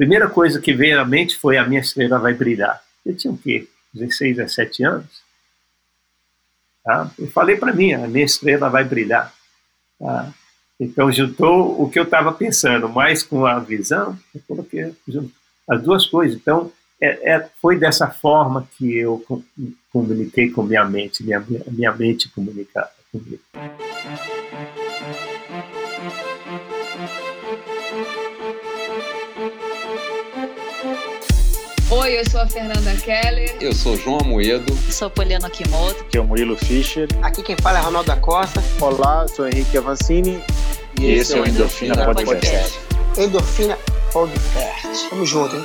primeira coisa que veio à mente foi a minha estrela vai brilhar. Eu tinha o quê? 16, 17 anos? Tá? Eu falei para mim, a minha estrela vai brilhar. Tá? Então, juntou o que eu estava pensando, mais com a visão, eu coloquei as duas coisas. Então, é, é, foi dessa forma que eu comuniquei com minha mente, minha, minha mente comunicava comigo. Oi, eu sou a Fernanda Keller. Eu sou João Amoedo. Eu sou Poliana Kimoto. Aqui é o Murilo Fischer. Aqui quem fala é Ronaldo da Costa. Olá, sou Henrique Avancini. E, e esse é o Endorfina, Endorfina Podcast. Podcast. Endorfina Podcast. Tamo junto, hein?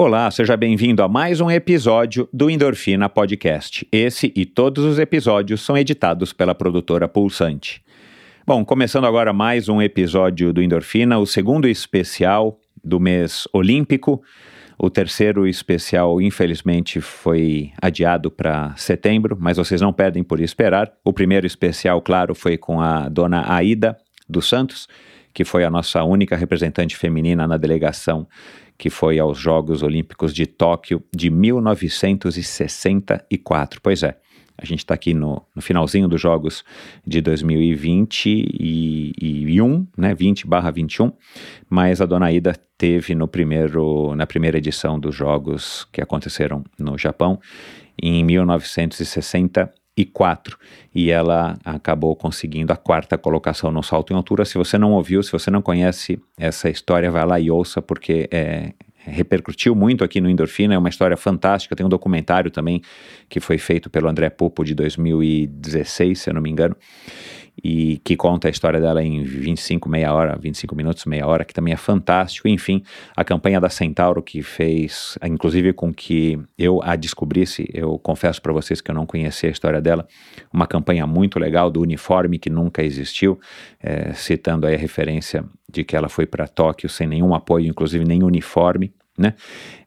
Olá, seja bem-vindo a mais um episódio do Endorfina Podcast. Esse e todos os episódios são editados pela produtora Pulsante. Bom, começando agora mais um episódio do Endorfina, o segundo especial do mês olímpico. O terceiro especial, infelizmente, foi adiado para setembro, mas vocês não perdem por esperar. O primeiro especial, claro, foi com a dona Aida dos Santos, que foi a nossa única representante feminina na delegação que foi aos Jogos Olímpicos de Tóquio de 1964. Pois é, a gente está aqui no, no, finalzinho dos Jogos de 2021, né, 20 barra 21, mas a Dona Ida teve no primeiro, na primeira edição dos Jogos que aconteceram no Japão em 1964 e ela acabou conseguindo a quarta colocação no salto em altura. Se você não ouviu, se você não conhece essa história, vai lá e ouça porque é, repercutiu muito aqui no Endorfina, é uma história fantástica. Tem um documentário também que foi feito pelo André Pupo de 2016, se eu não me engano e que conta a história dela em 25, meia hora, 25 minutos, meia hora, que também é fantástico. Enfim, a campanha da Centauro que fez, inclusive com que eu a descobrisse, eu confesso para vocês que eu não conhecia a história dela, uma campanha muito legal do uniforme que nunca existiu, é, citando aí a referência de que ela foi para Tóquio sem nenhum apoio, inclusive nem uniforme, né?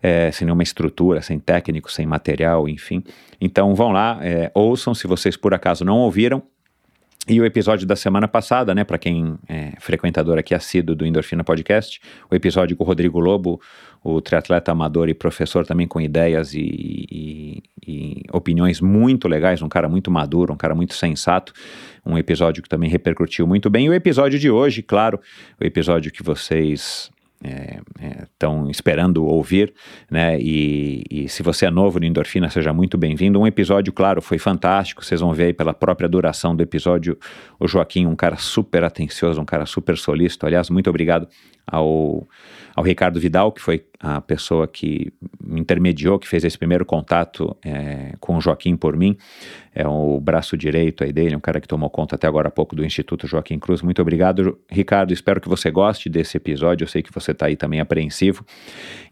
É, sem nenhuma estrutura, sem técnico, sem material, enfim. Então vão lá, é, ouçam se vocês por acaso não ouviram. E o episódio da semana passada, né, para quem é frequentador aqui assíduo do Endorfina Podcast, o episódio com o Rodrigo Lobo, o triatleta amador e professor também com ideias e, e, e, opiniões muito legais, um cara muito maduro, um cara muito sensato, um episódio que também repercutiu muito bem. E o episódio de hoje, claro, o episódio que vocês estão é, é, esperando ouvir, né? E, e, se você é novo no Endorfina, seja muito bem-vindo. Um episódio, claro, foi fantástico. Vocês vão ver aí pela própria duração do episódio o Joaquim, um cara super atencioso, um cara super solícito. Aliás, muito obrigado ao, ao Ricardo Vidal, que foi a pessoa que me intermediou, que fez esse primeiro contato é, com o Joaquim por mim. É o braço direito aí dele, um cara que tomou conta até agora há pouco do Instituto Joaquim Cruz. Muito obrigado, Ricardo. Espero que você goste desse episódio. Eu sei que você está aí também apreensivo.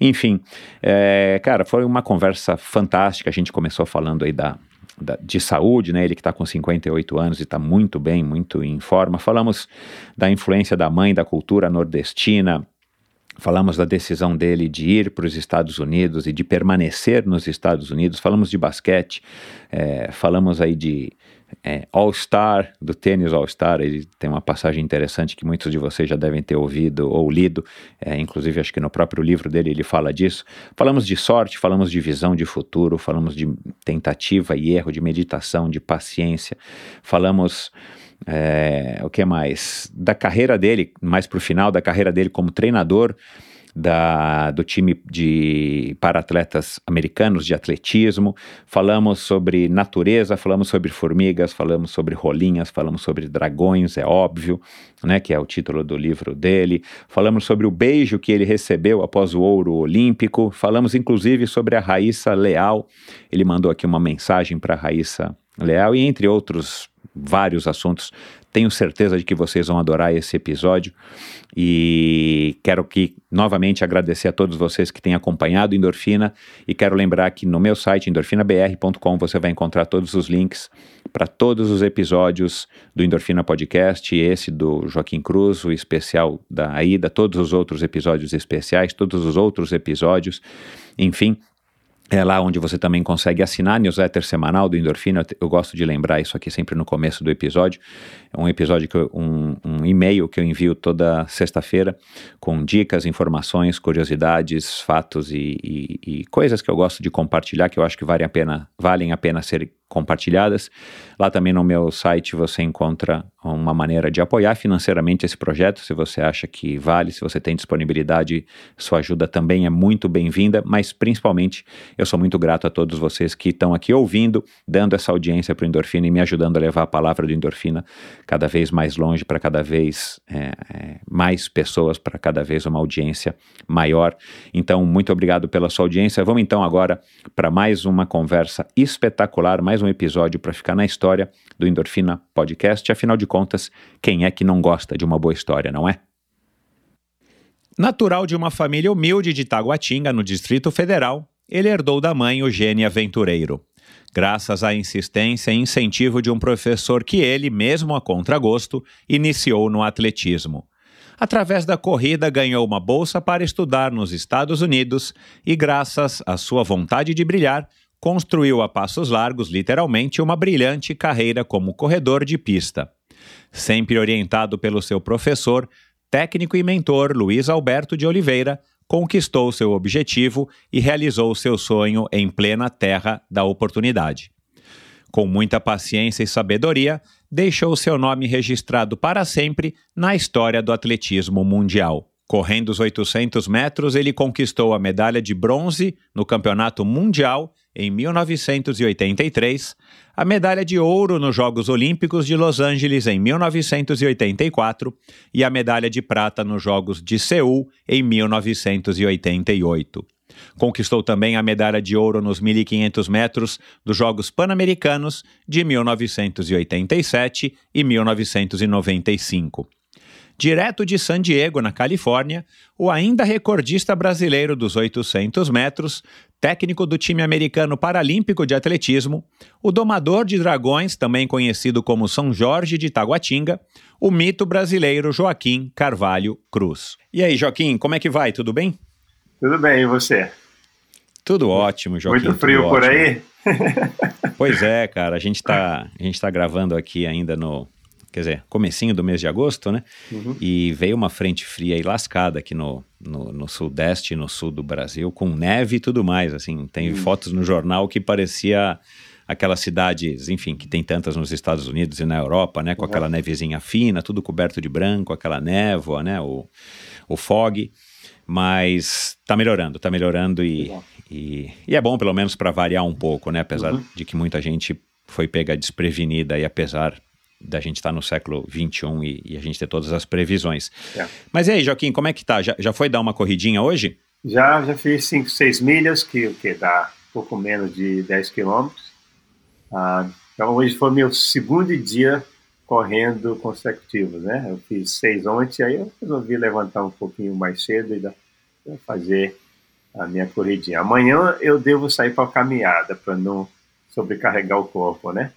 Enfim, é, cara, foi uma conversa fantástica. A gente começou falando aí da, de saúde, né? Ele que está com 58 anos e está muito bem, muito em forma. Falamos da influência da mãe da cultura nordestina. Falamos da decisão dele de ir para os Estados Unidos e de permanecer nos Estados Unidos. Falamos de basquete, é, falamos aí de é, All-Star, do tênis All-Star, ele tem uma passagem interessante que muitos de vocês já devem ter ouvido ou lido, é, inclusive acho que no próprio livro dele ele fala disso. Falamos de sorte, falamos de visão de futuro, falamos de tentativa e erro, de meditação, de paciência, falamos. É, o que mais? Da carreira dele, mais para o final da carreira dele como treinador, da, do time de para atletas americanos de atletismo, falamos sobre natureza, falamos sobre formigas, falamos sobre rolinhas, falamos sobre dragões, é óbvio, né, que é o título do livro dele. Falamos sobre o beijo que ele recebeu após o ouro olímpico, falamos inclusive sobre a Raíssa Leal. Ele mandou aqui uma mensagem para a Raíssa Leal e entre outros vários assuntos. Tenho certeza de que vocês vão adorar esse episódio e quero que novamente agradecer a todos vocês que têm acompanhado Endorfina e quero lembrar que no meu site endorfinabr.com você vai encontrar todos os links para todos os episódios do Endorfina Podcast, esse do Joaquim Cruz, o especial da Aida, todos os outros episódios especiais, todos os outros episódios, enfim, é lá onde você também consegue assinar a newsletter semanal do Endorfina. Eu, gosto de lembrar isso aqui sempre no começo do episódio. É um episódio, que eu, um, um e-mail que eu envio toda sexta-feira com dicas, informações, curiosidades, fatos e, e, e, coisas que eu gosto de compartilhar, que eu acho que valem a pena, valem a pena ser compartilhadas. Lá também no meu site você encontra uma maneira de apoiar financeiramente esse projeto, se você acha que vale, se você tem disponibilidade, sua ajuda também é muito bem-vinda, mas principalmente eu sou muito grato a todos vocês que estão aqui ouvindo, dando essa audiência para o Endorfina e me ajudando a levar a palavra do Endorfina cada vez mais longe, para cada vez é, é, mais pessoas, para cada vez uma audiência maior. Então, muito obrigado pela sua audiência. Vamos então agora para mais uma conversa espetacular, mais um episódio para ficar na história do Endorfina Podcast. Afinal de contas, quem é que não gosta de uma boa história, não é? Natural de uma família humilde de Taguatinga, no Distrito Federal, ele herdou da mãe o gênio aventureiro. Graças à insistência e incentivo de um professor que ele, mesmo a contragosto, iniciou no atletismo. Através da corrida, ganhou uma bolsa para estudar nos Estados Unidos e, graças à sua vontade de brilhar, construiu a passos largos, literalmente, uma brilhante carreira como corredor de pista. Sempre orientado pelo seu professor, técnico e mentor Luiz Alberto de Oliveira, conquistou seu objetivo e realizou seu sonho em plena terra da oportunidade. Com muita paciência e sabedoria, deixou seu nome registrado para sempre na história do atletismo mundial. Correndo os 800 metros, ele conquistou a medalha de bronze no Campeonato Mundial em 1983, a medalha de ouro nos Jogos Olímpicos de Los Angeles em 1984 e a medalha de prata nos Jogos de Seul em 1988. Conquistou também a medalha de ouro nos 1.500 metros dos Jogos Pan-Americanos de 1987 e 1995 direto de San Diego, na Califórnia, o ainda recordista brasileiro dos 800 metros, técnico do time americano paralímpico de atletismo, o domador de dragões, também conhecido como São Jorge de Taguatinga, o mito brasileiro Joaquim Carvalho Cruz. E aí, Joaquim, como é que vai? Tudo bem? Tudo bem, e você? Tudo ótimo, Joaquim. Muito frio por ótimo. aí? pois é, cara, a gente está tá gravando aqui ainda no, quer dizer, comecinho do mês de agosto, né? Uhum. E veio uma frente fria e lascada aqui no, no, no, sudeste e no sul do Brasil, com neve e tudo mais, assim, tem uhum. fotos no jornal que parecia aquelas cidades, enfim, que tem tantas nos Estados Unidos e na Europa, né? Com uhum. aquela nevezinha fina, tudo coberto de branco, aquela névoa, né? O, o fog, mas tá melhorando, tá melhorando e, e, e, é bom pelo menos para variar um pouco, né? Apesar uhum. de que muita gente foi pega desprevenida e apesar da gente estar tá no século XXI e, e, a gente ter todas as previsões. É. Mas e aí, Joaquim, como é que tá? Já, já foi dar uma corridinha hoje? Já, já fiz 5, 6 milhas, que, que dá pouco menos de 10 quilômetros. Ah, então hoje foi meu segundo dia correndo consecutivo, né? Eu fiz seis ontem, aí eu resolvi levantar um pouquinho mais cedo e fazer a minha corridinha. Amanhã eu devo sair para caminhada para não sobrecarregar o corpo, né?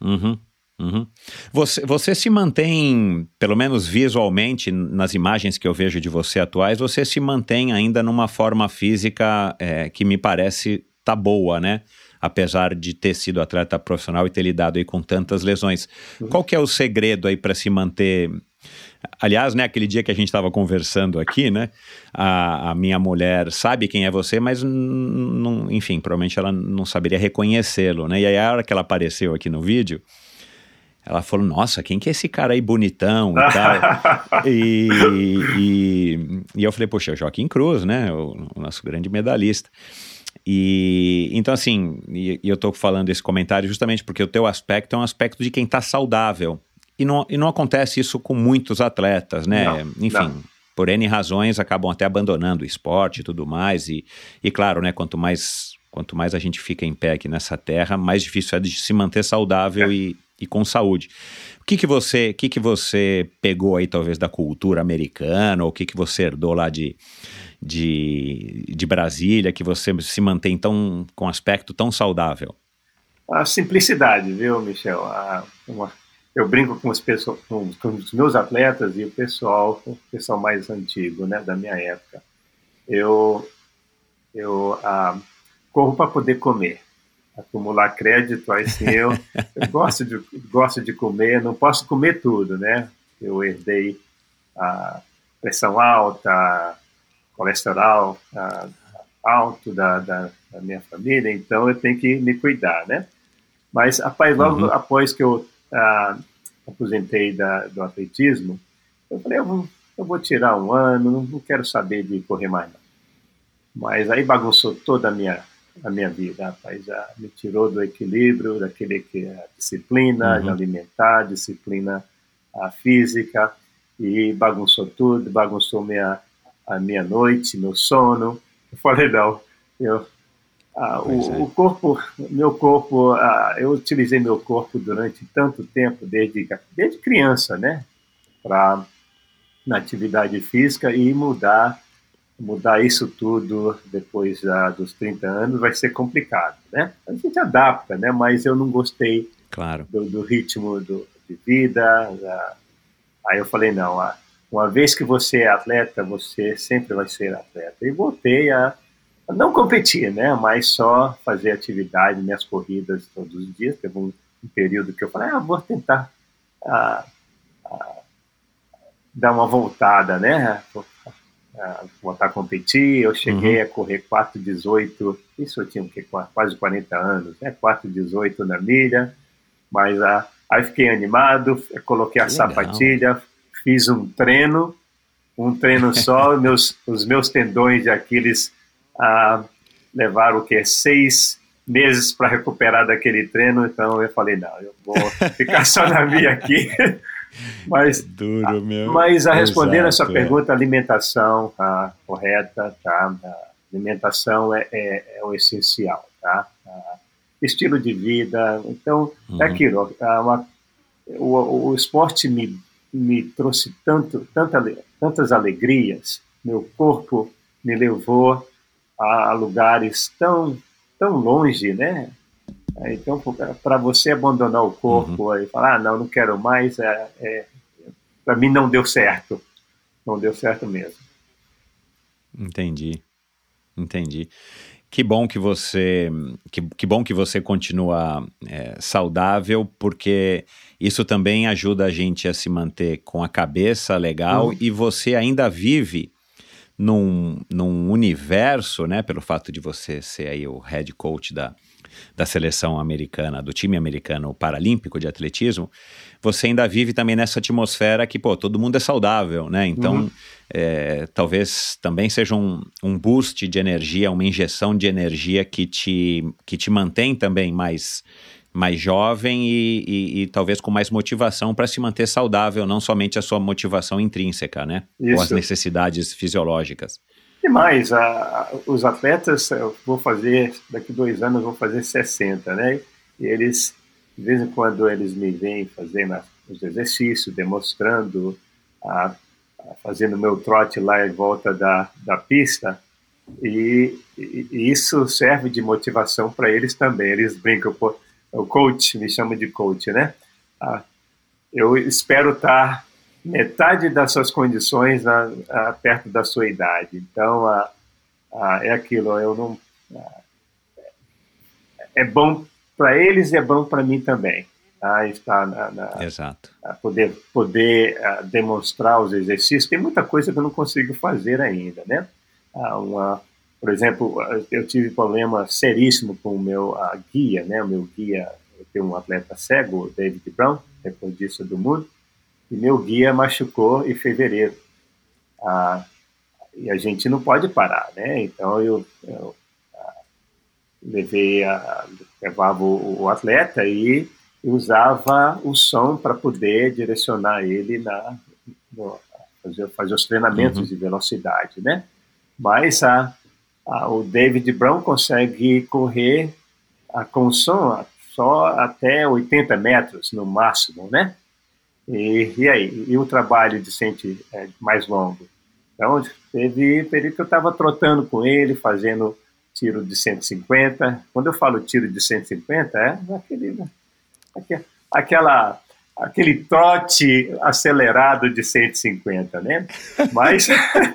Uhum. Uhum. Você, você se mantém, pelo menos visualmente, nas imagens que eu vejo de você atuais, você se mantém ainda numa forma física é, que me parece tá boa, né? Apesar de ter sido atleta profissional e ter lidado aí com tantas lesões. Uhum. Qual que é o segredo aí para se manter Aliás, né, aquele dia que a gente estava conversando aqui, né, a, a, minha mulher sabe quem é você, mas enfim, provavelmente ela não saberia reconhecê-lo, né? E aí a hora que ela apareceu aqui no vídeo, ela falou, nossa, quem que é esse cara aí bonitão e tal? e, e, e, eu falei, poxa, é o Joaquim Cruz, né? O, o nosso grande medalhista. E então, assim, e, e eu tô falando esse comentário justamente porque o teu aspecto é um aspecto de quem tá saudável. E não, e não acontece isso com muitos atletas, né? Não, Enfim. Não. Por N razões, acabam até abandonando o esporte e tudo mais. E, e claro, né? Quanto mais quanto mais a gente fica em pé aqui nessa terra, mais difícil é de se manter saudável é. e, e com saúde. O que que você, que que você pegou aí talvez da cultura americana, ou o que que você herdou lá de, de, de Brasília, que você se mantém tão, com aspecto tão saudável? A simplicidade, viu, Michel? A, uma, eu brinco com os, pessoal, com, com os meus atletas e o pessoal, o pessoal mais antigo, né, da minha época. Eu, eu ah, corro para poder comer acumular crédito, assim, eu, eu, gosto, de, gosto de comer, não posso comer tudo, né? Eu herdei a pressão alta, colesterol a, alto da, da, da, minha família, então eu tenho que me cuidar, né? Mas após, logo uhum. após que eu a, aposentei da, do atletismo, eu falei, eu vou, eu vou tirar um ano, não, não quero saber de correr mais não. Mas aí bagunçou toda a minha a minha vida, rapaz. Já me tirou do equilíbrio, daquele que é a disciplina uhum. de alimentar, disciplina a física, e bagunçou tudo, bagunçou minha, a minha noite, meu sono. Eu falei, não, eu, ah, o, é. o, corpo, meu corpo, ah, eu utilizei meu corpo durante tanto tempo, desde, desde criança, né, para na atividade física e mudar mudar isso tudo depois uh, dos 30 anos vai ser complicado, né? A gente adapta, né? Mas eu não gostei claro. do, do ritmo do, de vida. Uh, aí eu falei, não, uh, uma vez que você é atleta, você sempre vai ser atleta. E voltei a, a não competir, né? Mas só fazer atividade, minhas corridas todos os dias. Teve um, um período que eu falei, ah, vou tentar dar uma voltada, né? Voltar a competir. Eu cheguei uhum. a correr 4,18, isso eu tinha que, quase 40 anos, né? 4,18 na milha, mas ah, aí fiquei animado, coloquei a sapatilha, fiz um treino, um treino só, meus, os meus tendões de Aquiles ah, levaram o que? Seis meses para recuperar daquele treino, então eu falei, não, eu vou ficar só na minha aqui. Mas, é duro, meu. mas a responder Exato, a sua pergunta, alimentação tá, correta, tá? A alimentação é, é, é, o essencial, tá? estilo de vida, então é uhum. é aquilo. Uma, o, o esporte me, me trouxe tanto, tanta, tantas alegrias, meu corpo me levou a lugares tão, tão longe, né? É, então, para você abandonar o corpo uhum. e falar, ah, não, não quero mais, é, é para mim não deu certo. Não deu certo mesmo. Entendi. Entendi. Que bom que você, que, que bom que você continua é, saudável, porque isso também ajuda a gente a se manter com a cabeça legal uhum. e você ainda vive num, num universo, né, pelo fato de você ser aí o head coach da, da seleção americana, do time americano paralímpico de atletismo, você ainda vive também nessa atmosfera que, pô, todo mundo é saudável, né? Então, uhum. é, talvez também seja um, um boost de energia, uma injeção de energia que te, que te mantém também mais mais jovem e, e, e, talvez com mais motivação para se manter saudável, não somente a sua motivação intrínseca, né? Isso. Ou as necessidades fisiológicas. E mais, a, a, os atletas, eu vou fazer, daqui dois anos, vou fazer 60, né? E eles, de vez em quando, eles me vêm fazendo os exercícios, demonstrando, a, fazendo meu trote lá em volta da, da pista. E, e, e isso serve de motivação para eles também. Eles brincam, o coach, me chama de coach, né? Ah, eu espero estar metade das suas condições na, a, perto da sua idade. Então, a, a, é aquilo, eu não. é bom para eles e é bom para mim também. Tá? Estar na, na, Exato. poder, poder demonstrar os exercícios. Tem muita coisa que eu não consigo fazer ainda, né? uma, por exemplo, eu tive problema seríssimo com o meu guia, né? O meu guia, eu tenho um atleta cego, David Brown, recordista do mundo, e meu guia machucou em fevereiro. Ah, e a gente não pode parar, né? Então eu, eu ah, levei a, levava o, o, atleta e usava o som para poder direcionar ele na no, fazer, fazer os treinamentos uhum. de velocidade, né? Mas a, a, o David Brown consegue correr a, com o som só até 80 metros no máximo, né? E, e aí, e o trabalho decente é, mais longo? Então, teve período que eu estava trotando com ele, fazendo tiro de 150. Quando eu falo tiro de 150, é aquele, aquela, aquele trote acelerado de 150, né? Mas,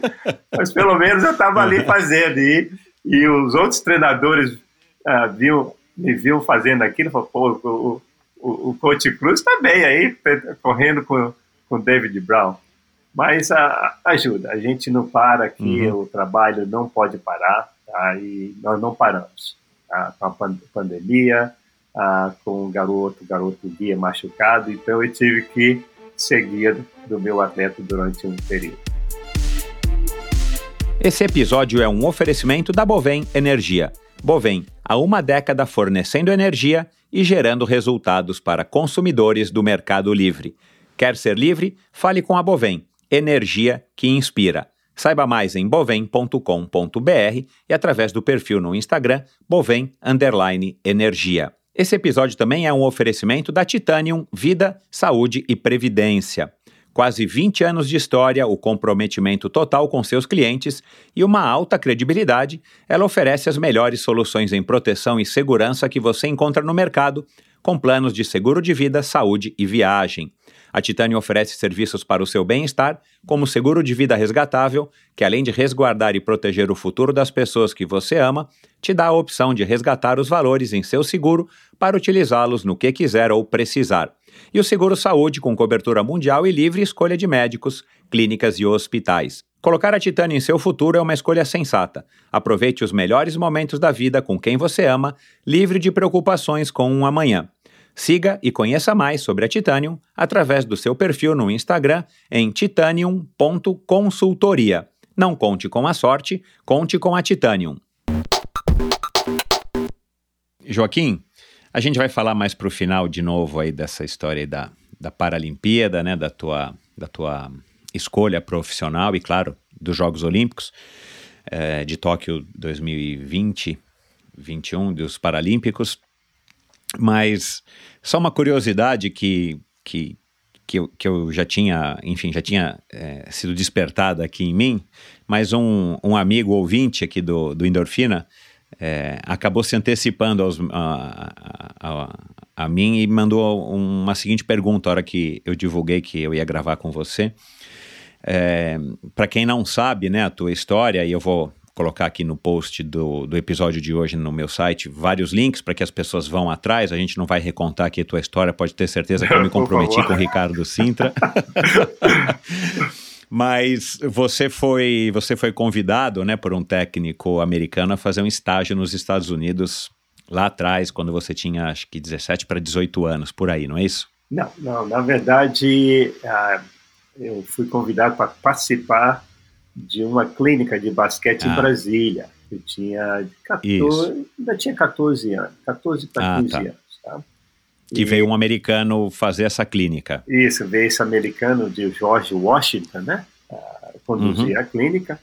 mas pelo menos eu estava ali fazendo. E, e os outros treinadores ah, viu, me viu fazendo aquilo e falaram, pô, o, o, o Coach Cruz está bem aí, correndo com o David Brown. Mas a, ajuda, a gente não para aqui, uhum. o trabalho não pode parar, tá? e nós não paramos. Tá? Com a pan pandemia, ah, com o garoto, o garoto guia machucado, então eu tive que seguir do meu atleta durante um período. Esse episódio é um oferecimento da Bovem Energia. Bovem, há uma década fornecendo energia e gerando resultados para consumidores do mercado livre. Quer ser livre? Fale com a Bovem energia que inspira. Saiba mais em bovem.com.br e através do perfil no Instagram bovem energia. Esse episódio também é um oferecimento da Titanium Vida, Saúde e Previdência. Quase 20 anos de história, o comprometimento total com seus clientes e uma alta credibilidade, ela oferece as melhores soluções em proteção e segurança que você encontra no mercado, com planos de seguro de vida, saúde e viagem. A Titânio oferece serviços para o seu bem-estar, como seguro de vida resgatável, que além de resguardar e proteger o futuro das pessoas que você ama, te dá a opção de resgatar os valores em seu seguro para utilizá-los no que quiser ou precisar. E o seguro saúde com cobertura mundial e livre escolha de médicos, clínicas e hospitais. Colocar a Titânio em seu futuro é uma escolha sensata. Aproveite os melhores momentos da vida com quem você ama, livre de preocupações com um amanhã. Siga e conheça mais sobre a Titanium através do seu perfil no Instagram em titanium.consultoria. Não conte com a sorte, conte com a Titanium. Joaquim, a gente vai falar mais para o final de novo aí dessa história da, da Paralimpíada, né, da tua, da tua escolha profissional e, claro, dos Jogos Olímpicos é, de Tóquio 2020, 21, dos Paralímpicos. Mas só uma curiosidade que, que, que, eu, que eu já tinha, enfim, já tinha é, sido despertada aqui em mim, mas um, um amigo ouvinte aqui do, do Endorfina é, acabou se antecipando aos, a, a, a, mim e mandou uma seguinte pergunta na hora que eu divulguei que eu ia gravar com você. É, Para quem não sabe, né, a tua história, e eu vou colocar aqui no post do, do episódio de hoje no meu site vários links para que as pessoas vão atrás. A gente não vai recontar aqui a tua história, pode ter certeza que eu me comprometi com o Ricardo Sintra. Mas você foi, você foi convidado né, por um técnico americano a fazer um estágio nos Estados Unidos lá atrás, quando você tinha acho que 17 para 18 anos, por aí, não é isso? Não, não. Na verdade, uh, eu fui convidado para participar de uma clínica de basquete ah. em Brasília. Eu tinha 14, ainda tinha 14 anos, 14 para ah, 15 tá. anos. Tá? Que e, veio um americano fazer essa clínica. Isso, veio esse americano de George Washington, né? Uh, conduzir uhum. a clínica.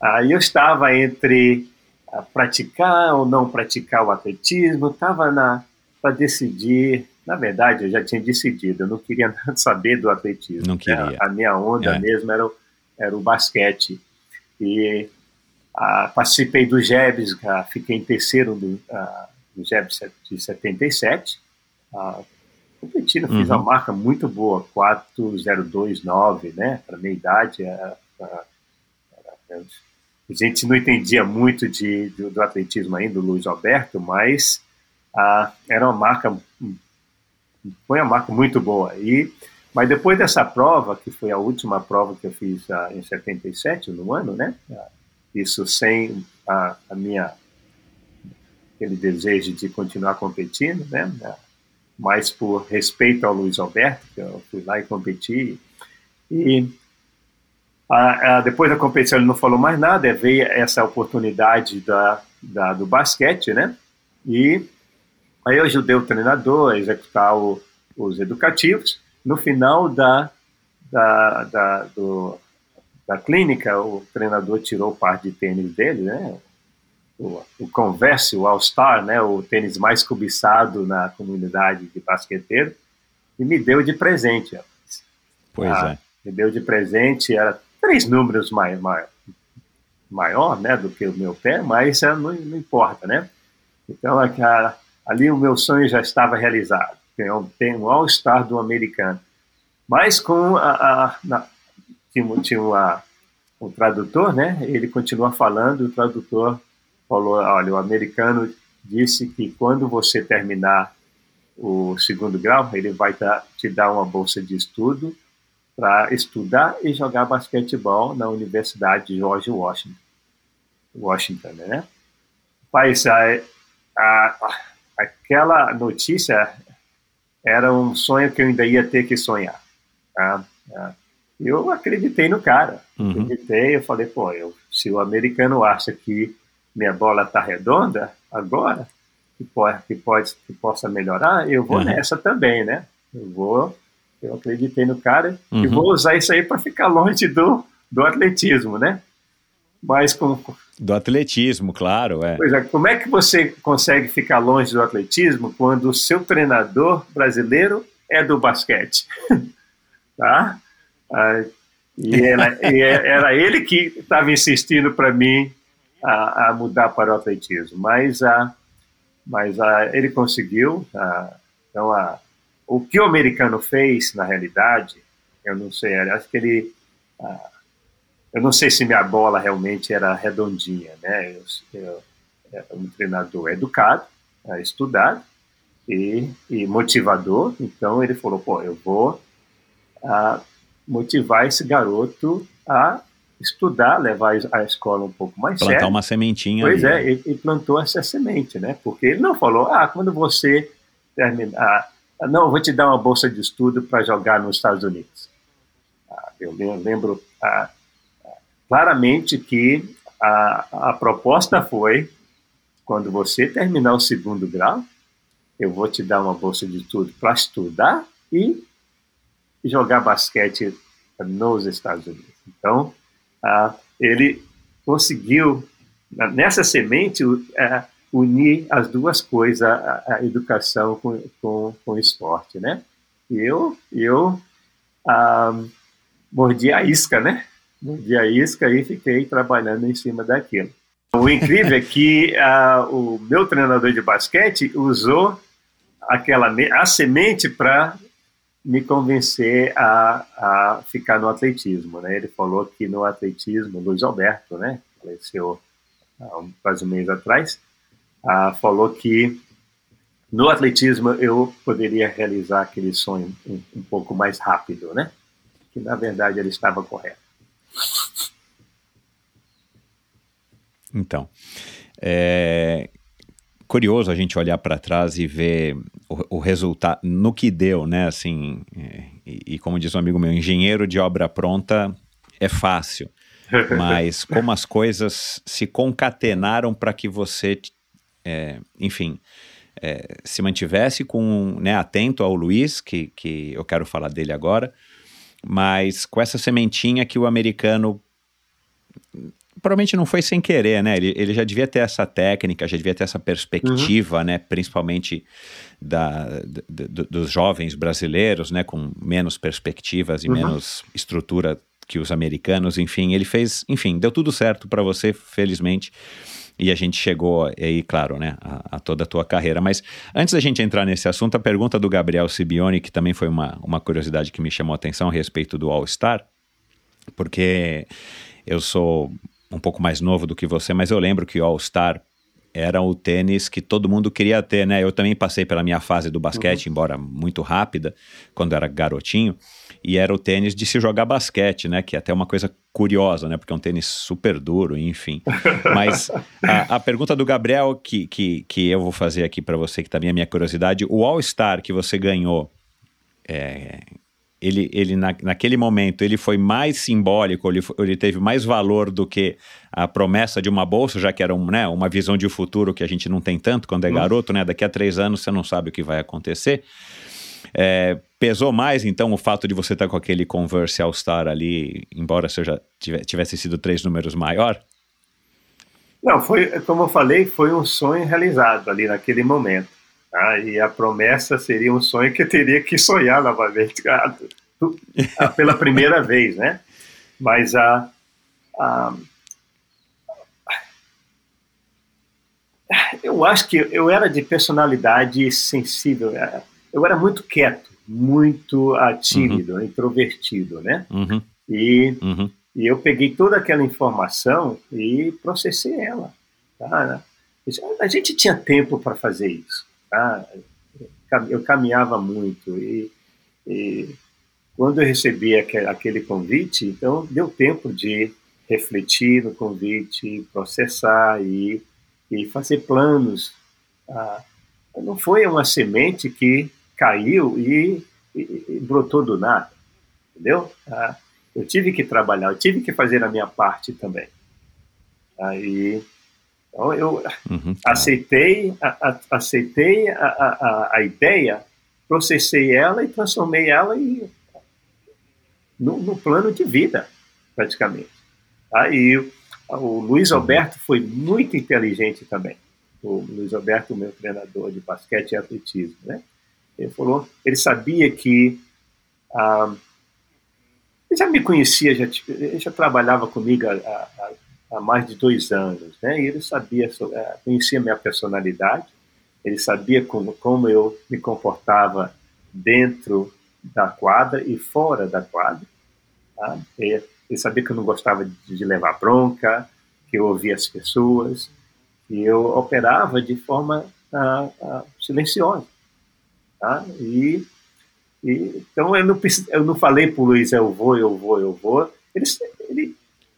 Aí uh, eu estava entre uh, praticar ou não praticar o atletismo, estava para decidir. Na verdade, eu já tinha decidido, eu não queria saber do atletismo. Não queria. Né? A minha onda é. mesmo era o era o basquete. E ah, participei do JEBS, ah, fiquei em terceiro do, ah, do JEBS de 77. Ah, competindo, uhum. fiz uma marca muito boa, 4029, né? Para minha idade, era, era, era, a gente não entendia muito de, do, do atletismo ainda, o Luiz Alberto, mas ah, era uma marca, foi uma marca muito boa. E mas depois dessa prova, que foi a última prova que eu fiz uh, em 77, no ano, né? Uh, isso sem a, a, minha aquele desejo de continuar competindo, né? Mas por respeito ao Luiz Alberto, que eu fui lá e competi. E depois da competição ele não falou mais nada, veio essa oportunidade da, da, do basquete, né? E aí eu ajudei o treinador a executar o, os educativos no final da, da, da, do, da clínica, o treinador tirou o par de tênis dele, né? O, o Converse, o All-Star, né, o tênis mais cobiçado na comunidade de basqueteiro, e me deu de presente. Pois ah, é. Me deu de presente, era três números mais, mais, maior né, do que o meu pé, mas não, não importa, né? Então, ali o meu sonho já estava realizado. Tem um All-Star do americano. Mas com a, a, a tinha, tinha uma, um tradutor, né? Ele continua falando, o tradutor falou, olha, o americano disse que quando você terminar o segundo grau, ele vai te dar uma bolsa de estudo para estudar e jogar basquetebol na Universidade de George Washington. Washington, né? Mas a, a, aquela notícia era um sonho que eu ainda ia ter que sonhar. Tá? tá? Eu acreditei no cara, uhum. acreditei, eu falei, pô, eu, se o americano acha que minha bola está redonda agora, que pode, que pode que possa melhorar, eu vou uhum. nessa também, né? Eu vou, eu acreditei no cara uhum. e vou usar isso aí para ficar longe do, do atletismo, né? Mas com do atletismo, claro, é. Pois é, como é que você consegue ficar longe do atletismo quando o seu treinador brasileiro é do basquete? tá? Ah, e, era, e é, era, ele que estava insistindo para mim a, a, mudar para o atletismo, mas, a, mas a, ele conseguiu. A, então, a, o que o americano fez, na realidade, eu não sei, acho que ele eu não sei se minha bola realmente era redondinha, né? Eu, eu era um treinador educado, é, estudado e, e, motivador. Então ele falou: pô, eu vou a, motivar esse garoto a estudar, levar a escola um pouco mais Plantar sério. uma sementinha. Pois ali. é, ele, plantou essa semente, né? Porque ele não falou: ah, quando você terminar, não, vou te dar uma bolsa de estudo para jogar nos Estados Unidos. Ah, eu lembro. Ah, claramente que a, a proposta foi: quando você terminar o segundo grau, eu vou te dar uma bolsa de estudo para estudar e jogar basquete nos Estados Unidos. Então, ele conseguiu, nessa semente, unir as duas coisas, a, educação com, com, com, o esporte, né? Eu, eu ah, mordi a isca, né? mordi a isca e fiquei trabalhando em cima daquilo. O incrível é que uh, o meu treinador de basquete usou aquela a semente para me convencer a, a ficar no atletismo, né? Ele falou que no atletismo, Luiz Alberto, né, faleceu há um, quase um mês atrás, uh, falou que no atletismo eu poderia realizar aquele sonho um, um pouco mais rápido, né? Que na verdade ele estava correto. Então, é curioso a gente olhar para trás e ver o, o, resultado, no que deu, né? Assim, é, e, e, como diz um amigo meu, engenheiro de obra pronta é fácil, mas como as coisas se concatenaram para que você, é, enfim, é, se mantivesse com, né, atento ao Luiz, que, que eu quero falar dele agora, mas com essa sementinha que o americano provavelmente não foi sem querer, né? Ele, ele já devia ter essa técnica, já devia ter essa perspectiva, uhum. né? Principalmente da, dos jovens brasileiros, né? Com menos perspectivas e uhum. menos estrutura que os americanos, enfim. Ele fez, enfim, deu tudo certo para você, felizmente. E a gente chegou aí, claro, né, a, a, toda a tua carreira. Mas antes da gente entrar nesse assunto, a pergunta do Gabriel Sibione, que também foi uma, uma curiosidade que me chamou a atenção a respeito do All-Star, porque eu sou um pouco mais novo do que você, mas eu lembro que o All-Star era o tênis que todo mundo queria ter, né? Eu também passei pela minha fase do basquete, uhum. embora muito rápida, quando era garotinho, e era o tênis de se jogar basquete, né? Que é até uma coisa curiosa, né? Porque é um tênis super duro, enfim. Mas a, a pergunta do Gabriel que, que, que eu vou fazer aqui para você, que também é minha curiosidade, o All-Star que você ganhou, é, ele, ele na, naquele momento ele foi mais simbólico, ele, ele teve mais valor do que a promessa de uma bolsa, já que era um, né, uma visão de futuro que a gente não tem tanto quando é garoto, né? Daqui a três anos você não sabe o que vai acontecer. É, pesou mais, então, o fato de você estar com aquele Converse All-Star ali, embora seja tivesse sido três números maior? Não, foi, como eu falei, foi um sonho realizado ali naquele momento. Tá? E a promessa seria um sonho que eu teria que sonhar novamente pela primeira vez, né? Mas a, a, eu acho que eu era de personalidade sensível. É, eu era muito quieto, muito tímido, uhum. introvertido, né? Uhum. E, uhum. e eu peguei toda aquela informação e processei ela. Tá? A gente tinha tempo para fazer isso. Tá? Eu caminhava muito e, e quando eu recebi aquele convite, então deu tempo de refletir no convite, processar e, e fazer planos. Ah, não foi uma semente que caiu e, e, e brotou do nada, entendeu? Ah, eu tive que trabalhar, eu tive que fazer a minha parte também. Aí então eu uhum, aceitei, a, a, aceitei a, a, a, ideia, processei ela e transformei ela em, no, no plano de vida, praticamente. Aí o, o Luiz Alberto foi muito inteligente também. O Luiz Alberto, meu treinador de basquete e atletismo, né? Ele falou, ele sabia que ah, ele já me conhecia, já, ele já trabalhava comigo há, há, há mais de dois anos, né? E ele sabia, é, conhecia minha personalidade, ele sabia como, como eu me comportava dentro da quadra e fora da quadra. Tá? Ele, sabia que eu não gostava de, de levar bronca, que eu ouvia as pessoas, e eu operava de forma ah, ah, silenciosa. Tá? E, e, então eu não, eu não falei para o Luiz, eu vou, eu vou, eu vou. Ele,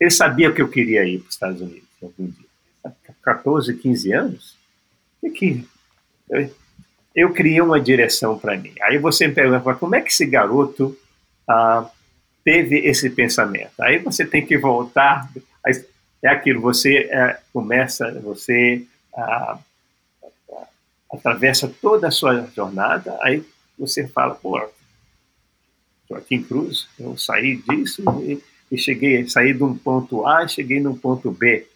ele, sabia que eu queria ir para os Estados Unidos algum dia. 14, 15 anos, e que eu, eu criei uma direção para mim. Aí você me pergunta, como é que esse garoto ah, teve esse pensamento? Aí você tem que voltar. É aquilo, você é, começa, você ah, atravessa toda a sua jornada, aí você fala, pô, Joaquim Cruz, eu saí disso e e cheguei, saí de um ponto A e cheguei num ponto B.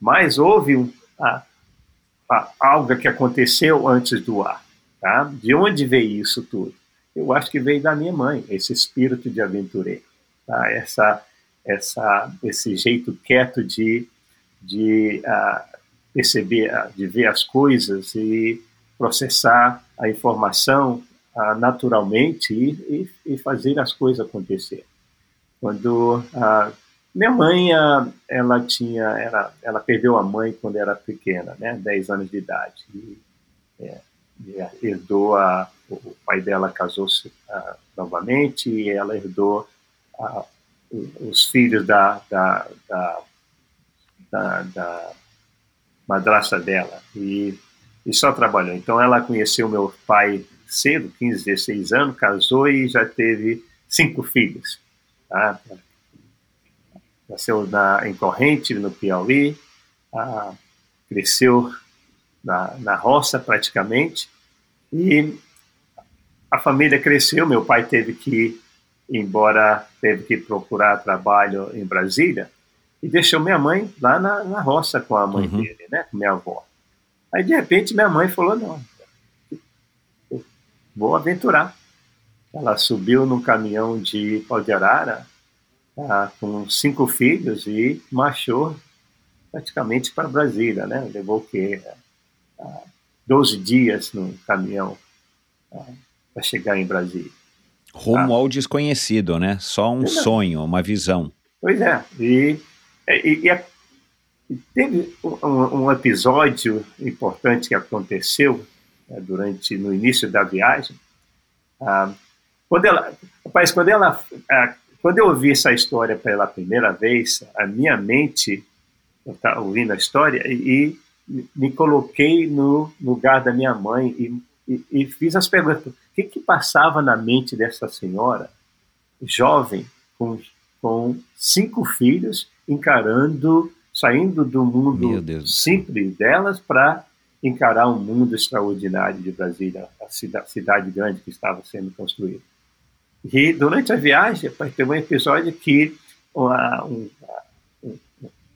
Mas houve um, a, a, algo que aconteceu antes do A. Tá? De onde veio isso tudo? Eu acho que veio da minha mãe, esse espírito de aventureiro. Tá? Essa, essa, esse jeito quieto de, de uh, perceber, uh, de ver as coisas e processar a informação uh, naturalmente e, e, e fazer as coisas acontecer. Quando a minha mãe, ela tinha, ela, perdeu a mãe quando era pequena, né, 10 anos de idade. E, é, herdou a, o pai dela casou-se novamente e ela herdou uh, os filhos da, da, da, da, da madrasta dela e, e só trabalhou. Então ela conheceu meu pai cedo, 15, 16 anos, casou e já teve cinco filhos. Tá? Nasceu na, em Corrente, no Piauí, ah, cresceu na, na roça praticamente, e a família cresceu. Meu pai teve que ir embora, teve que procurar trabalho em Brasília, e deixou minha mãe lá na, na roça com a mãe uhum. dele, né, com minha avó. Aí, de repente, minha mãe falou: Não, vou aventurar. Ela subiu no caminhão de Pau de Arara, tá, com cinco filhos, e marchou praticamente para Brasília, né? Levou o quê? Ah, 12 dias no caminhão ah, para chegar em Brasília. Rumo tá? ao desconhecido, né? Só um sonho, uma visão. Pois é. E, e, e teve um, um, episódio importante que aconteceu né, durante no início da viagem. Quando ela, rapaz, quando ela, quando eu ouvi essa história pela primeira vez, a minha mente, eu estava ouvindo a história e, e me coloquei no lugar da minha mãe e, e, e fiz as perguntas: o que, que passava na mente dessa senhora, jovem, com, com cinco filhos, encarando, saindo do mundo simples delas para encarar um mundo extraordinário de Brasília, a cidade grande que estava sendo construída. E durante a viagem, teve um episódio que uma, um,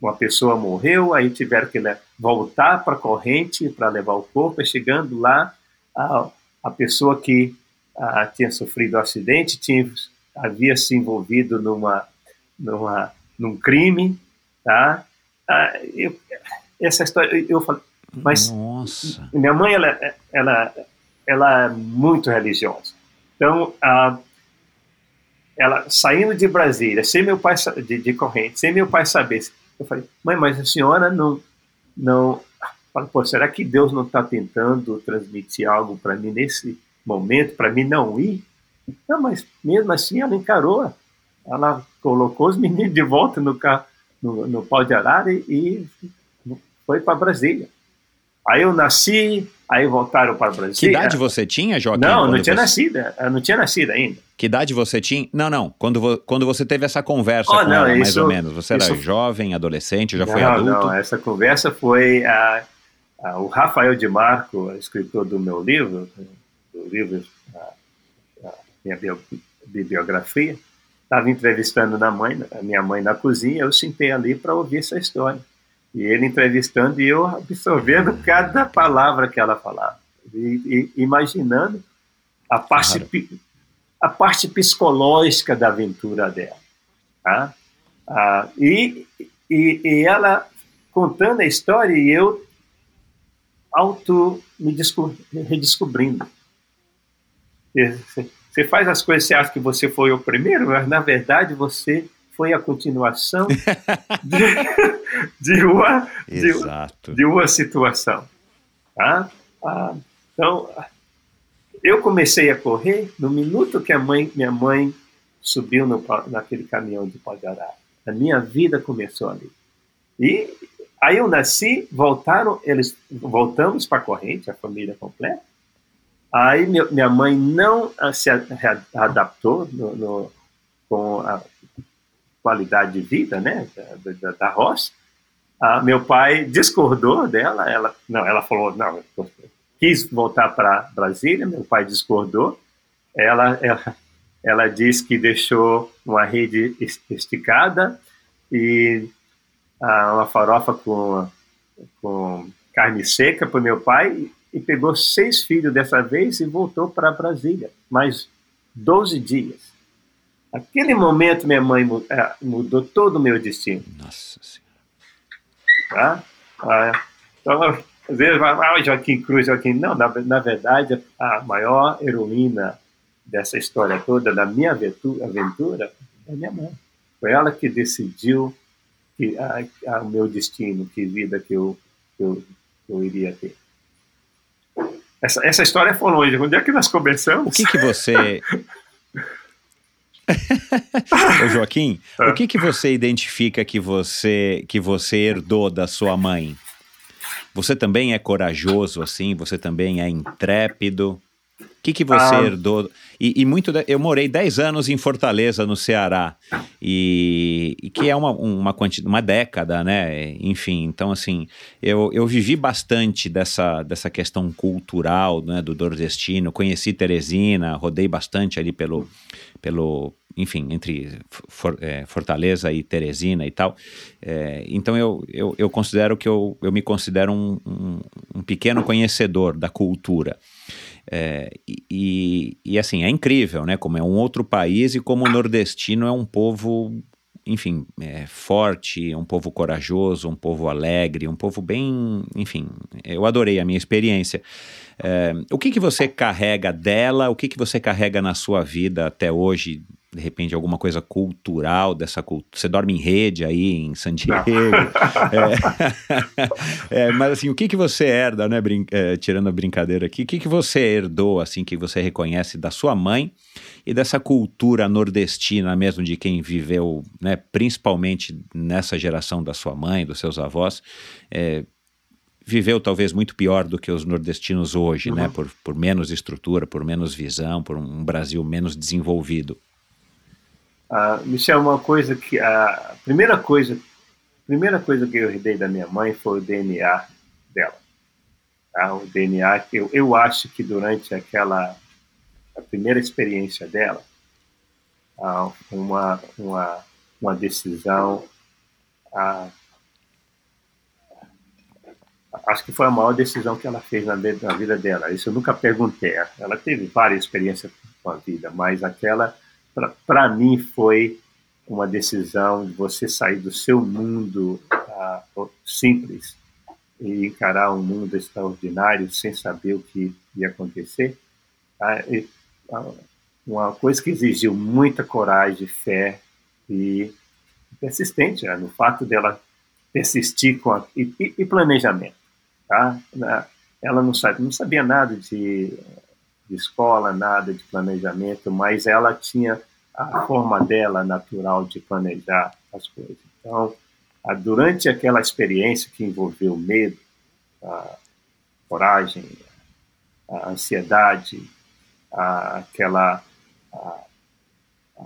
uma pessoa morreu, aí tiveram que voltar para a corrente para levar o corpo, e chegando lá, a, a pessoa que a, tinha sofrido o um acidente tinha, havia se envolvido numa, numa, num crime, tá? Ah, eu, essa história, eu falei, mas Nossa. minha mãe, ela, ela, ela é muito religiosa. Então, ah, ela saindo de Brasília, sem meu pai de, de corrente, sem meu pai saber, eu falei, mãe, mas a senhora não, não, falo, pô, será que Deus não está tentando transmitir algo para mim nesse momento, para mim não ir? Não, mas mesmo assim ela encarou, ela colocou os meninos de volta no carro, no, no pau de arara e, e foi para Brasília. Aí eu nasci, aí voltaram para Brasília. Que idade você tinha, Joaquim? Não, não tinha você... nascido, eu não tinha nascido ainda. Que idade você tinha? Não, não. Quando, quando você teve essa conversa oh, com não, ela, isso, mais ou menos. Você era isso... jovem, adolescente, já não, foi adulto? Não, essa conversa foi o Rafael de Marco, escritor do meu livro, do livro minha bibliografia, estava entrevistando na mãe, a minha mãe na cozinha, eu sentei ali para ouvir essa história. E ele entrevistando e eu absorvendo cada palavra que ela falava. E, e imaginando a parte, claro. a parte psicológica da aventura dela. Tá? Ah, e, e, e, ela contando a história e eu auto me redescobrindo. Você faz as coisas, você acha que você foi o primeiro, mas na verdade você foi a continuação de, de, uma, de, de, uma situação. Tá? Ah, então, eu comecei a correr no minuto que a mãe, minha mãe subiu no, naquele caminhão de arara. A minha vida começou ali. E aí eu nasci, voltaram, eles voltamos para a corrente, a família completa. Aí minha mãe não se adaptou no, no, com a, qualidade de vida, né, da, da, da roça. Ah, meu pai discordou dela, ela não, ela falou não, quis voltar para Brasília, meu pai discordou. Ela, ela, ela disse que deixou uma rede esticada e ah, uma farofa com, com carne seca para meu pai e pegou seis filhos dessa vez e voltou para Brasília, mais 12 dias. Aquele momento, minha mãe é, mudou todo o meu destino. Nossa Senhora. Tá? Ah, então, às vezes, ah, Joaquim Cruz, Joaquim. Não, na, na verdade, a maior heroína dessa história toda, da minha aventura, aventura é minha mãe. Foi ela que decidiu que, a, a, o meu destino, que vida que eu, que eu, que eu iria ter. Essa, essa história foi longe. Onde é que nós começamos? O que, que você Ô Joaquim, o que, que você identifica que você que você herdou da sua mãe? Você também é corajoso assim? Você também é intrépido? O que, que você ah. herdou? E, e muito. De, eu morei 10 anos em Fortaleza, no Ceará, e, e que é uma, uma, uma década, né? Enfim, então, assim, eu, eu vivi bastante dessa, dessa questão cultural né, do nordestino. Conheci Teresina, rodei bastante ali pelo, pelo enfim, entre For, é, Fortaleza e Teresina e tal. É, então eu, eu, eu, considero que eu, eu me considero um, um, um pequeno conhecedor da cultura. É, e, e, assim, é incrível, né? Como é um outro país e como o nordestino é um povo, enfim, é, forte, um povo corajoso, um povo alegre, um povo bem. Enfim, eu adorei a minha experiência. É, o que, que você carrega dela? O que, que você carrega na sua vida até hoje? De repente, alguma coisa cultural dessa cultura. Você dorme em rede aí em San Diego. é, é, mas assim, o que, que você herda, né? Brin é, tirando a brincadeira aqui, o que, que você herdou, assim, que você reconhece da sua mãe e dessa cultura nordestina mesmo, de quem viveu, né? Principalmente nessa geração da sua mãe, dos seus avós. É, viveu talvez muito pior do que os nordestinos hoje, né? uhum. né? Por, por menos estrutura, por menos visão, por um Brasil menos desenvolvido. Uh, Michel, uma coisa que a primeira coisa, primeira coisa que eu herdei da minha mãe foi o DNA dela. Tá? O DNA que eu, eu acho que durante aquela a primeira experiência dela, uh, uma uma uma decisão uh, acho que foi a maior decisão que ela fez na, na vida dela. Isso eu nunca perguntei. Ela teve várias experiências com a vida, mas aquela, para mim, foi uma decisão de você sair do seu mundo uh, simples e encarar um mundo extraordinário sem saber o que ia acontecer. Uh, e, uh, uma coisa que exigiu muita coragem, fé e persistente, né? no fato dela persistir com a, e, e, planejamento. Tá? Ela não, sabe, não sabia nada de, de escola, nada de planejamento, mas ela tinha a forma dela natural de planejar as coisas. Então, durante aquela experiência que envolveu medo, a coragem, a ansiedade, a, aquela a, a,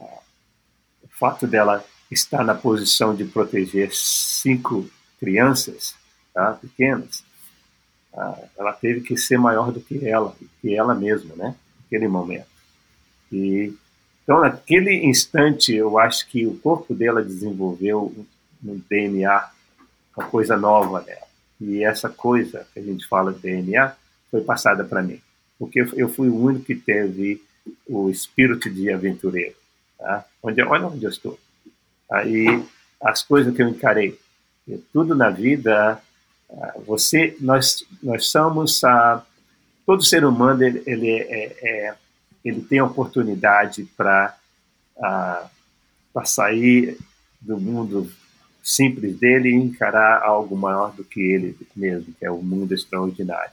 o fato dela estar na posição de proteger cinco crianças tá, pequenas, ela teve que ser maior do que ela, que ela mesma, né? Naquele momento. E então, naquele instante, eu acho que o corpo dela desenvolveu um DNA, uma coisa nova dela. E essa coisa que a gente fala de DNA foi passada para mim, porque eu fui o único que teve o espírito de aventureiro. Tá? Onde, olha onde eu estou. Aí as coisas que eu encarei, tudo na vida, ah, você, nós, nós somos a todo ser humano ele, ele, é, é, ele tem oportunidade para para sair do mundo simples dele e encarar algo maior do que ele mesmo, que é o mundo extraordinário.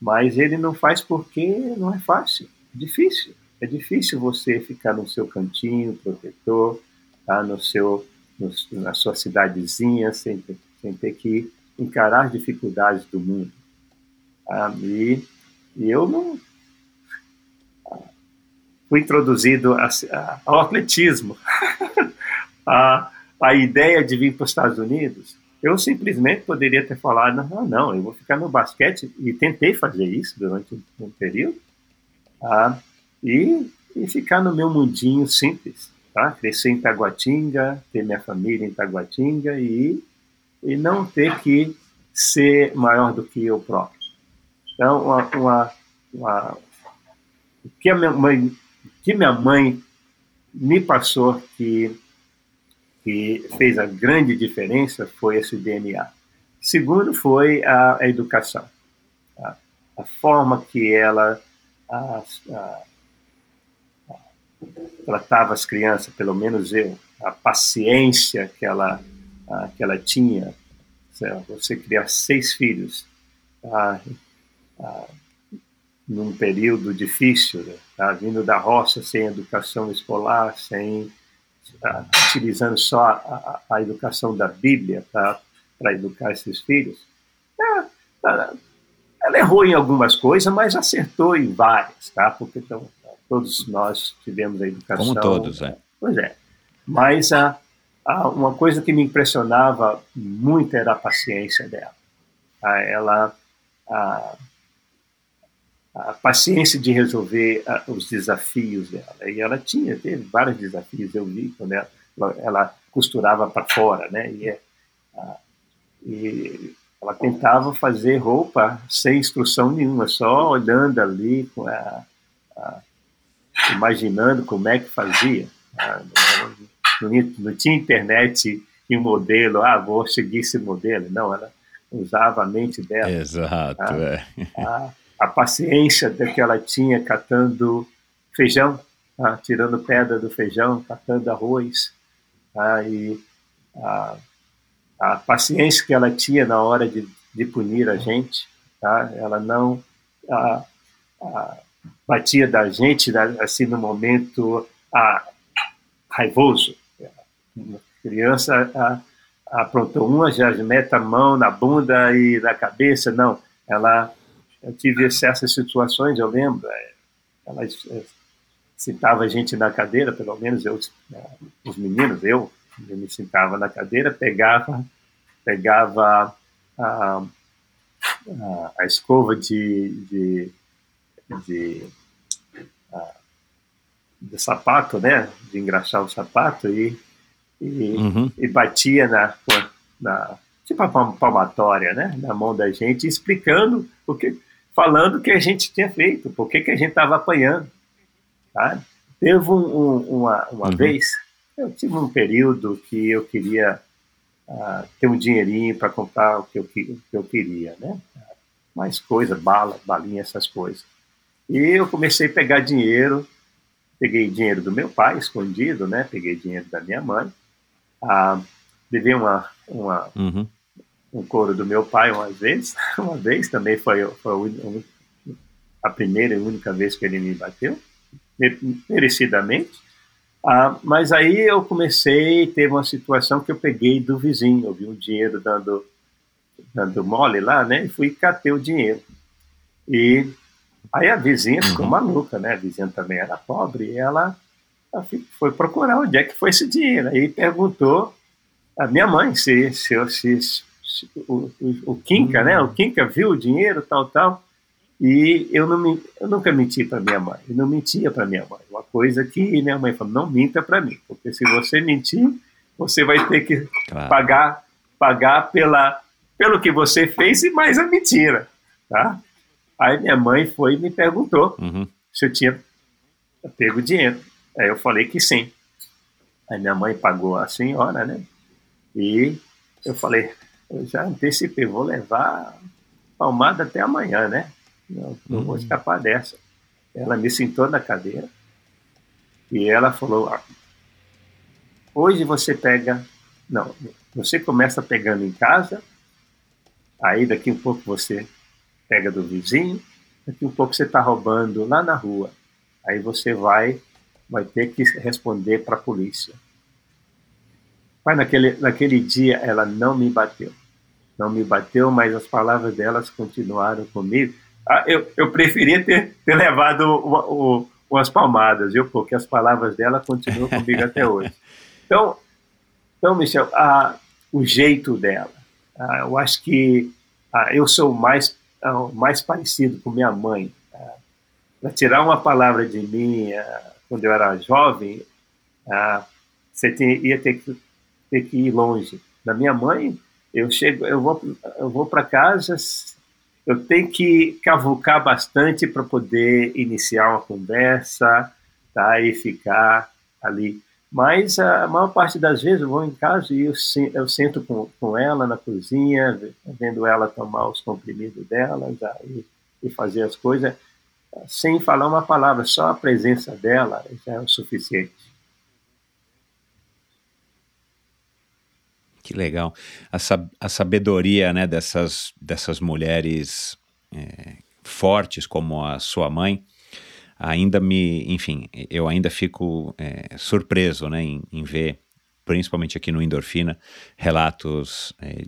Mas ele não faz porque não é fácil, é difícil. É difícil você ficar no seu cantinho protetor, tá? no seu, no, na sua cidadezinha, sem ter, sem ter que encarar as dificuldades do mundo. Ah, e, e eu não fui introduzido a, a, ao atletismo, a, a ideia de vir para os Estados Unidos. Eu simplesmente poderia ter falado, não, não, eu vou ficar no basquete e tentei fazer isso durante um, um período. Ah, e, e ficar no meu mundinho simples, tá? Crescer em Taguatinga, ter minha família em Taguatinga e, e não ter que ser maior do que eu próprio. Então, uma, uma, uma o que a minha mãe, que minha mãe me passou que que fez a grande diferença foi esse DNA. Segundo foi a, a educação, a, a, forma que ela a, tratava as crianças, pelo menos eu, a paciência que ela, que ela tinha. Você criar seis filhos num período difícil, né? tá? vindo da roça sem educação escolar, sem utilizando só a, a, educação da Bíblia para educar esses filhos. É, ela errou em algumas coisas, mas acertou em várias, tá? Porque então, todos nós tivemos a educação. Como todos, é. Pois é. Mas a, a, uma coisa que me impressionava muito era a paciência dela. A, ela, a, a paciência de resolver os desafios dela. E ela tinha, teve vários desafios, eu vi quando ela, ela costurava para fora, né? E, e ela tentava fazer roupa sem instrução nenhuma, só olhando ali imaginando como é que fazia. Ah, não, tinha internet e modelo, ah, vou seguir esse modelo. Não, ela usava a mente dela. Exato, tá? é. A, a, paciência que ela tinha catando feijão, tá? tirando pedra do feijão, catando arroz. Tá? E a, a, paciência que ela tinha na hora de, de punir a gente. Tá? Ela não... A, batia da gente assim no momento ah, raivoso. A criança ah, aprontou uma, já mete a mão na bunda e na cabeça. Não, ela eu tive essas situações, eu lembro. É, ela é, sentava a gente na cadeira, pelo menos eu, é, os meninos, eu, eu me sentava na cadeira, pegava, pegava a, a, a escova de, de de, de sapato, né? De engraxar o sapato e, e, uhum. e batia na, na tipo uma palmatória, né, na mão da gente, explicando o que, falando o que a gente tinha feito, por que, que a gente estava apanhando. Tá? Teve um, um, uma, uma uhum. vez, eu tive um período que eu queria uh, ter um dinheirinho para comprar o que, eu, o que eu queria, né? Mais coisa, bala, balinha, essas coisas. E eu comecei a pegar dinheiro, peguei dinheiro do meu pai, escondido, né? Peguei dinheiro da minha mãe, uh, levei uma, uma, uhum um couro do meu pai uma vez, uma vez também foi, foi a primeira e única vez que ele me bateu, merecidamente. Ah, mas aí eu comecei, teve uma situação que eu peguei do vizinho, eu vi o dinheiro dando, dando mole lá, né? E fui catei o dinheiro. E aí a vizinha ficou uhum. maluca, né? A vizinha também era pobre, e ela foi procurar onde é que foi esse dinheiro. Aí perguntou a minha mãe se, se, se, o, o, o Kinka, né? O Kinka viu o dinheiro, tal, tal. E eu, não me, eu nunca menti para minha mãe. Eu não mentia para minha mãe. Uma coisa que minha mãe falou: não minta para mim, porque se você mentir, você vai ter que claro. pagar, pagar pela, pelo que você fez e mais a mentira, tá? Aí minha mãe foi e me perguntou uhum. se eu tinha pego dinheiro. Aí eu falei que sim. Aí minha mãe pagou a senhora, né? E eu falei, eu já antecipei, vou levar palmada até amanhã, né? Não, não uhum. vou escapar dessa. Ela me sentou na cadeira e ela falou: ah, hoje você pega, não, você começa pegando em casa, aí daqui um pouco você pega do vizinho, daqui um pouco você está roubando lá na rua, aí você vai, vai ter que responder para a polícia. Mas naquele, naquele dia ela não me bateu não me bateu, mas as palavras delas continuaram comigo. Ah, eu, eu preferia ter, ter levado o, o, umas palmadas, viu? Porque as palavras dela continuam comigo até hoje. Então, então Michel, ah, o jeito dela, ah, eu acho que ah, eu sou mais, ah, mais parecido com minha mãe. Ah, Para tirar uma palavra de mim quando eu era jovem, você ia ter que, ter que ir longe. Da minha mãe, eu chego, eu vou, eu vou para casa, eu tenho que cavucar bastante para poder iniciar uma conversa, tá? E ficar ali. Mas a maior parte das vezes eu vou em casa e eu, eu sento com, com ela na cozinha, vendo ela tomar os comprimidos dela e, e fazer as coisas, sem falar uma palavra, só a presença dela já é o suficiente. Que legal. A, sab a sabedoria né, dessas, dessas mulheres é, fortes como a sua mãe ainda me, enfim, eu ainda fico é, surpreso né, em, em, ver, principalmente aqui no Endorfina, relatos é,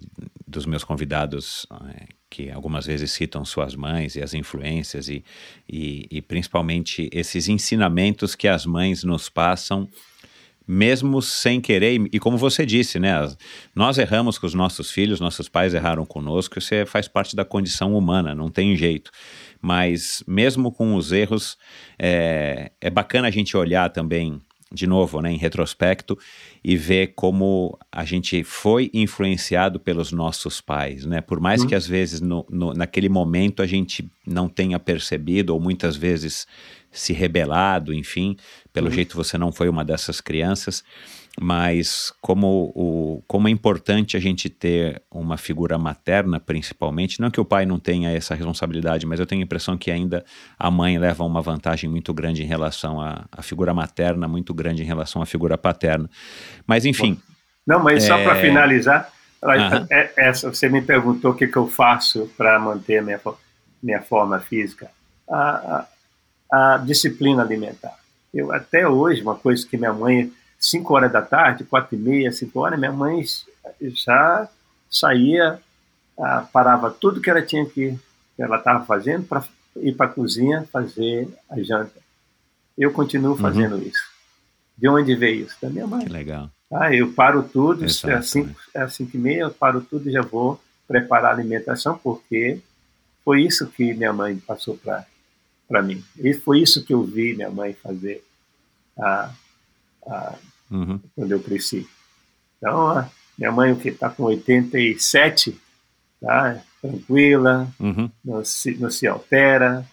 dos meus convidados é, que algumas vezes citam suas mães e as influências e, e, e principalmente esses ensinamentos que as mães nos passam mesmo sem querer, e como você disse, né, nós erramos com os nossos filhos, nossos pais erraram conosco, isso é, faz parte da condição humana, não tem jeito. Mas mesmo com os erros, é, é bacana a gente olhar também, de novo, né, em retrospecto, e ver como a gente foi influenciado pelos nossos pais, né? Por mais uhum. que às vezes no, no, naquele momento a gente não tenha percebido, ou muitas vezes se rebelado, enfim, pelo uhum. jeito você não foi uma dessas crianças, mas como, o, como é importante a gente ter uma figura materna, principalmente, não que o pai não tenha essa responsabilidade, mas eu tenho a impressão que ainda a mãe leva uma vantagem muito grande em relação à, à figura materna, muito grande em relação à figura paterna. Mas enfim. Não, mas só para é, finalizar, uhum. essa, você me perguntou o que, que eu faço para manter a minha, minha forma física. A, a disciplina alimentar. Eu até hoje, uma coisa que minha mãe, 5 horas da tarde, quatro e meia, 5 horas, minha mãe já saía, ah, parava tudo que ela tinha que, que ela estava fazendo para ir para a cozinha fazer a janta. Eu continuo uhum. fazendo uhum. isso. De onde veio isso? Da minha mãe. Que legal. Ah, eu paro tudo, Exato, é às 5 né? é cinco e meia, eu paro tudo e já vou preparar a alimentação, porque foi isso que minha mãe passou para para mim. E foi isso que eu vi minha mãe fazer ah, ah, uhum. quando eu cresci. Então, minha mãe que está com 87, tá? tranquila, Uhum. não se, não se altera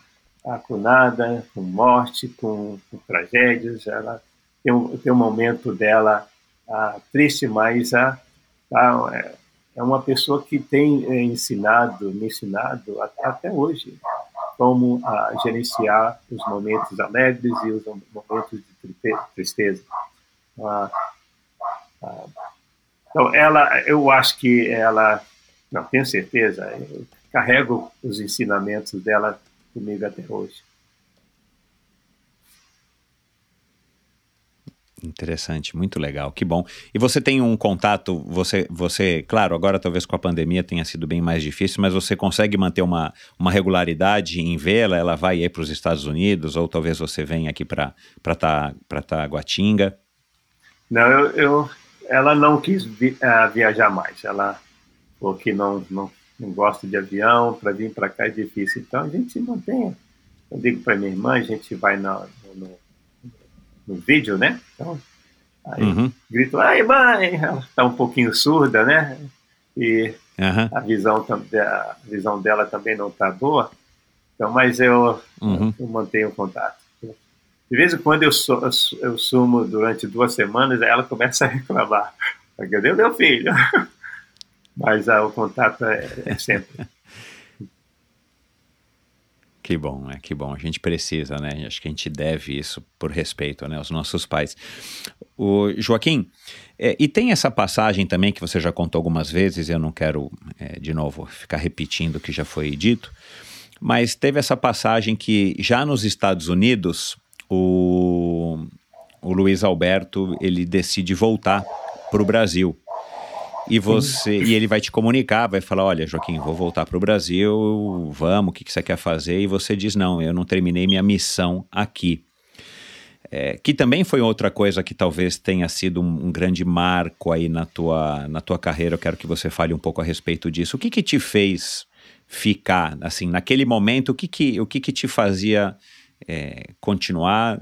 tá? com nada, com morte, com, com tragédias. Ela tem um, tem um momento dela ah, triste, mas ah, tá, é, é uma pessoa que tem é, ensinado, me ensinado até, até hoje como ah, gerenciar os momentos alegres e os momentos de tri- tristeza. Ah, ah, então, ela, eu acho que ela, não tenho certeza, carrego os ensinamentos dela comigo até hoje. Interessante, muito legal, que bom. E você tem um contato, você, você, claro, agora talvez com a pandemia tenha sido bem mais difícil, mas você consegue manter uma, uma regularidade em vê-la? Ela vai aí para os Estados Unidos, ou talvez você venha aqui para tá, Taguatinga? Não, eu, eu, ela não quis uh, viajar mais. Ela falou que não, não, não gosta de avião, para vir para cá é difícil. Então a gente mantém. Eu digo para minha irmã, a gente vai no, no, no vídeo, né? Então, aí uhum. grito, ai mãe, ela está um pouquinho surda, né? E uhum. a, visão, a visão dela também não está boa. Então, mas eu, uhum. eu mantenho contato. De vez em quando eu, so, eu sumo durante duas semanas, ela começa a reclamar. Cadê o meu filho? Mas ah, o contato é, é sempre. Que bom, né? Que bom. A gente precisa, né? Acho que a gente deve isso por respeito, né? Aos nossos pais. O Joaquim, é, e tem essa passagem também que você já contou algumas vezes, eu não quero, é, de novo, ficar repetindo o que já foi dito, mas teve essa passagem que já nos Estados Unidos, o, o Luiz Alberto, ele decide voltar para o Brasil. E você e ele vai te comunicar, vai falar, olha, Joaquim, vou voltar para o Brasil, vamos, o que, que você quer fazer? E você diz, não, eu não terminei minha missão aqui. É, que também foi outra coisa que talvez tenha sido um, um, grande marco aí na tua, na tua carreira. Eu quero que você fale um pouco a respeito disso. O que que te fez ficar, assim, naquele momento, o que que, o que, que te fazia é, continuar,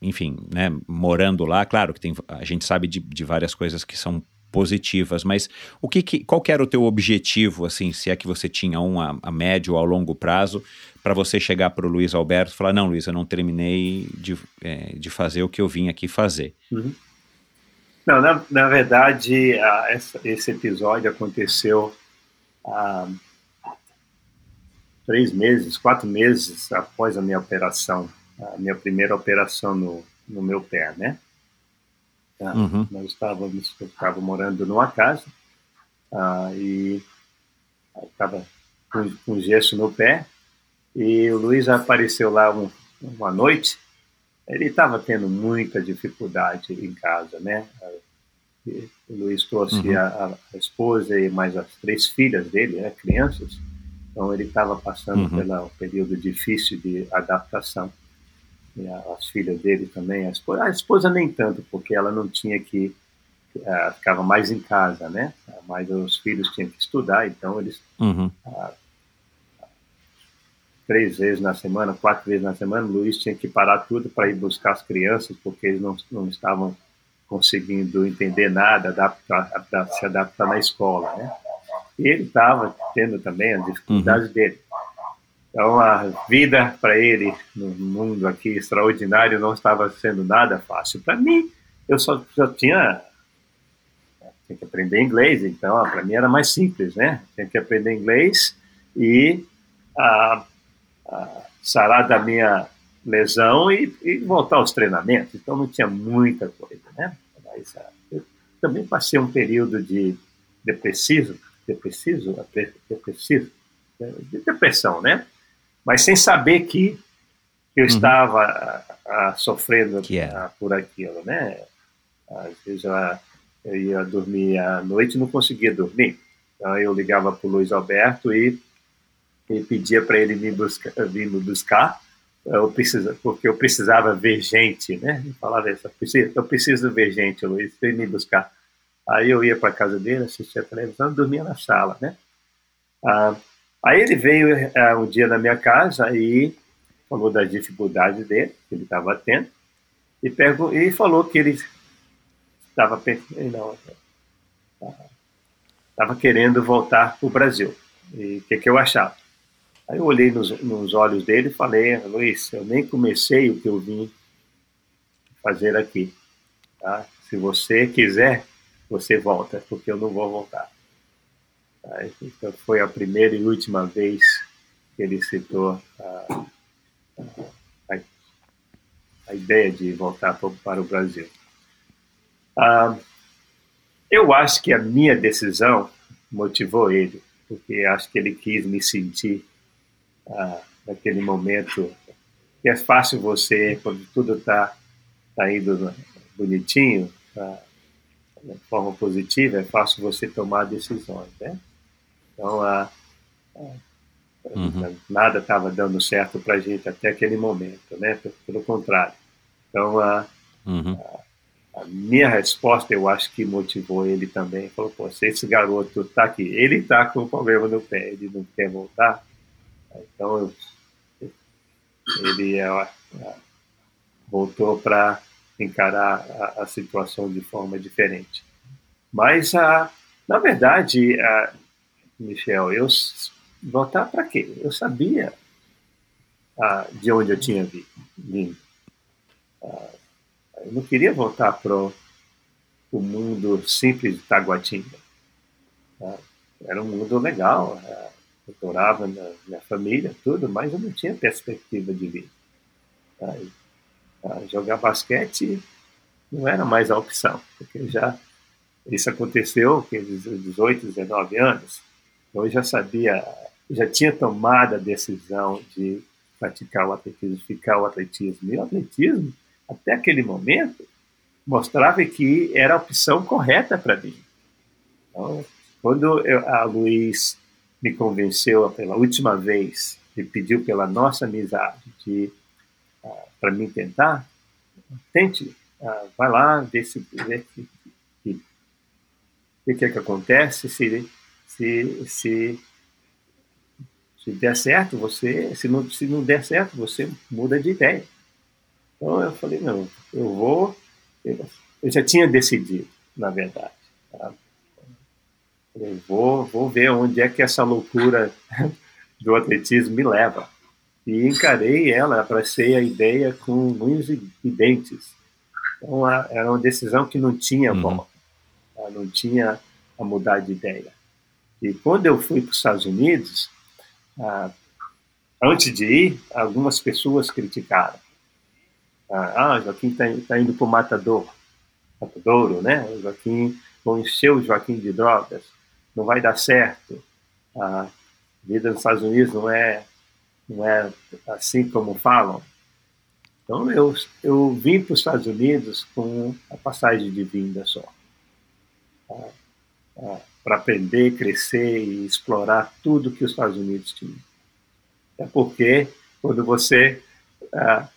enfim, né, morando lá? Claro que tem, a gente sabe de, de várias coisas que são positivas, mas o que, que qual que era o teu objetivo, assim, se é que você tinha um a, a médio ou a longo prazo, para você chegar para o Luiz Alberto e falar, não, Luiz, eu não terminei de, é, de fazer o que eu vim aqui fazer. Uhum. Não, na, na verdade, a, essa, esse episódio aconteceu há três meses, quatro meses após a minha operação, a minha primeira operação no, no meu pé, né? Uhum. Nós estávamos, eu estava morando numa casa uh, e estava com, com gesso no pé e o Luiz apareceu lá um, uma noite. Ele estava tendo muita dificuldade em casa, né? O Luiz trouxe uhum. a, a, esposa e mais as três filhas dele, né, crianças. Então ele estava passando uhum. pelo período difícil de adaptação as filhas dele também, a esposa, a esposa nem tanto, porque ela não tinha que, uh, ficava mais em casa, né? Mas os filhos tinham que estudar, então eles uhum. uh, três vezes na semana, quatro vezes na semana, o Luiz tinha que parar tudo para ir buscar as crianças, porque eles não, não estavam conseguindo entender nada, adaptar, adaptar, se adaptar na escola, né? Ele estava tendo também as dificuldades uhum. dele. Então, a vida para ele no mundo aqui extraordinário não estava sendo nada fácil. Para mim, eu só, só tinha, tinha que aprender inglês, então para mim era mais simples, né? Tinha que aprender inglês e a, a sarar da minha lesão e, e, voltar aos treinamentos. Então não tinha muita coisa, né? Mas eu também passei um período de depressivo, depressivo, depressivo, de depressão, né? mas sem saber que eu uhum. estava a, a, sofrendo yeah. a, por aquilo, né? Às vezes eu, eu, ia dormir à noite e não conseguia dormir. Então eu ligava para o Luiz Alberto e, e pedia para ele me buscar, vir me buscar, eu precisa, porque eu precisava ver gente, né? Eu falava isso, eu preciso, eu preciso ver gente, Luiz, vem me buscar. Aí eu ia para a casa dele, assistia a televisão e dormia na sala, né? Ah, Aí ele veio uh, um dia na minha casa e falou das dificuldades dele, que ele estava tendo, e, e falou que ele estava querendo voltar para o Brasil. E o que, que eu achava? Aí eu olhei nos, nos olhos dele e falei, Luiz, eu nem comecei o que eu vim fazer aqui. Tá? Se você quiser, você volta, porque eu não vou voltar. Tá? Então foi a primeira e última vez que ele citou a, a, a ideia de voltar para o Brasil. Ah, eu acho que a minha decisão motivou ele, porque acho que ele quis me sentir ah, naquele momento. E é fácil você, quando tudo está tá indo bonitinho, tá, de forma positiva, é fácil você tomar decisões, né? Então, a, uhum. nada estava dando certo para a gente até aquele momento, né? Pelo contrário. Então, a, uhum. a, a, minha resposta, eu acho que motivou ele também. Falou, pô, se esse garoto está aqui, ele está com um problema no pé, ele não quer voltar, então ele é, voltou para encarar a, a, situação de forma diferente. Mas, a, na verdade, a, Michel, eu voltar para quê? Eu sabia ah, de onde eu tinha vindo. Ah, eu não queria voltar para o mundo simples de Taguatinga. Ah, era um mundo legal. Ah, eu morava na minha família, tudo, mas eu não tinha perspectiva de vida. Jogar basquete não era mais a opção, porque já isso aconteceu com 18, 19 anos. Então eu já sabia já tinha tomado a decisão de praticar o atletismo, ficar o atletismo. E o atletismo, até aquele momento, mostrava que era a opção correta para mim. Então, quando eu, a Luiz me convenceu pela última vez e pediu pela nossa amizade de para mim tentar, tente, uh, vai lá, vê se vê que, que, é que acontece, se, se, se se der certo, você, se não, se não der certo, você muda de ideia. Então eu falei, não, eu vou. Eu, já tinha decidido, na verdade. Tá? Eu vou, vou ver onde é que essa loucura do atletismo me leva. E encarei ela, abracei a ideia com unhas e dentes. Então era uma decisão que não tinha uhum. volta, não tinha a mudar de ideia. E quando eu fui para os Estados Unidos, ah, antes de ir, algumas pessoas criticaram. Ah, ah Joaquim está tá indo para o matador, matadouro, né? O Joaquim, vão encher o Joaquim de drogas, não vai dar certo. A vida nos Estados Unidos não é, não é assim como falam. Então eu, eu vim para os Estados Unidos com a passagem de vinda só. Ah, para aprender, crescer e explorar tudo que os Estados Unidos tinham. É porque quando você ah,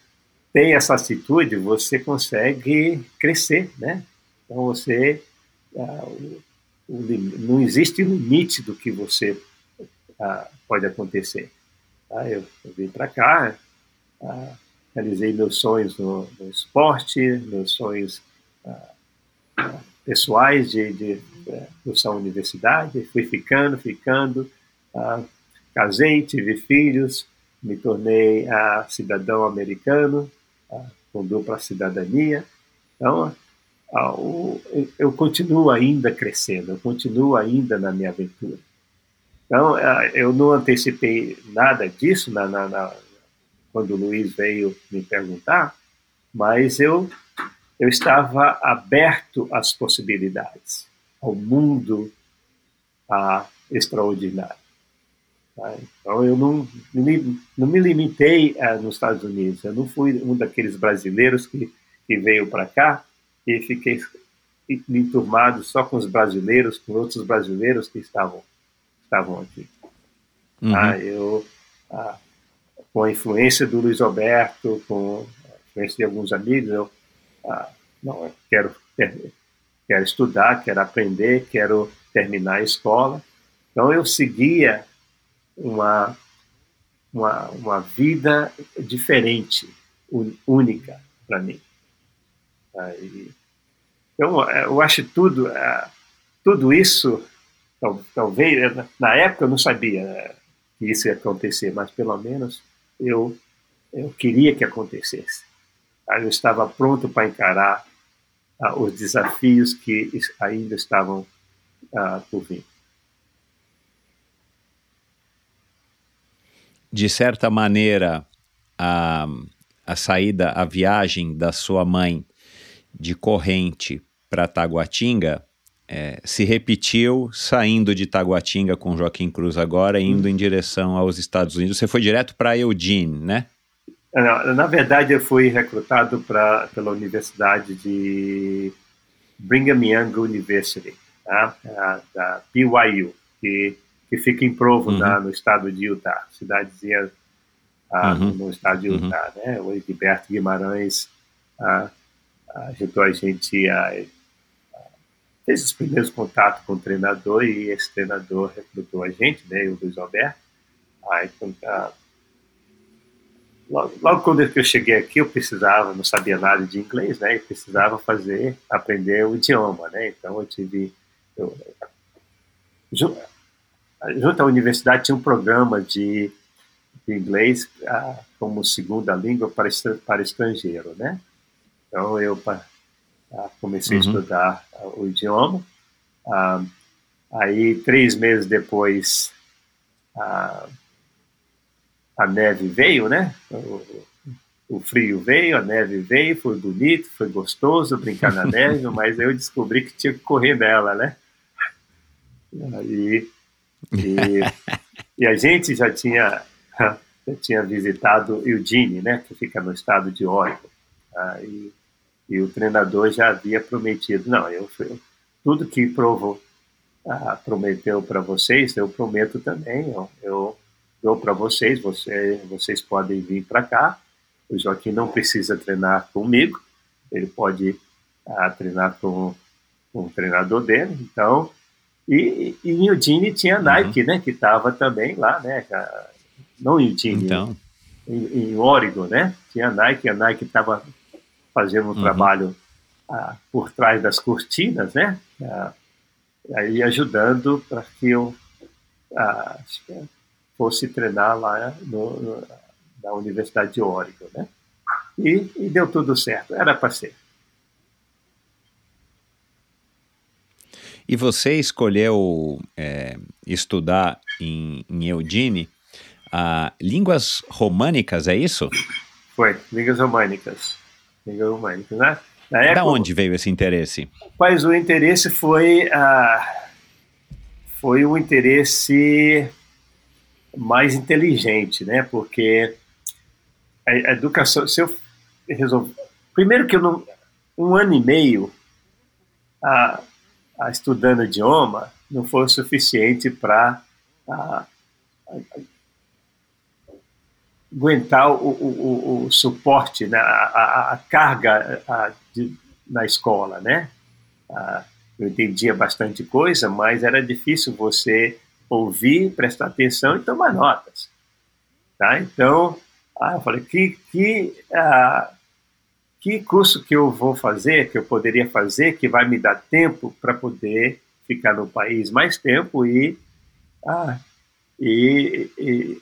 tem essa atitude, você consegue crescer, né? Então você o, o, não existe limite do que você pode acontecer. Tá? Eu, eu, vim para cá, ah, realizei meus sonhos no, no, esporte, meus sonhos ah, ah, pessoais de, de cursar a universidade, fui ficando, ficando, uh, casei, tive filhos, me tornei uh, cidadão americano, uh, com dupla cidadania. Então, o, eu continuo ainda crescendo, eu continuo ainda na minha aventura. Então, eu não antecipei nada disso na, na, na, quando o Luiz veio me perguntar, mas eu, eu estava aberto às possibilidades ao mundo ah, extraordinário. Tá? Então, eu não, não me limitei ah, nos Estados Unidos. Eu não fui um daqueles brasileiros que, que veio para cá e fiquei enturmado só com os brasileiros, com outros brasileiros que estavam, estavam aqui. Uhum. Ah, eu, ah, com a influência do Luiz Alberto, com a influência de alguns amigos, eu ah, não, eu quero quero estudar, quero aprender, quero terminar a escola. Então eu seguia uma, uma, uma vida diferente, única para mim. Então eu acho tudo, tudo isso, talvez, na época eu não sabia que isso ia acontecer, mas pelo menos eu, eu queria que acontecesse. Eu estava pronto para encarar uh, os desafios que ainda estavam uh, por vir. De certa maneira, a, a saída, a viagem da sua mãe de corrente para Taguatinga é, se repetiu saindo de Taguatinga com Joaquim Cruz agora, indo em direção aos Estados Unidos. Você foi direto para Eugene, né? Na, verdade, eu fui recrutado pra, pela Universidade de Brigham Young University, tá? da BYU, que, que fica em Provo, uhum. na, no estado de Utah, cidadezinha ah, uhum. no estado de uhum. Utah. Uhum. Né? O Egberto Guimarães ah, ajudou a gente a fez os primeiros contatos com o treinador e esse treinador recrutou a gente, né, o Luiz Alberto. Aí, ah, logo, logo, quando eu cheguei aqui, eu precisava, não sabia nada de inglês, né, e precisava fazer, aprender o idioma, né, então eu tive, eu, junto, junto à universidade tinha um programa de, de inglês ah, como segunda língua para, para estrangeiro, né, então eu Tá? Comecei uhum. a estudar uh, o idioma. Uh, aí, três meses depois, uh, a neve veio, né? O, o, frio veio, a neve veio, foi bonito, foi gostoso brincar na neve, mas eu descobri que tinha que correr nela, né? E, e, e a gente já tinha, já tinha visitado Eugene, né? Que fica no estado de Oregon. E o treinador já havia prometido, não, eu, eu tudo que provou, ah, prometeu para vocês, eu prometo também, eu, eu dou para vocês, você, vocês podem vir para cá, o Joaquim não precisa treinar comigo, ele pode ah, treinar com, com o treinador dele, então, e, e Udine tinha a Nike, uhum. né, que estava também lá, né, não em Udine, então. em, em Oregon, né, tinha Nike, a Nike estava fazendo um uhum. trabalho ah, por trás das cortinas, né? Ah, aí ajudando para que eu ah, fosse treinar lá no, no, na Universidade de Oregon, né? E, e deu tudo certo, era para ser. E você escolheu é, estudar em, em Eugene ah, línguas românicas, é isso? Foi, línguas românicas humânicas, né? Na época, da onde veio esse interesse? Mas o interesse foi ah, foi um interesse mais inteligente, né? Porque a, educação, se eu resolver, primeiro que eu não, um ano e meio a, a estudando idioma não foi o suficiente para aguentar o, o, o suporte, né, a, a, a carga a, de, na escola, né? eu entendia bastante coisa, mas era difícil você ouvir, prestar atenção e tomar notas, tá? Então, ah, eu falei que que que curso que eu vou fazer, que eu poderia fazer, que vai me dar tempo para poder ficar no país mais tempo e, ah, e, e,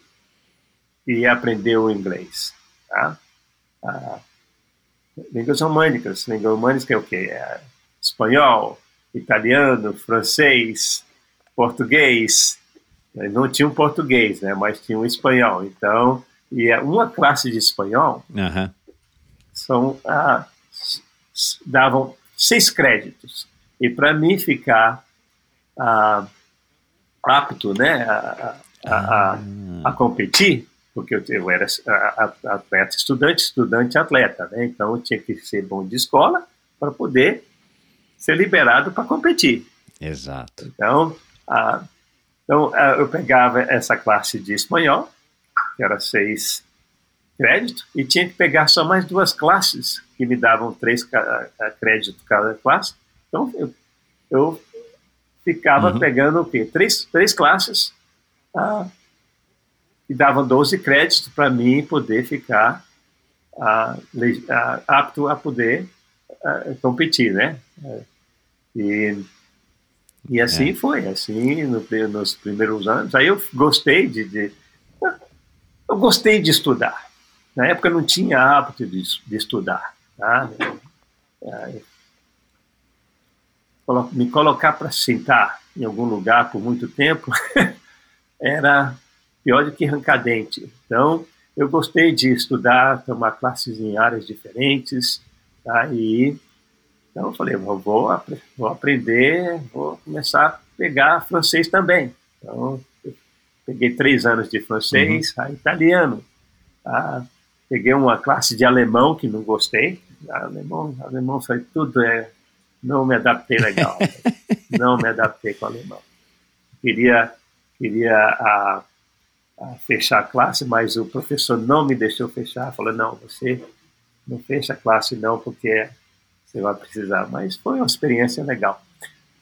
e aprendeu o inglês. Tá? Ah, línguas românicas. Línguas românicas é o quê? É espanhol, italiano, francês, português. Não tinha um português, né? mas tinha um espanhol. Então, e é uma classe de espanhol uhum. são, ah, davam seis créditos. E para mim ficar ah, apto né, a, a, a, a competir, porque eu, eu era atleta estudante, estudante atleta, né? Então eu tinha que ser bom de escola para poder ser liberado para competir. Exato. Então, a, então a, eu pegava essa classe de espanhol, que era seis créditos, e tinha que pegar só mais duas classes que me davam três créditos cada classe. Então eu, eu ficava uhum. pegando o quê? Três, três classes. Ah, e davam 12 créditos para mim poder ficar apto a poder competir, né? E, E assim é. foi, assim, no, nos primeiros anos. Aí eu gostei de, de, Eu gostei de estudar. Na época não tinha hábito de, de estudar. Tá? É, me colocar para sentar em algum lugar por muito tempo era pior do que arrancar dente. Então, eu gostei de estudar, tomar classes em áreas diferentes, tá? e então eu falei, vou, vou, aprender, vou começar a pegar francês também. Então, peguei três anos de francês, uhum. italiano, tá? peguei uma classe de alemão que não gostei, alemão, alemão foi tudo é não me adaptei legal. não me adaptei com o alemão. Queria, queria a, a fechar a classe, mas o professor não me deixou fechar. Falou: não, você não fecha a classe não, porque você vai precisar. Mas foi uma experiência legal.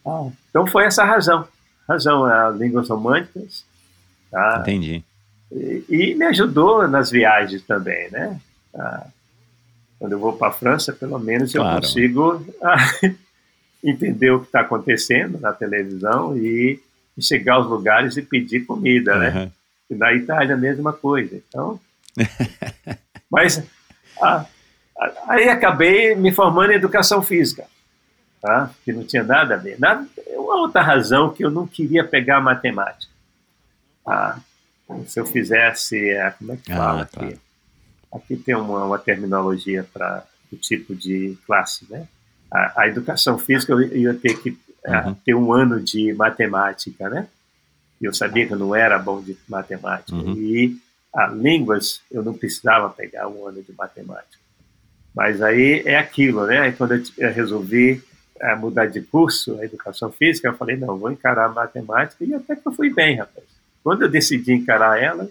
Ah, então foi essa a razão. Razão, as línguas românticas. Tá? Entendi. E, e, me ajudou nas viagens também, né? Ah, quando eu vou para a França, pelo menos claro. eu consigo entender o que está acontecendo na televisão e, e, chegar aos lugares e pedir comida, uhum. né? E na Itália a mesma coisa. Então, mas a, a, aí acabei me formando em educação física, tá? Que não tinha nada a ver. Nada, uma outra razão que eu não queria pegar matemática. Tá? Se eu fizesse, como é que ah, fala aqui? Claro. Aqui tem uma, uma terminologia para o tipo de classe, né? a, a educação física eu ia ter que é, uhum. ter um ano de matemática, né? Eu sabia que eu não era bom de matemática. Uhum. E a línguas eu não precisava pegar um ano de matemática. Mas aí é aquilo, né? Aí quando eu resolvi é, mudar de curso, a educação física, eu falei, não, vou encarar a matemática, e até que eu fui bem, rapaz. Quando eu decidi encarar ela,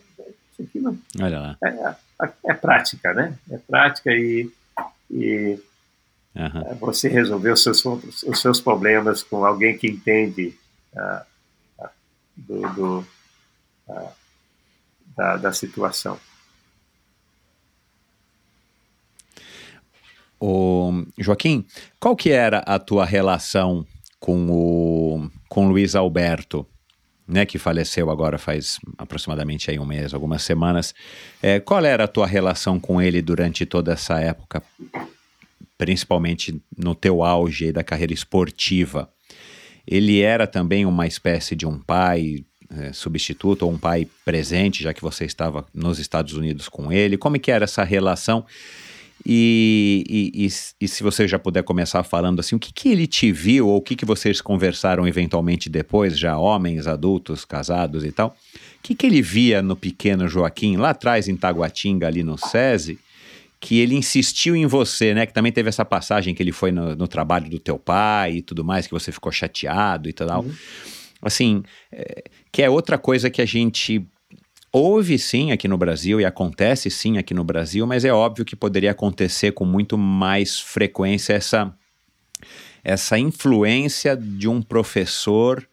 isso aqui não... Olha lá. É, é, é prática, né? É prática e, e Uhum. Você resolver os seus, os seus problemas com alguém que entende uh, uh, do, do da, da situação. O Joaquim, qual que era a tua relação com o com Luiz Alberto, né, que faleceu agora faz aproximadamente aí um mês, algumas semanas? É, qual era a tua relação com ele durante toda essa época? principalmente no teu auge da carreira esportiva, ele era também uma espécie de um pai é, substituto ou um pai presente, já que você estava nos Estados Unidos com ele? Como é que era essa relação? E, e, e, e, se você já puder começar falando assim, o que, que ele te viu ou o que, que vocês conversaram eventualmente depois, já homens, adultos, casados e tal, o que, que ele via no pequeno Joaquim lá atrás em Taguatinga, ali no SESI, que ele insistiu em você, né? Que também teve essa passagem que ele foi no, no trabalho do teu pai e tudo mais, que você ficou chateado e tal. Uhum. Assim, é, que é outra coisa que a gente ouve sim aqui no Brasil e acontece sim aqui no Brasil, mas é óbvio que poderia acontecer com muito mais frequência essa essa influência de um professor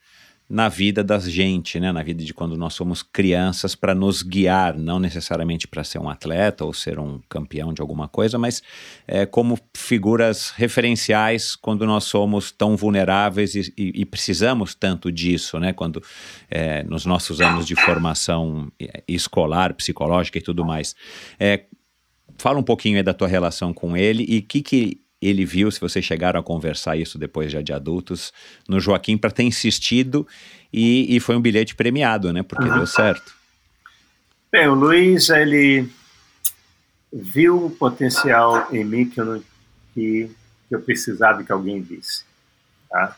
na vida da gente, né? na vida de quando nós somos crianças, para nos guiar, não necessariamente para ser um atleta ou ser um campeão de alguma coisa, mas é, como figuras referenciais quando nós somos tão vulneráveis e, e, e precisamos tanto disso, né? quando é, nos nossos anos de formação é, escolar, psicológica e tudo mais. É, fala um pouquinho aí da tua relação com ele e o que, que ele viu, se vocês chegaram a conversar isso depois já de adultos, no Joaquim para ter insistido e, e, foi um bilhete premiado, né? Porque uhum. deu certo. Bem, o Luiz, ele viu o potencial em mim que eu, não, que, que eu precisava que alguém visse, tá?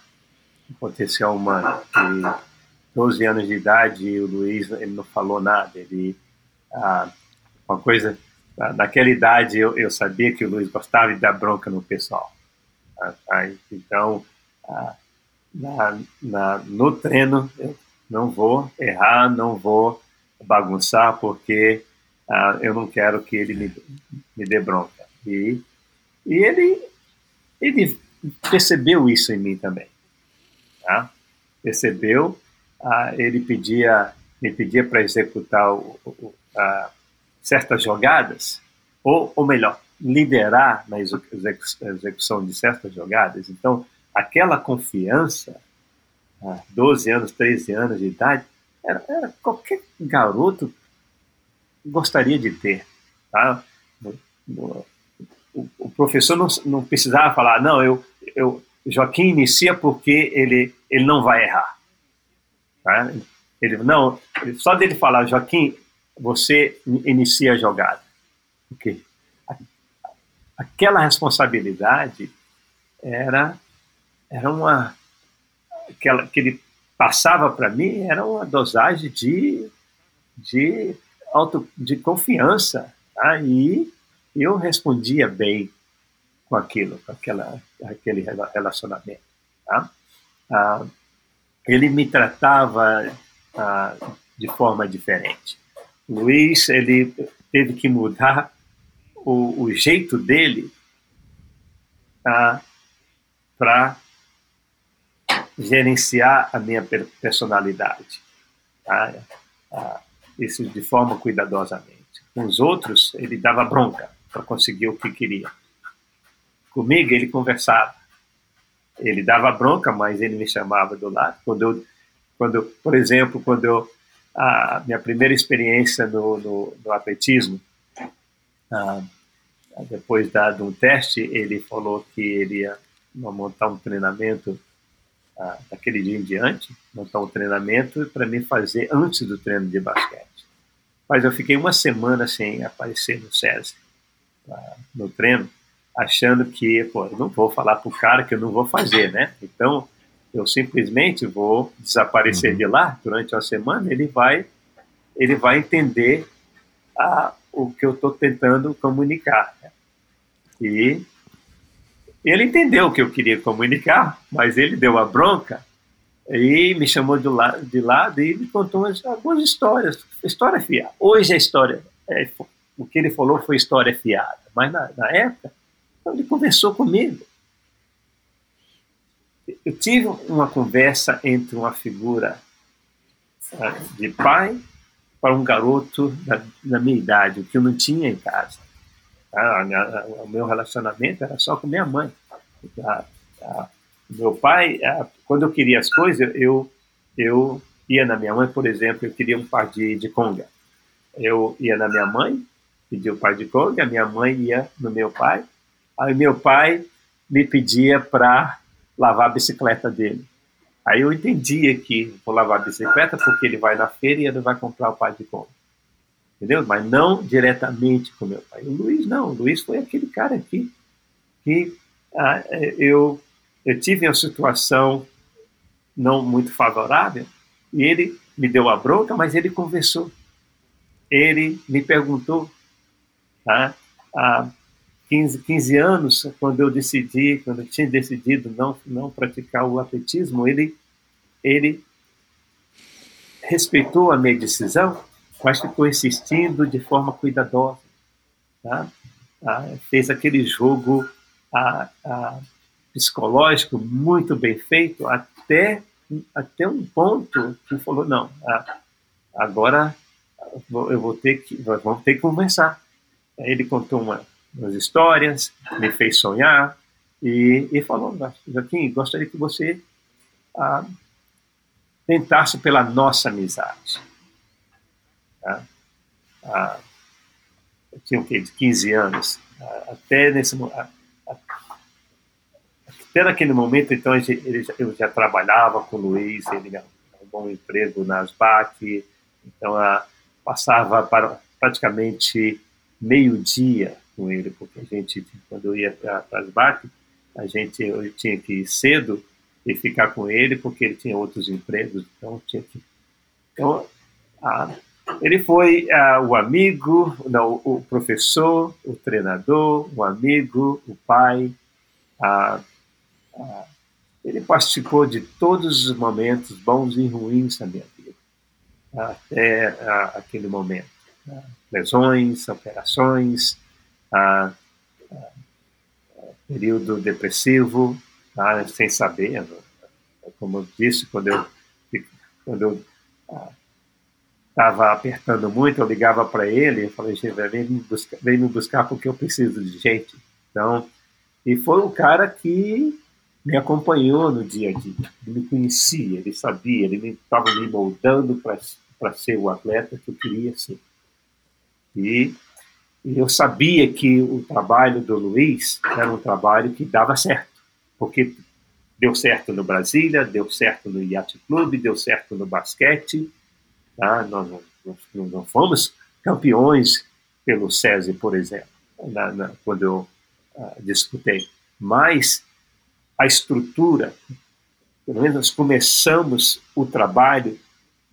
O potencial humano. E 12 anos de idade, o Luiz, ele não falou nada, ele... Ah, uma coisa naquela idade eu, eu, sabia que o Luiz gostava de dar bronca no pessoal. Tá? tá? Então, na, na, no treino, eu não vou errar, não vou bagunçar, porque eu não quero que ele me, me dê bronca. E, e ele, ele percebeu isso em mim também. Tá? Percebeu, ele pedia, me pedia para executar o, o, a, certas jogadas, ou, ou melhor, liderar na execução de certas jogadas. Então, aquela confiança 12 anos, 13 anos de idade, era, era qualquer garoto gostaria de ter. Tá? O, o professor não, não, precisava falar, não, eu, eu, Joaquim inicia porque ele, ele não vai errar. Tá? Ele, não, só dele falar, Joaquim, você inicia a jogada. Porque aquela responsabilidade era, era uma. Aquela, que ele passava para mim era uma dosagem de, de, auto, de confiança. Tá? E eu respondia bem com aquilo, com aquela, aquele relacionamento. Tá? Ah, ele me tratava ah, de forma diferente. Luiz, ele teve que mudar o, o jeito dele tá, para gerenciar a minha personalidade. Tá? Isso de forma cuidadosamente. Com os outros, ele dava bronca para conseguir o que queria. Comigo, ele conversava. Ele dava bronca, mas ele me chamava do lado. Quando eu, quando, por exemplo, quando eu a minha primeira experiência no, no, no atletismo, ah, depois dado um teste, ele falou que ele ia montar um treinamento ah, daquele dia em diante, montar um treinamento para mim fazer antes do treino de basquete. Mas eu fiquei uma semana sem aparecer no SESI, ah, no treino, achando que, pô, eu não vou falar para o cara que eu não vou fazer, né? Então, eu simplesmente vou desaparecer uhum. de lá durante uma semana, ele vai, ele vai entender a, o que eu estou tentando comunicar. Né? E ele entendeu o que eu queria comunicar, mas ele deu a bronca e me chamou de, lado, de lado e me contou algumas histórias. História fiada. Hoje a história, é, o que ele falou foi história fiada, mas na, na época ele conversou comigo eu tive uma conversa entre uma figura uh, de pai para um garoto da, da, minha idade, o que eu não tinha em casa. Tá? Minha, o meu relacionamento era só com minha mãe. Tá? Tá? Meu pai, quando eu queria as coisas, eu, eu ia na minha mãe, por exemplo, eu queria um par de, de conga. Eu ia na minha mãe, pedia um par de conga, minha mãe ia no meu pai, aí meu pai me pedia para lavar a bicicleta dele. Aí eu entendia que vou lavar a bicicleta porque ele vai na feira e ele vai comprar o pai de compra. Entendeu? Mas não diretamente com meu pai. O Luiz não. O Luiz foi aquele cara aqui que ah, é, eu, eu tive uma situação não muito favorável e ele me deu a bronca, mas ele conversou. Ele me perguntou tá? ah, 15, 15 anos, quando eu decidi, quando eu tinha decidido não, não praticar o atletismo, ele, ele respeitou a minha decisão, mas ficou insistindo de forma cuidadosa. Tá? Ah, fez aquele jogo ah, ah, psicológico muito bem feito, até, até um ponto que falou, não, ah, agora eu vou ter que, vamos ter que conversar. Ele contou uma, as histórias, me fez sonhar e, e falou, Joaquim, gostaria que você ah, tentasse pela nossa amizade. Tá? Ah, eu tinha o quê? De 15 anos. Ah, até nesse até naquele momento, então, ele, eu já trabalhava com o Luiz, ele tinha um emprego na ASBAC, então ah, passava para praticamente meio-dia com ele, porque a gente, quando eu ia para as barcas, a gente eu tinha que ir cedo e ficar com ele, porque ele tinha outros empregos, então tinha que. Então, ah, ele foi o amigo, não, o professor, o treinador, o amigo, o pai. Ele participou de todos os momentos bons e ruins da minha vida, até aquele momento. Lesões, operações, a, período depressivo, tá? sem saber. Como eu disse, quando eu quando eu estava apertando muito, eu ligava para ele e falei, gente, vem me, buscar, vem me buscar porque eu preciso de gente. Então, e foi um cara que me acompanhou no dia a dia, ele me conhecia, ele sabia, ele estava me moldando para ser o atleta que eu queria ser. E, eu sabia que o trabalho do Luiz era um trabalho que dava certo, porque deu certo no Brasília, deu certo no Yacht Clube, deu certo no basquete, tá? nós, nós, nós fomos campeões pelo SESI, por exemplo, na, na, quando eu uh, disputei. Mas a estrutura, pelo menos nós começamos o trabalho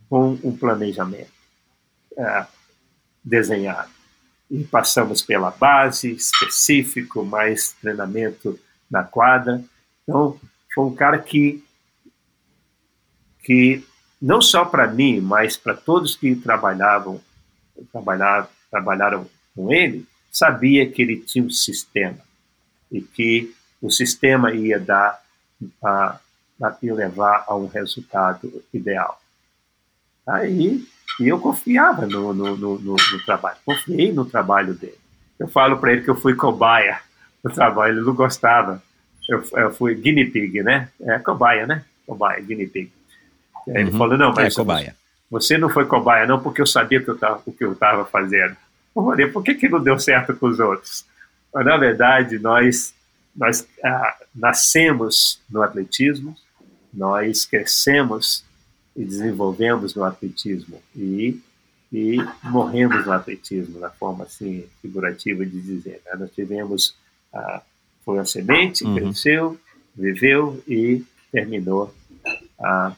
com um planejamento uh, desenhado. E passamos pela base, específico, mais treinamento na quadra. Então, foi um cara que, que não só para mim, mas para todos que trabalhavam, trabalharam, trabalharam com ele, sabia que ele tinha um sistema e que o sistema ia dar a, a levar a um resultado ideal. Aí e eu confiava no, no, no, no, trabalho, confiei no trabalho dele. Eu falo para ele que eu fui cobaia no trabalho, ele não gostava. Eu, eu fui guinea pig, né? É cobaia, né? Cobaia, guinea pig. Aí ele uhum. falou, não, mas é, cobaia. você não foi cobaia não porque eu sabia que eu tava, o que eu estava fazendo. Eu falei, por que, que não deu certo com os outros? Mas, na verdade, nós, nós ah, nascemos no atletismo, nós crescemos e desenvolvemos no atletismo e, e morremos no atletismo, na forma assim figurativa de dizer. Né? Nós tivemos, ah, foi uma semente, uhum. cresceu, viveu e terminou. Ah,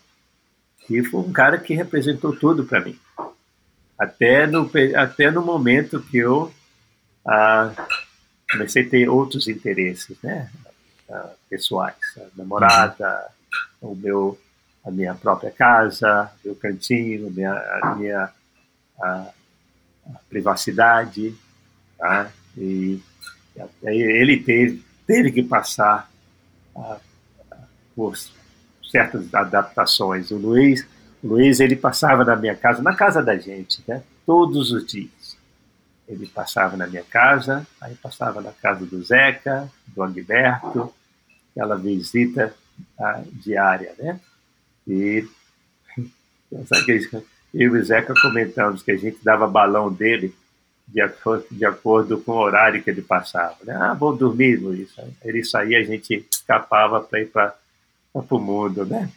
e foi um cara que representou tudo para mim. Até no, até no momento que eu ah, comecei a ter outros interesses, né? Pessoais, a namorada, uhum. o meu a minha própria casa, meu cantinho, minha, a minha a, a privacidade, tá? E ele teve, teve que passar por certas adaptações. O Luiz, o Luiz ele passava na minha casa, na casa da gente, né? Todos os dias. Ele passava na minha casa, aí passava na casa do Zeca, do Agberto, aquela visita ah, diária, né? E sabe que eu e o Zeca comentamos que a gente dava balão dele de acordo, de acordo com o horário que ele passava. Né? Ah, vou dormir, Luiz. Ele saía, a gente escapava para ir para o mundo, né?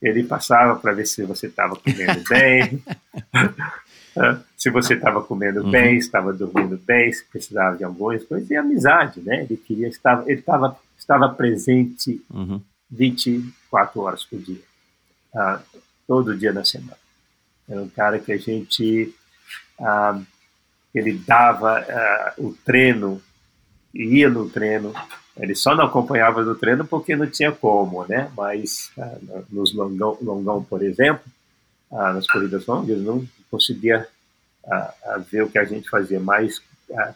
Ele passava para ver se você estava comendo bem, se você estava comendo uhum. bem, estava dormindo bem, se precisava de algumas coisas, e amizade, né? Ele queria, estava, ele estava, estava presente uhum. 24 horas por dia ah, todo dia da semana. Era um cara que a gente ah, ele dava ah, o treino, ia no treino. Ele só não acompanhava no treino porque não tinha como, né? Mas nos longão, longão, por exemplo, nas corridas longas, não conseguia ver o que a gente fazia. Mas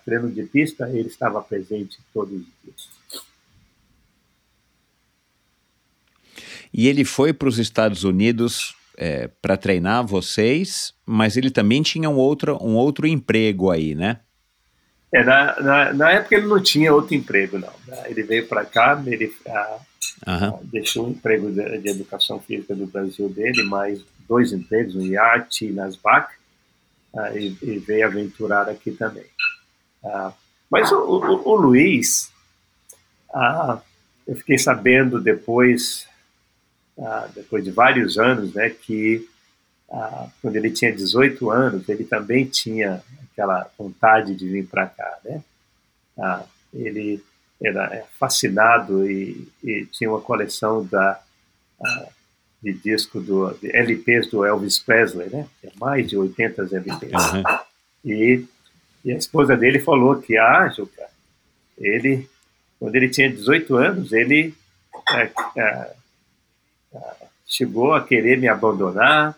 treino de pista, ele estava presente todos os dias. E ele foi para os Estados Unidos é, para treinar vocês, mas ele também tinha um outro, um outro emprego aí, né? É, na, na, na época ele não tinha outro emprego, não. Ele veio para cá, ele ah, uhum. deixou o emprego de, de, educação física do Brasil dele, mais dois empregos, no IAT e nas BAC, ah, e, e, veio aventurar aqui também. Ah, mas o, o, o Luiz, eu fiquei sabendo depois ah, depois de vários anos, né, que ah, quando ele tinha 18 anos, ele também tinha aquela vontade de vir para cá, né? Ah, ele era é, fascinado e, e, tinha uma coleção da de disco do de LPs do Elvis Presley, né? Mais de 80 LPs. Uhum. E, e, a esposa dele falou que, ah, Juca, ele, quando ele tinha 18 anos, ele é, é, chegou a querer me abandonar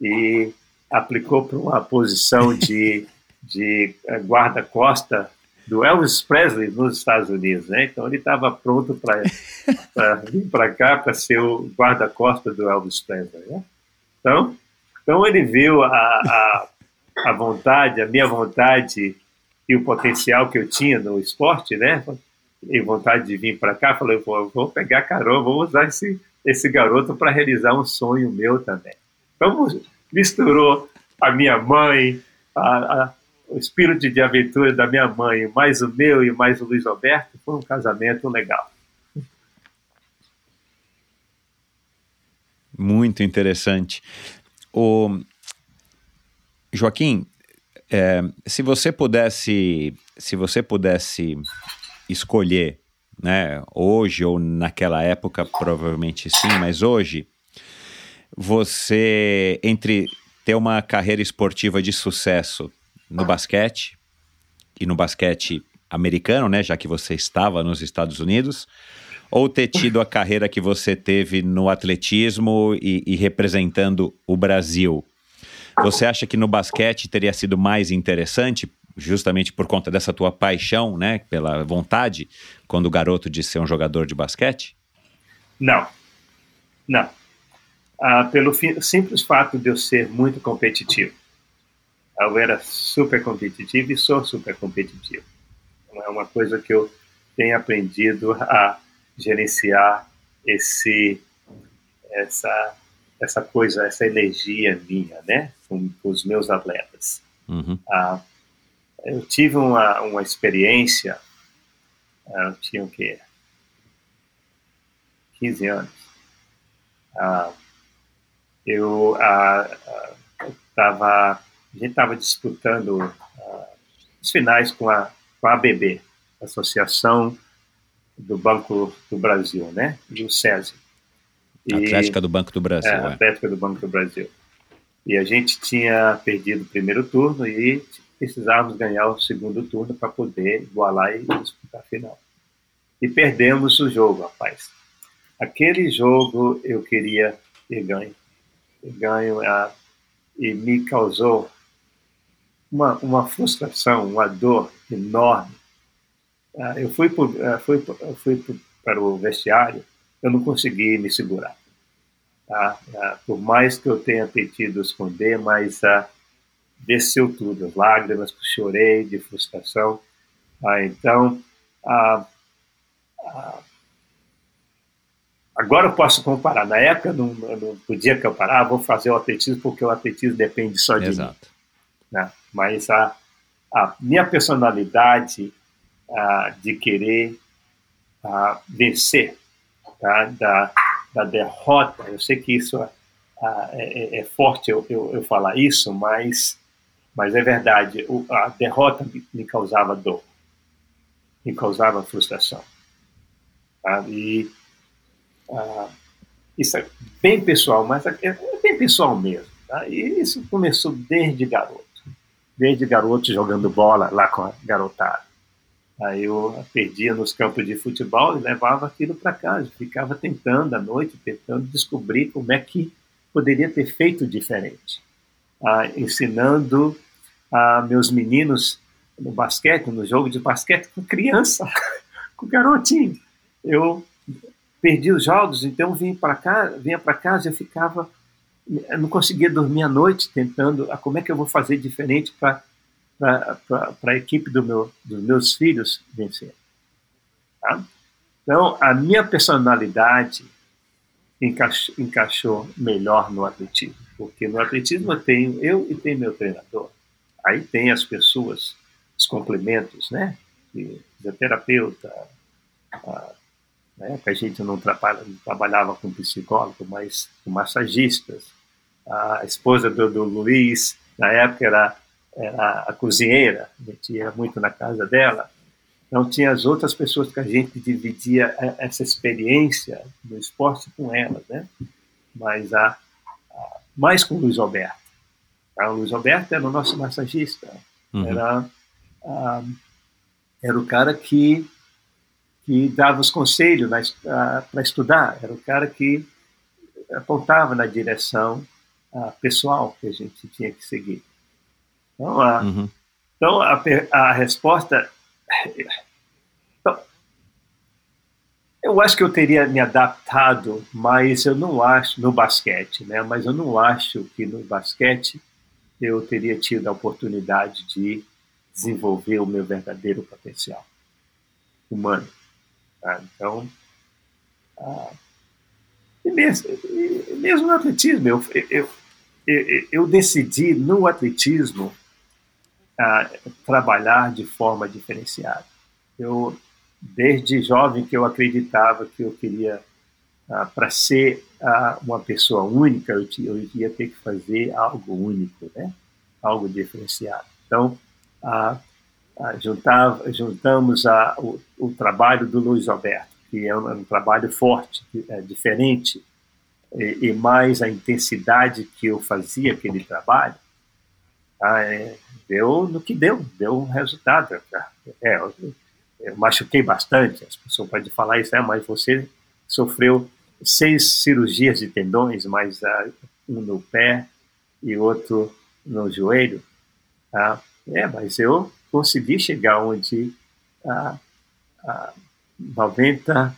e aplicou para uma posição de, de eh, guarda-costa do Elvis Presley nos Estados Unidos, né? Então ele estava pronto para vir para cá para ser o guarda-costa do Elvis Presley, né? Então, então ele viu a, a, a vontade, a minha vontade e o potencial que eu tinha no esporte, né? e vontade de vir para cá, falei, vou, vou pegar carona, vou usar esse, esse garoto para realizar um sonho meu também. Então, misturou a minha mãe, a, a, o espírito de aventura da minha mãe, mais o meu e mais o Luiz Alberto, foi um casamento legal. Muito interessante. O Joaquim, é, se você pudesse, se você pudesse escolher, né, hoje ou naquela época, provavelmente sim, mas hoje, você entre ter uma carreira esportiva de sucesso no basquete e no basquete americano, né, já que você estava nos Estados Unidos, ou ter tido a carreira que você teve no atletismo e, e representando o Brasil? Você acha que no basquete teria sido mais interessante, justamente por conta dessa tua paixão, né, pela vontade, quando o garoto de ser um jogador de basquete? Não, não. Ah, pelo simples fato de eu ser muito competitivo. Eu era super competitivo e sou super competitivo. É uma coisa que eu tenho aprendido a gerenciar esse essa essa coisa, essa energia minha, né, com, com os meus atletas. Uhum. Ah, eu tive uma, uma experiência, ah, eu tinha o quê? 15 anos. Ah, eu estava, ah, a gente estava disputando ah, os finais com a, com a ABB, Associação do Banco do Brasil, né, e o SESI. E, Atlética do Banco do Brasil. É, é. Atlética do Banco do Brasil. E a gente tinha perdido o primeiro turno e precisávamos ganhar o segundo turno para poder igualar e disputar a final. E perdemos o jogo, rapaz. Aquele jogo eu queria ter ganho. Ganho a, e me causou uma, uma frustração, uma dor enorme. Ah, eu fui, por, ah, fui, fui para o vestiário eu não consegui me segurar. Tá? Ah, por mais que eu tenha tentado esconder, mas ah, desceu tudo, as lágrimas, chorei de frustração. Ah, então, ah, ah, agora eu posso comparar. Na época não, não podia comparar, vou fazer o atletismo porque o atletismo depende só de Exato. mim. Né? Mas a, a minha personalidade de querer vencer tá? da, da derrota. Eu sei que isso ah, é, é, é, forte eu, eu, eu, falar isso, mas, mas é verdade. A derrota me causava dor, me causava frustração. Tá? E ah, isso é bem pessoal, mas é, é bem pessoal mesmo. Tá? E isso começou desde garoto. Desde garoto jogando bola lá com a garotada. Aí eu perdia nos campos de futebol e levava aquilo para casa. Ficava tentando à noite, tentando descobrir como é que poderia ter feito diferente. Ah, ensinando a meus meninos no basquete, no jogo de basquete, com criança, com garotinho. Eu perdi os jogos, então vim para cá, vinha para casa eu ficava, eu não conseguia dormir à noite tentando, ah, como é que eu vou fazer diferente para para a equipe do meu, dos meus filhos vencer. Tá? Então, a minha personalidade encaixou, encaixou, melhor no atletismo, porque no atletismo eu tenho eu e tenho meu treinador. Aí tem as pessoas, os complementos, né? Fisioterapeuta, a, na época a gente não, trabalha, trabalhava com psicólogo, mas com massagistas. A esposa do, do Luiz, na época, era era a cozinheira, a gente ia muito na casa dela. Então, tinha as outras pessoas que a gente dividia essa experiência no esporte com elas, né? Mas a mais com o Luiz Alberto. Tá? O Luiz Alberto era o nosso massagista. Uhum. Era, a, era o cara que, que dava os conselhos para estudar. Era o cara que apontava na direção pessoal que a gente tinha que seguir. Então, a, uhum. então a, a resposta. Então, eu acho que eu teria me adaptado, mas eu não acho no basquete, né? Mas eu não acho que no basquete eu teria tido a oportunidade de desenvolver o meu verdadeiro potencial humano. Tá? Então, ah, e mesmo, e mesmo no atletismo, eu, eu, eu, eu decidi no atletismo ah, trabalhar de forma diferenciada. Eu, desde jovem, que eu acreditava que eu queria, ah, para ser ah, uma pessoa única, eu, eu ia ter que fazer algo único, né? algo diferenciado. Então, ah, juntava, juntamos a, o, o, trabalho do Luiz Alberto, que é um, um trabalho forte, é, diferente, e, e, mais a intensidade que eu fazia aquele trabalho, ah, é, deu no que deu, deu um resultado. É, eu machuquei bastante, as pessoas podem falar isso, é, mas você sofreu seis cirurgias de tendões, mais uh, um no pé e outro no joelho. Tá? É, mas eu consegui chegar onde ah, ah, 90,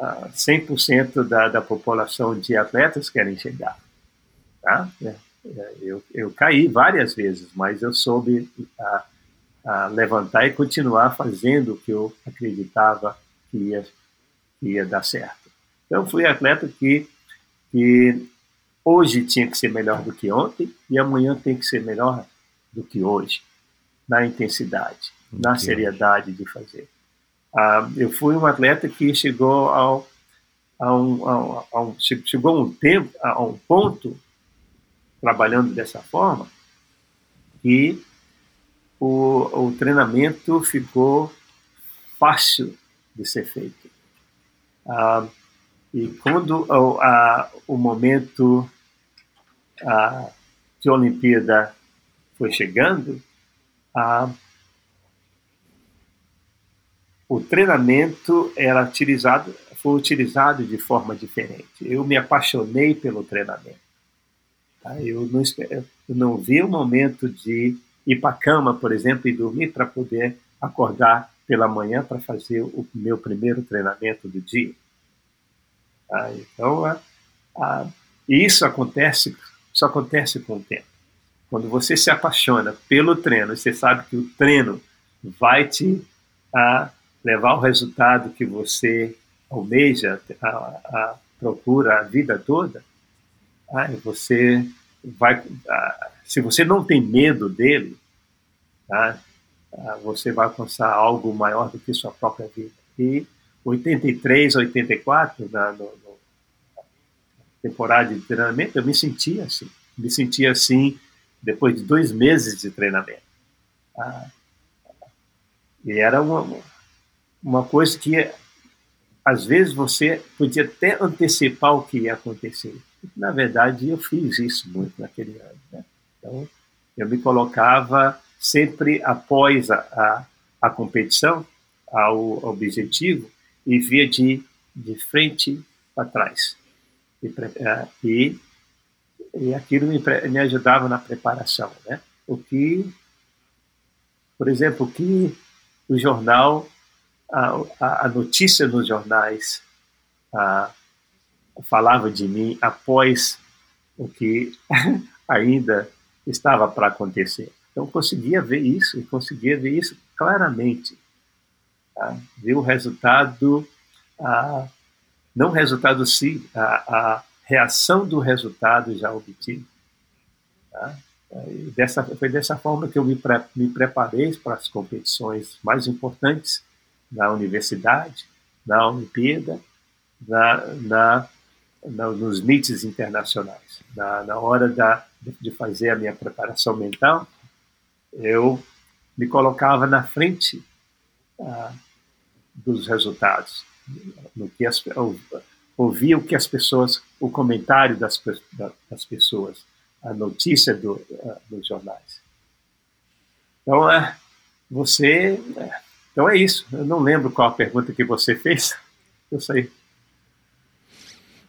ah, 100% da, da população de atletas querem chegar. Tá? É, é, eu, eu caí várias vezes, mas eu soube ah, ah, levantar e continuar fazendo o que eu acreditava que ia, que ia dar certo. Então, fui atleta que, que hoje tinha que ser melhor do que ontem e amanhã tem que ser melhor do que hoje, na intensidade, na seriedade de fazer. Ah, eu fui um atleta que chegou ao, a um, a, a um, chegou um tempo, a um ponto, trabalhando dessa forma, que o, o treinamento ficou fácil de ser feito. Ah, e quando o, momento a Olimpíada foi chegando, o treinamento era utilizado, foi utilizado de forma diferente. Eu me apaixonei pelo treinamento. Tá? Eu, não, eu não vi o momento de ir para a cama, por exemplo, e dormir para poder acordar pela manhã para fazer o meu primeiro treinamento do dia. Tá? Então, a, a, isso acontece, só acontece com o tempo. Quando você se apaixona pelo treino, você sabe que o treino vai te levar ao resultado que você almeja, a, a, procura a vida toda, aí você vai, se você não tem medo dele, tá? você vai alcançar algo maior do que sua própria vida. E 83, 84, na, no, temporada de treinamento, eu me sentia assim. Me sentia assim depois de dois meses de treinamento. Ah, e era uma, uma coisa que, às vezes, você podia até antecipar o que ia acontecer. Na verdade, eu fiz isso muito naquele ano. Né? Então, eu me colocava sempre após a, a, a competição, ao objetivo, e via de, de frente para trás. E, é, e, e aquilo me, me, ajudava na preparação. Né? O que, por exemplo, o que o jornal, a, a notícia nos jornais a, falava de mim após o que ainda estava para acontecer. Então, conseguia ver isso, e conseguia ver isso claramente. Tá? Ver o resultado não o resultado sim, a, a reação do resultado já obtido. Tá? Dessa, foi dessa forma que eu me, pre, me preparei para as competições mais importantes na universidade, na Olimpíada, na, na nos meets internacionais. Na, na hora da, de fazer a minha preparação mental, eu me colocava na frente ah, dos resultados no que as, ouvir o que as pessoas, o comentário das, das pessoas, a notícia do, uh, dos jornais. Então, é, você. É, então é isso. Eu não lembro qual a pergunta que você fez. Eu sei.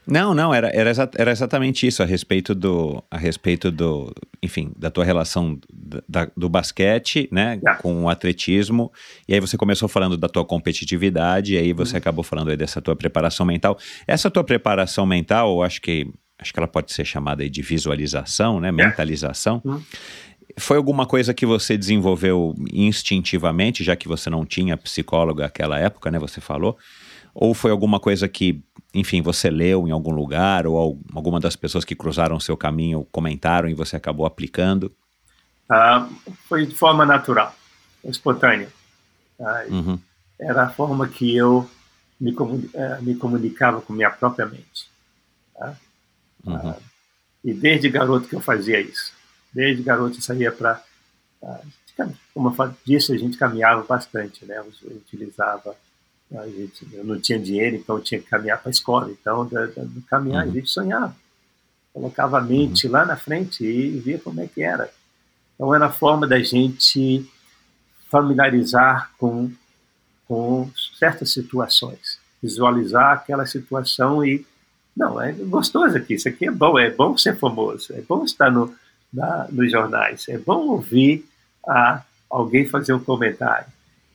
Não, não, era, era, era exatamente isso, a respeito do, a respeito do, enfim, da tua relação da, do basquete, né, é. com o atletismo, e aí você começou falando da tua competitividade, e aí você uhum. acabou falando aí dessa tua preparação mental. Essa tua preparação mental, eu acho que, acho que ela pode ser chamada de visualização, né, é. mentalização, uhum. Foi alguma coisa que você desenvolveu instintivamente, já que você não tinha psicólogo naquela época, né? Você falou. Ou foi alguma coisa que, enfim, você leu em algum lugar, ou alguma das pessoas que cruzaram o seu caminho comentaram e você acabou aplicando? Ah, foi de forma natural, espontânea. Ah, uhum. Era a forma que eu me, eh, me comunicava com minha própria mente. Tá? Uhum. Ah, e desde garoto que eu fazia isso. Desde garoto eu saía para. como eu disse, a gente caminhava bastante, né? Eu utilizava. A gente, eu não tinha dinheiro, então eu tinha que caminhar para a escola. Então, caminhar, uhum. a gente sonhava. Colocava a mente uhum. lá na frente e via como é que era. Então, era a forma da gente familiarizar com, com certas situações, visualizar aquela situação e não, é gostoso aqui, isso aqui é bom, é bom ser famoso, é bom estar no, na, nos jornais, é bom ouvir a, alguém fazer um comentário.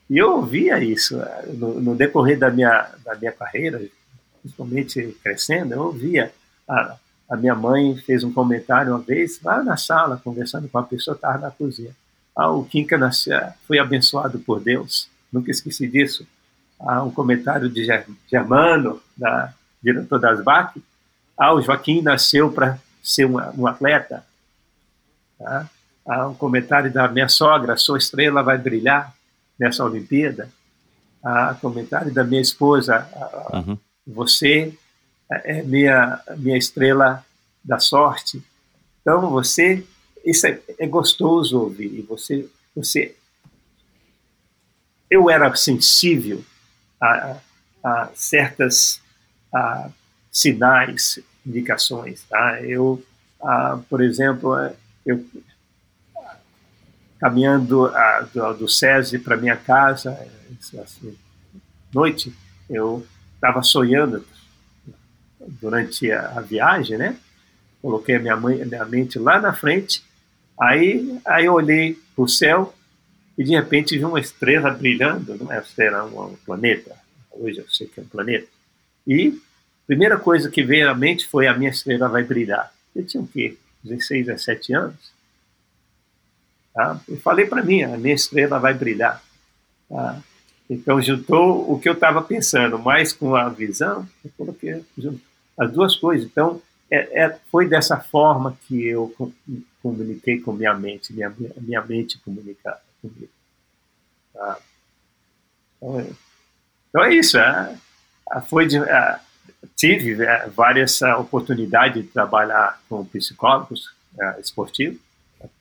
E eu ouvia isso eh, no, no decorrer da minha, da minha carreira, principalmente crescendo, eu ouvia. A, a minha mãe fez um comentário uma vez, lá na sala, conversando com uma pessoa, estava na cozinha. Ah, o Kinka nasceu, foi abençoado por Deus, nunca esqueci disso. Ah, um comentário de Germano, da, diretor das VAC, ah, o Joaquim nasceu para ser um, um atleta. Tá? Há um comentário da minha sogra, sua estrela vai brilhar nessa Olimpíada. Um comentário da minha esposa, uhum. você é minha, minha estrela da sorte. Então, você, isso é, é gostoso ouvir. Você, você, eu era sensível a, a certas ah, sinais, indicações. Tá? Eu, ah, por exemplo, eu caminhando ah, do, do SESI para minha casa, assim, noite, eu estava sonhando durante a, a, viagem, né? Coloquei a minha, mãe, a minha mente lá na frente, aí, aí eu olhei para o céu e de repente vi uma estrela brilhando, não é estrela, é um, um planeta, hoje eu sei que é um planeta, e a primeira coisa que veio à mente foi a minha estrela vai brilhar. Eu tinha o quê? 16, 17 anos. Tá? Eu falei para mim, a minha estrela vai brilhar. Tá? Então juntou o que eu estava pensando, mais com a visão, eu coloquei as duas coisas. Então é, é, foi dessa forma que eu comuniquei com minha mente, minha, minha mente comunicava comigo. Tá? Então, é, então é isso. É, foi de, uh, tive várias oportunidades de trabalhar com psicólogos esportivos.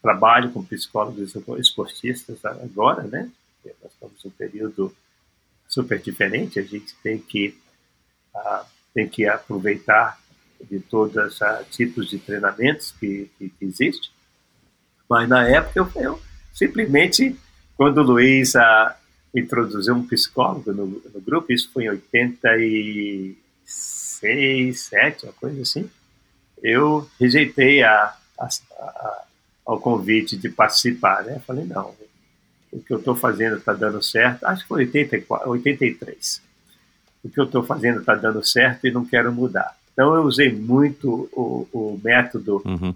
Trabalho com psicólogos esportistas agora, né? Nós estamos em um período super diferente. A gente tem que tem que aproveitar de todos os tipos de treinamentos que, que, que existem. Mas na época eu, eu simplesmente quando o Luiz introduziu um psicólogo no, no, grupo, isso foi em 86, 7, uma coisa assim. Eu rejeitei a, a, a, ao convite de participar, né? Falei, não, o que eu estou fazendo está dando certo. Acho que foi 84, 83. O que eu estou fazendo está dando certo e não quero mudar. Então eu usei muito o, o método uhum.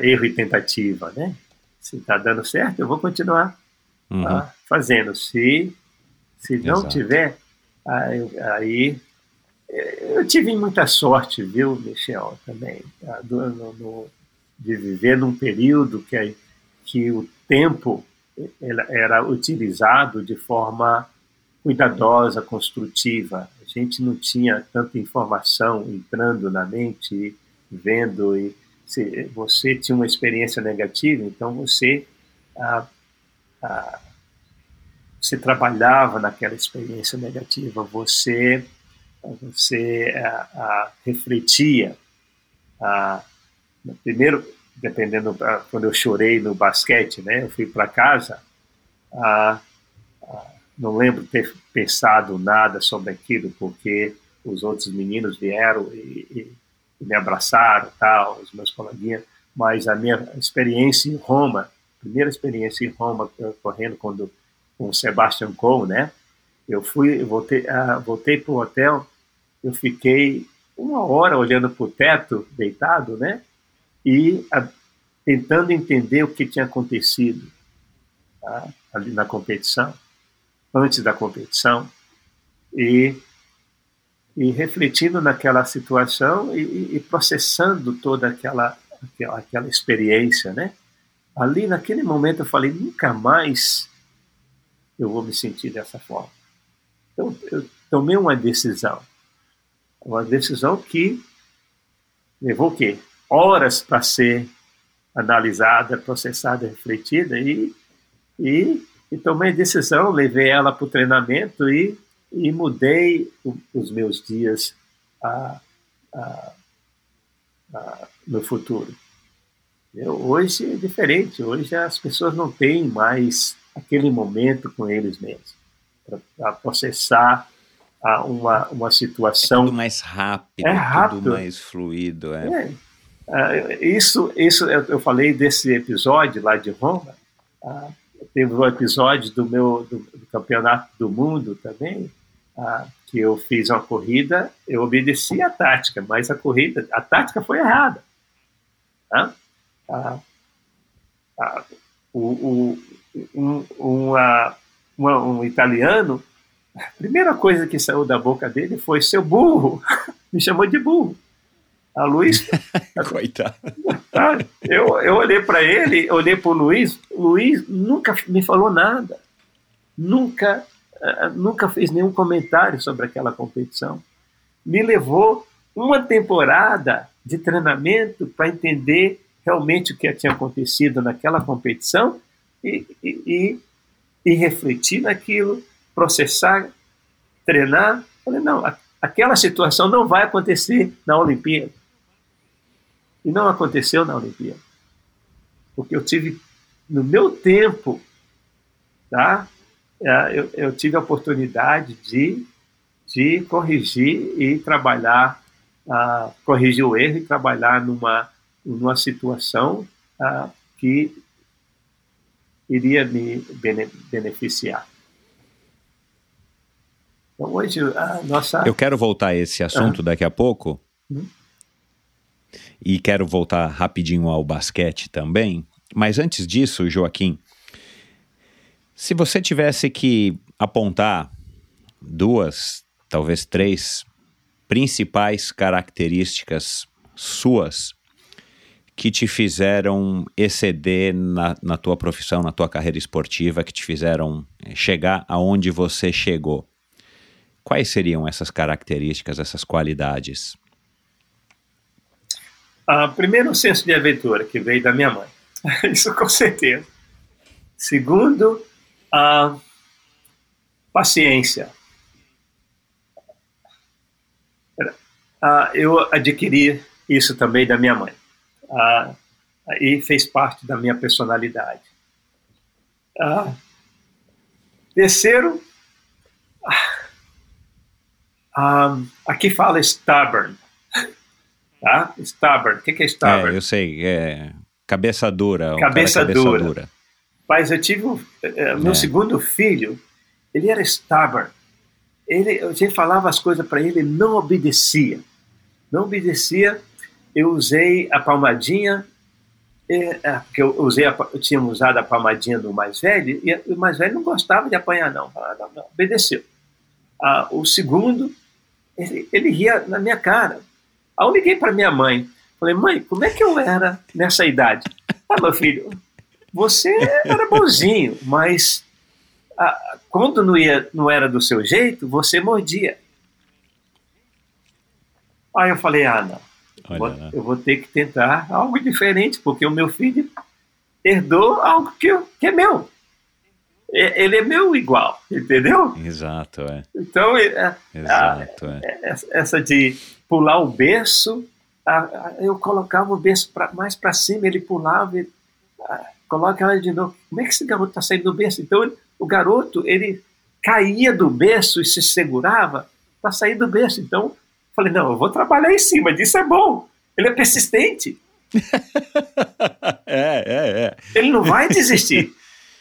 erro e tentativa, né? Se está dando certo, eu vou continuar uhum. tá fazendo. Se, se não Exato. tiver, aí, aí, eu tive muita sorte, viu, Michel, também, tá? no, no, de viver num período que, que o tempo era utilizado de forma cuidadosa, construtiva. A gente não tinha tanta informação entrando na mente, vendo, e se você tinha uma experiência negativa, então você ah, ah, você trabalhava naquela experiência negativa, você você a, a, refletia. Primeiro, dependendo quando eu chorei no basquete, né, eu fui para casa, não lembro ter pensado nada sobre aquilo porque os outros meninos vieram e, e, e me abraçaram, tal, os meus coleguinhas, mas a minha experiência em Roma primeira experiência em Roma correndo quando com o Sebastian Coe, né? Eu fui, voltei, uh, voltei para o hotel, eu fiquei uma hora olhando para o teto, deitado, né? E a, tentando entender o que tinha acontecido tá? ali na competição, antes da competição, e, e refletindo naquela situação e, e processando toda aquela, aquela, aquela experiência, né? Ali naquele momento eu falei, nunca mais eu vou me sentir dessa forma. Então eu tomei uma decisão, uma decisão que levou o quê? Horas para ser analisada, processada, refletida e, e, e tomei decisão, levei ela para o treinamento e, e mudei o, os meus dias a, a, a, no futuro. Eu, hoje é diferente, hoje as pessoas não têm mais aquele momento com eles mesmos para processar uma, uma situação. É tudo mais rápido, é rápido. tudo mais fluido. É. é. Isso, isso eu falei desse episódio lá de Roma. Ah, teve um episódio do meu do, do campeonato do mundo também, ah, que eu fiz uma corrida, eu obedeci a tática, mas a corrida, a tática foi errada. Tá? Ah, ah, o, o, um, um italiano, a primeira coisa que saiu da boca dele foi seu burro, me chamou de burro. A Luiz. Coitado. Ah, eu, eu olhei para ele, olhei para o Luiz, o Luiz nunca me falou nada, nunca, uh, nunca fez nenhum comentário sobre aquela competição. Me levou uma temporada de treinamento para entender realmente o que tinha acontecido naquela competição e, e, e, e refletir naquilo, processar, treinar. Falei, não, aquela situação não vai acontecer na Olimpíada. E não aconteceu na Olimpíada. Porque eu tive, no meu tempo, tá? É, eu, eu tive a oportunidade de, de corrigir e trabalhar, uh, corrigir o erro e trabalhar numa, numa situação uh, que iria me beneficiar. Então, hoje, a nossa. Eu quero voltar a esse assunto ah. daqui a pouco. Hum? E quero voltar rapidinho ao basquete também. Mas antes disso, Joaquim, se você tivesse que apontar duas, talvez três principais características suas que te fizeram exceder na, na tua profissão, na tua carreira esportiva, que te fizeram eh, chegar aonde você chegou. Quais seriam essas características, essas qualidades? Ah, primeiro, o senso de aventura, que veio da minha mãe. Isso com certeza. Segundo, a paciência. Ah, eu adquiri isso também da minha mãe ah, e fez parte da minha personalidade. Ah, terceiro, ah, aqui fala stubborn. Tá? Stubborn. O que, que é stubborn? É, eu sei. É cabeça dura. Cabeça, cabeça dura. dura. Mas eu tive. Uh, meu é. segundo filho, ele era stubborn. Ele, a gente falava as coisas para ele, ele não obedecia. Não obedecia eu usei a palmadinha, é, é, porque eu, usei a, eu tinha usado a palmadinha do mais velho, e o mais velho não gostava de apanhar, não. não, não obedeceu. Ah, o segundo, ele, ele ria na minha cara. Aí eu liguei para minha mãe. Falei, mãe, como é que eu era nessa idade? Ah, meu filho, você era bonzinho, mas ah, quando não, ia, não era do seu jeito, você mordia. Aí eu falei, ah, não. Eu vou ter que tentar algo diferente, porque o meu filho herdou algo que, eu, que é meu. Ele é meu igual, entendeu? Exato, é. Então, é, Exato, a, é. é, essa de pular o berço, eu colocava o berço pra, mais para cima, ele pulava, ele, coloca ela de novo. Como é que esse garoto está saindo do berço? Então, ele, o garoto, ele caía do berço e se segurava para sair do berço. Então, Falei, não, eu vou trabalhar em cima disso, é bom. Ele é persistente. é, é, é. Ele não vai desistir.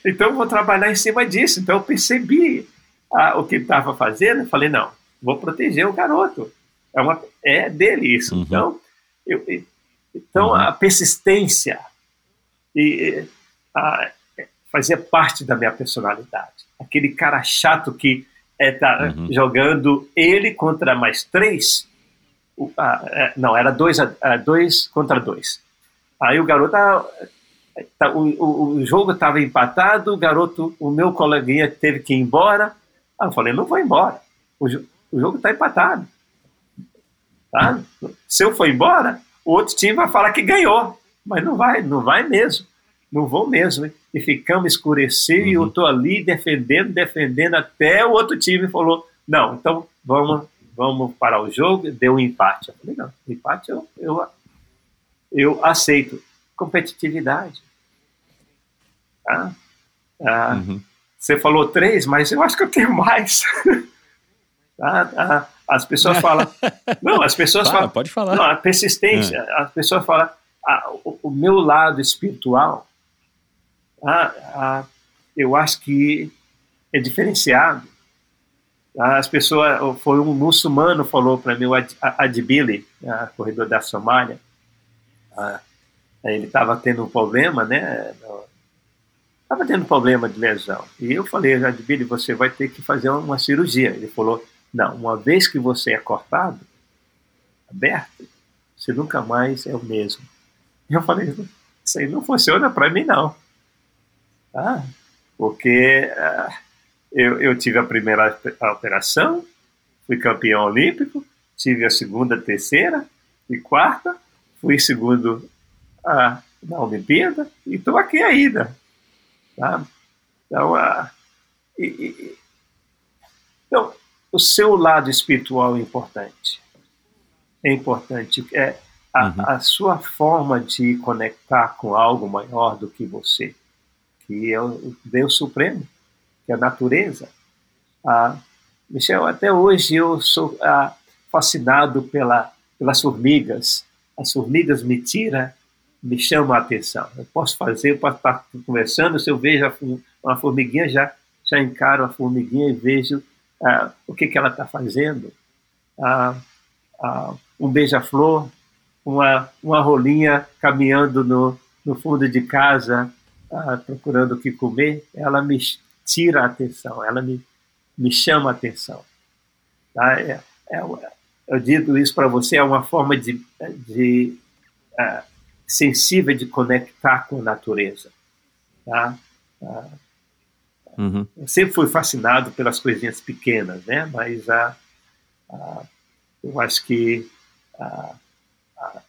Então eu vou trabalhar em cima disso. Então eu percebi ah, o que estava fazendo. Falei, não, vou proteger o garoto. É, uma, é dele isso. Uhum. Então, eu, então uhum. a persistência, e ah, fazia parte da minha personalidade. Aquele cara chato que é, tá uhum. jogando ele contra mais três. Ah, é, não, era dois, a, dois contra dois. Aí o garoto. Ah, tá, o, o, o, jogo estava empatado, o garoto, o meu coleguinha teve que ir embora. Aí eu falei: não vou embora. O, o jogo está empatado. Tá? Se eu for embora, o outro time vai falar que ganhou. Mas não vai, não vai mesmo. Não vou mesmo. E ficamos escurecer uhum. e eu estou ali defendendo, defendendo, até o outro time falou: não, então vamos, vamos parar o jogo. Deu um empate. Eu falei: não, empate eu, eu, eu aceito. Competitividade. Tá? Ah, uhum. Você falou três, mas eu acho que eu tenho mais. tá? Ah, as pessoas falam. Não, as pessoas Fala, falam. Pode falar. Não, a persistência. É. As pessoas falam. Ah, o, o, meu lado espiritual, ah, ah, eu acho que é diferenciado. As pessoas. Foi um muçulmano falou para mim, o Ad, Adbili, ah, corredor da Somália. Ele estava tendo um problema, né? Estava tendo problema de lesão. E eu falei, Adbili, você vai ter que fazer uma cirurgia. Ele falou não, uma vez que você é cortado, aberto, você nunca mais é o mesmo. Eu falei, isso aí não funciona para mim não. Ah, porque ah, eu, eu tive a primeira operação, fui campeão olímpico, tive a segunda, terceira e quarta, fui segundo ah, na Olimpíada e estou aqui ainda. Tá? Então, ah, e, e, então, o seu lado espiritual é importante. É importante. É a, uhum. a, sua forma de conectar com algo maior do que você, que é o Deus Supremo, que é a natureza. Ah, Michel, até hoje eu sou ah, fascinado pela, pelas formigas. As formigas me tiram, me chamam a atenção. Eu posso fazer, eu posso estar conversando, se eu vejo uma formiguinha, já, já encaro a formiguinha e vejo ah, o que, que ela está fazendo, ah, ah, um beija-flor, uma, uma rolinha caminhando no, no fundo de casa, ah, procurando o que comer, ela me tira a atenção, ela me, me chama a atenção. Tá? É, é, eu digo isso para você, é uma forma de, de uh, sensível de conectar com a natureza. Tá? Uh, Uhum. Sempre fui fascinado pelas coisinhas pequenas, né? Mas a, a eu acho que a, a,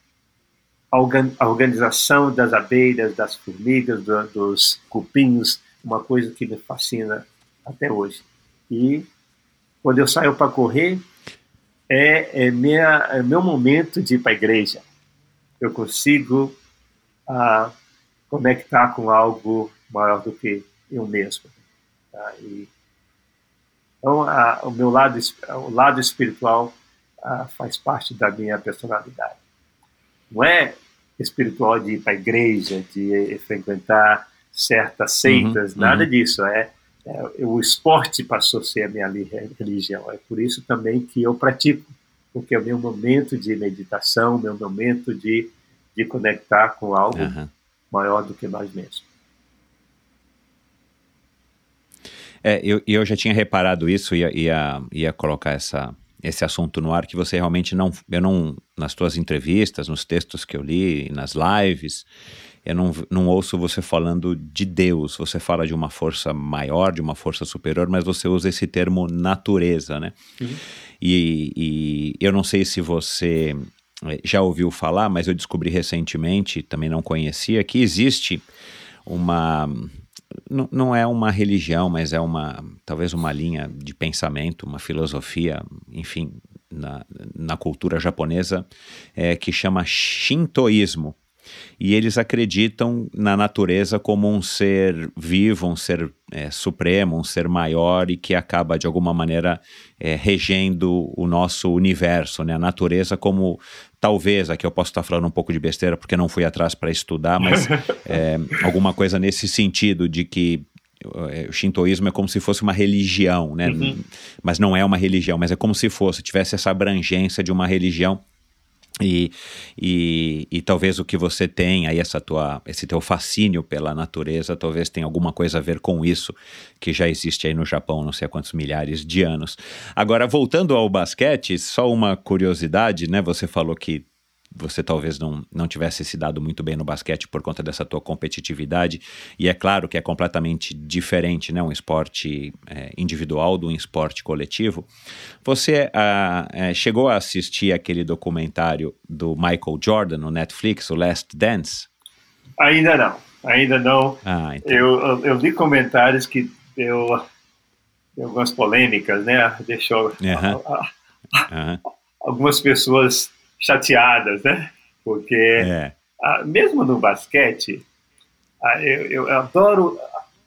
a, organização das abelhas, das formigas, do, dos cupinhos, uma coisa que me fascina até hoje. E quando eu saio para correr, é, é, minha, é meu momento de ir para a igreja. Eu consigo ah, conectar com algo maior do que eu mesmo. Tá? E, então, a, o meu lado, o lado espiritual a, faz parte da minha personalidade. Não é espiritual de ir para a igreja, de frequentar certas seitas, uhum, nada uhum. disso. É, é, o esporte passou a ser a minha religião. É por isso também que eu pratico, porque é o meu momento de meditação, meu momento de, de conectar com algo uhum. maior do que nós mesmos. É, eu, eu já tinha reparado isso e ia, ia, ia colocar essa, esse assunto no ar que você realmente não, eu não, nas tuas entrevistas, nos textos que eu li, nas lives, eu não, não ouço você falando de Deus, você fala de uma força maior, de uma força superior, mas você usa esse termo natureza, né? Uhum. E, e eu não sei se você eh, já ouviu falar, mas eu descobri recentemente, também não conhecia, que existe uma não, é uma religião, mas é uma talvez uma linha de pensamento, uma filosofia, enfim, na, na cultura japonesa é, que chama Shintoísmo. E eles acreditam na natureza como um ser vivo, um ser é, supremo, um ser maior e que acaba de alguma maneira é, regendo o nosso universo, né? A natureza como talvez, aqui eu posso estar falando um pouco de besteira porque não fui atrás para estudar, mas é, alguma coisa nesse sentido de que é, o shintoísmo é como se fosse uma religião, né? Uhum. Mas não é uma religião, mas é como se fosse, tivesse essa abrangência de uma religião E, e, e, talvez o que você tem aí, essa tua, esse teu fascínio pela natureza, talvez tenha alguma coisa a ver com isso, que já existe aí no Japão, não sei há quantos milhares de anos. Agora, voltando ao basquete, só uma curiosidade, né? Você falou que você talvez não, não tivesse se dado muito bem no basquete por conta dessa tua competitividade. E é claro que é completamente diferente, né? Um esporte é, individual do um esporte coletivo. Você ah, é, chegou a assistir aquele documentário do Michael Jordan no Netflix, o Last Dance? Ainda não, ainda não. Ah, então. eu, eu, eu vi comentários que deu algumas polêmicas, né? Deixou algumas pessoas chateadas, né? Porque é. ah, mesmo no basquete, ah, eu, eu, adoro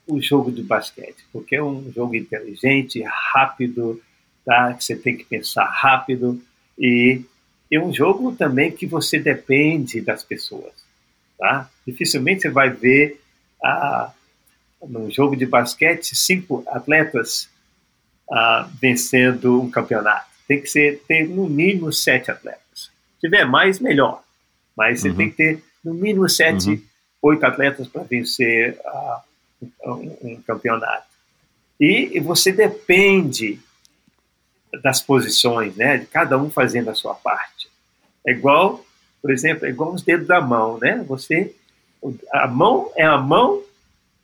o jogo de basquete, porque é um jogo inteligente, rápido, tá? Que você tem que pensar rápido e é um jogo também que você depende das pessoas, tá? Dificilmente você vai ver ah, num jogo de basquete cinco atletas ah, vencendo um campeonato. Tem que ser ter no mínimo sete atletas tiver mais, melhor. Mas você uhum. tem que ter, no mínimo, sete, uhum. oito atletas para vencer uh, um, um, campeonato. E, e, você depende das posições, né? De cada um fazendo a sua parte. É igual, por exemplo, é igual os dedos da mão, né? Você, a mão é a mão,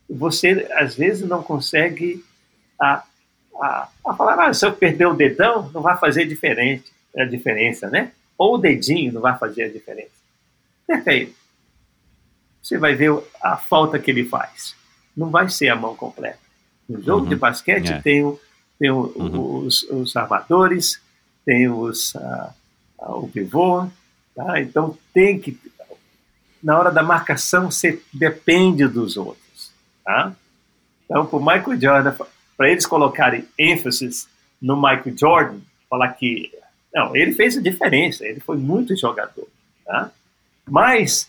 você às vezes não consegue a, a, a falar, ah, se eu perder o dedão, não vai fazer diferente, a diferença, né? Ou o dedinho não vai fazer a diferença. Perfeito. Você vai ver a falta que ele faz. Não vai ser a mão completa. No jogo uhum. de basquete é. tem, o, tem o, uhum. os, os, armadores, tem os, uh, o pivô, tá? então tem que. Na hora da marcação, você depende dos outros. Tá? Então, para o Michael Jordan, para eles colocarem ênfase no Michael Jordan, falar que não, ele fez a diferença, ele foi muito jogador. Tá? Mas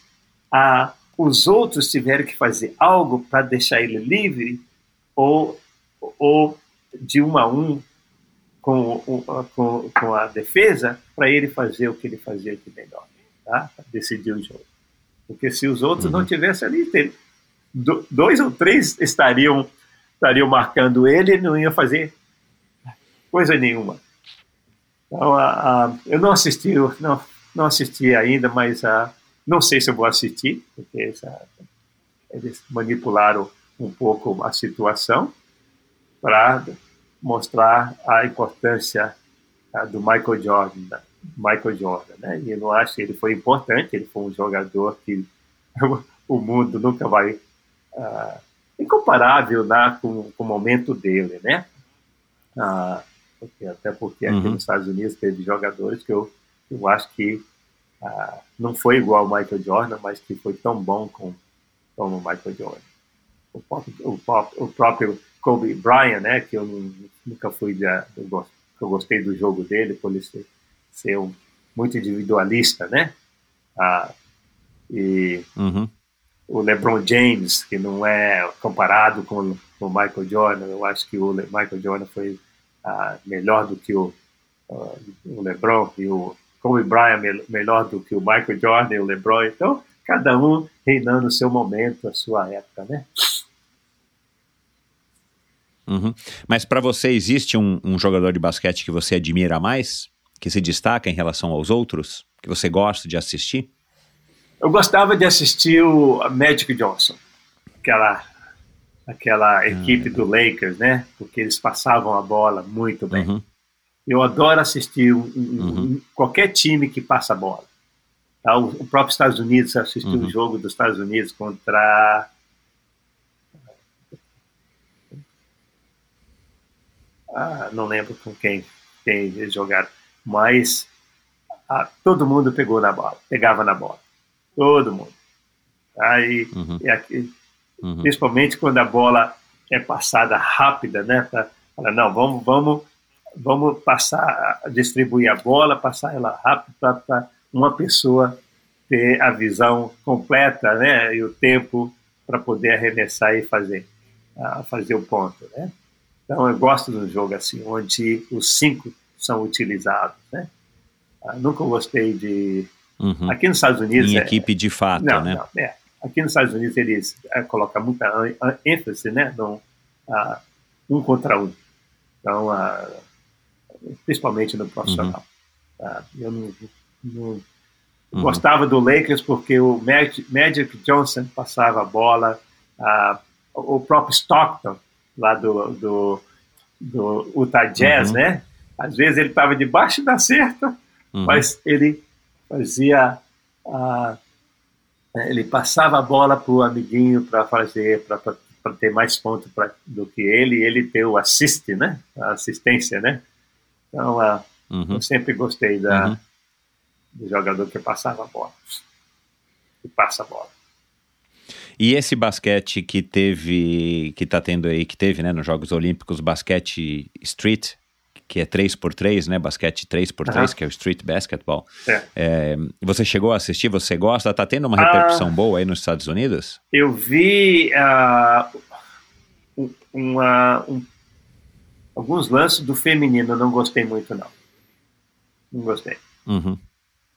ah, os outros tiveram que fazer algo para deixar ele livre ou, ou de um a um com, com, com a defesa para ele fazer o que ele fazia de melhor, tá? decidir o jogo. Porque se os outros uhum. não tivessem ali, dois ou três estariam, estariam marcando ele e não iam fazer coisa nenhuma. Então, eu não assisti, não, não assisti ainda, mas não sei se eu vou assistir, porque eles manipularam um pouco a situação para mostrar a importância do Michael Jordan, Michael Jordan, né? E eu não acho que ele foi importante, ele foi um jogador que o mundo nunca vai uh, incomparável né, com, com o momento dele, né? Uh, até porque aqui uhum. nos Estados Unidos teve jogadores que eu, eu acho que ah, não foi igual ao Michael Jordan, mas que foi tão bom com, como o Michael Jordan. O, próprio, o, o próprio Kobe Bryant, né, que eu nunca fui, de, eu, gostei do jogo dele, por ele ser, ser um, muito individualista, né? Ah, e uhum. o LeBron James, que não é comparado com, com o Michael Jordan, eu acho que o Michael Jordan foi uh, melhor do que o, uh, o LeBron e o Kobe Bryant melhor do que o Michael Jordan e o LeBron. Então, cada um reinando o seu momento, a sua época, né? Uhum. Mas para você existe um, um, jogador de basquete que você admira mais, que se destaca em relação aos outros, que você gosta de assistir? Eu gostava de assistir o Magic Johnson, aquela aquela equipe do Lakers, né? Porque eles passavam a bola muito bem. Uhum. Eu adoro assistir um, um, uhum. qualquer time que passa a bola. Tá? O, o, próprio Estados Unidos assistiu uhum. o jogo dos Estados Unidos contra ah, não lembro com quem, quem eles jogaram, mas ah, todo mundo pegou na bola, pegava na bola, todo mundo. Aí, uhum. e aqui, uhum. principalmente quando a bola é passada rápida, né? Pra, não, vamos, vamos, vamos passar, distribuir a bola, passar ela rápido para uma pessoa ter a visão completa, né? E o tempo para poder arremessar e fazer, uh, fazer o ponto, né? Então eu gosto de um jogo assim, onde os cinco são utilizados, né? Uh, nunca gostei de Uhum. Aqui nos Estados Unidos. Em é- equipe de fato, não, né? não, é. Aqui nos Estados Unidos eles é, colocam muita ênfase, né, no ah, um contra um. Então, ah, principalmente no profissional. Ah, eu não, não- Uhum. gostava do Lakers porque o Magic, Magic Johnson passava a bola, o próprio Stockton lá do, do, do Utah Jazz, Uhum. né? Às vezes ele estava debaixo da cerca, Uhum. mas ele fazia ele passava a bola para o amiguinho para fazer para ter mais pontos pra- do que ele e ele ter o assist né a assistência né então ah, Uhum. eu sempre gostei da Uhum. do jogador que passava a bola que passa a bola E esse basquete que teve, que tá tendo aí, que teve, né, nos Jogos Olímpicos, basquete street, que é 3x3, né, basquete 3x3, Aham. que é o street basketball. É. É, você chegou a assistir, você gosta? Tá tendo uma Ah. repercussão boa aí nos Estados Unidos? eu vi um- uma- um- alguns lances do feminino eu não gostei muito não não gostei Uhum.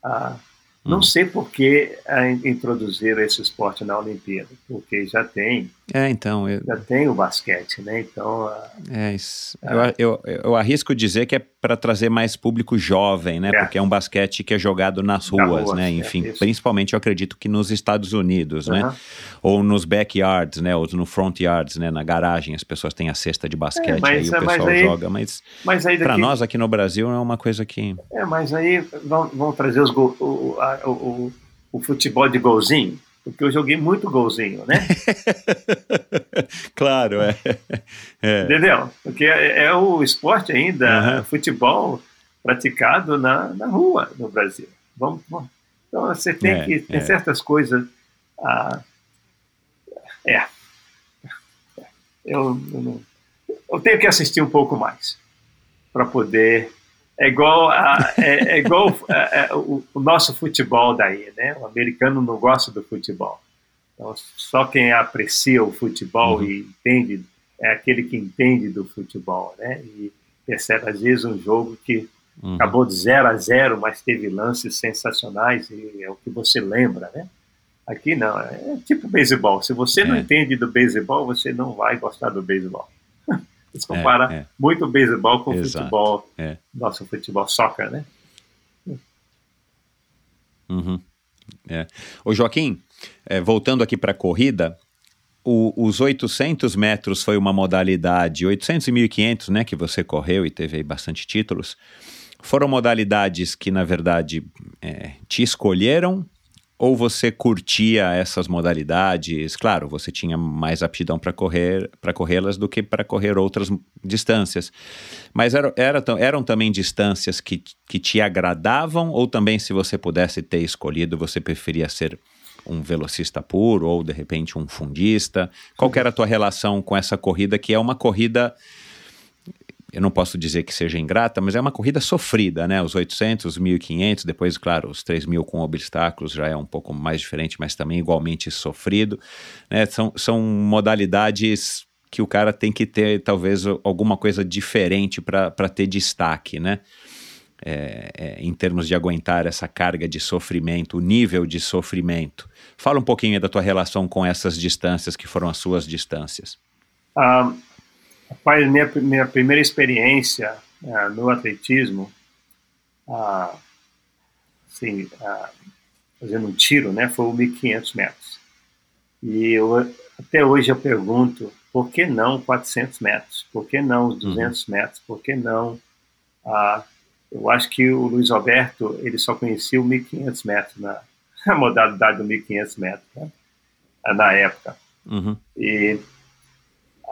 Ah, não Hum. sei por que ah, in- introduziram esse esporte na Olimpíada, porque já tem, É, então, eu, já tem o basquete, né? Então, ah, é, isso. Eu, eu, eu arrisco dizer que é para trazer mais público jovem, né? É. Porque é um basquete que é jogado nas Na ruas, rua, né? é, Enfim, isso. principalmente eu acredito que nos Estados Unidos, né? aham. Ou nos backyards, né? Ou no front yards, né? Na garagem, as pessoas têm a cesta de basquete, É, mas- aí o mas pessoal aí- joga. Mas mas aí para daqui, nós aqui no Brasil é uma coisa que. é, mas aí vão, vão trazer os gol- o, a- o, o futebol de golzinho, porque eu joguei muito golzinho, né? claro, é. é. Entendeu? Porque é, é o esporte ainda, Aham. futebol praticado na, na rua no Brasil. Vamos, vamos. Então você tem É, que tem é. certas coisas. ah, é. Eu, eu, não- eu tenho que assistir um pouco mais para poder. É igual, a, é, é igual é, é, o, o nosso futebol daí, né? O americano não gosta do futebol. Então, só quem aprecia o futebol Uhum. e entende é aquele que entende do futebol, né? E percebe às vezes um jogo que Uhum. acabou de 0 a 0, mas teve lances sensacionais e é o que você lembra, né? Aqui não, é tipo beisebol. Se você não É. entende do beisebol, você não vai gostar do beisebol. Eles É, comparam é. muito o beisebol com o Exato, futebol, é. nosso futebol soccer, né? Uhum. É. Ô Joaquim, é, voltando aqui para a corrida, o- os 800 metros foi uma modalidade, 800 e 1500, né, que você correu e teve aí bastante títulos, foram modalidades que, na verdade, é, te escolheram ou você curtia essas modalidades? Claro, você tinha mais aptidão para correr, para corrê-las do que para correr outras distâncias. Mas era, era eram também distâncias que, que te agradavam ou também se você pudesse ter escolhido, você preferia ser um velocista puro ou de repente um fundista? Qual era a tua relação com essa corrida que é uma corrida eu não posso dizer que seja ingrata, mas é uma corrida sofrida, né? Os 800, os 1500, depois, claro, os 3000 com obstáculos já é um pouco mais diferente, mas também igualmente sofrido, né? São, são modalidades que o cara tem que ter, talvez, alguma coisa diferente para ter destaque, né? É, é, em termos de aguentar essa carga de sofrimento, o nível de sofrimento. Fala um pouquinho da tua relação com essas distâncias que foram as suas distâncias. Ah, rapaz, minha, minha primeira experiência ah, no atletismo, assim, fazendo um tiro, né, foi o 1.500 metros. E eu, até hoje eu pergunto, por que não 400 metros? Por que não os 200 metros? Por que não... eu acho que o Luiz Alberto, ele só conhecia o 1.500 metros, na, a modalidade do 1.500 metros, né, na época. Uhum. E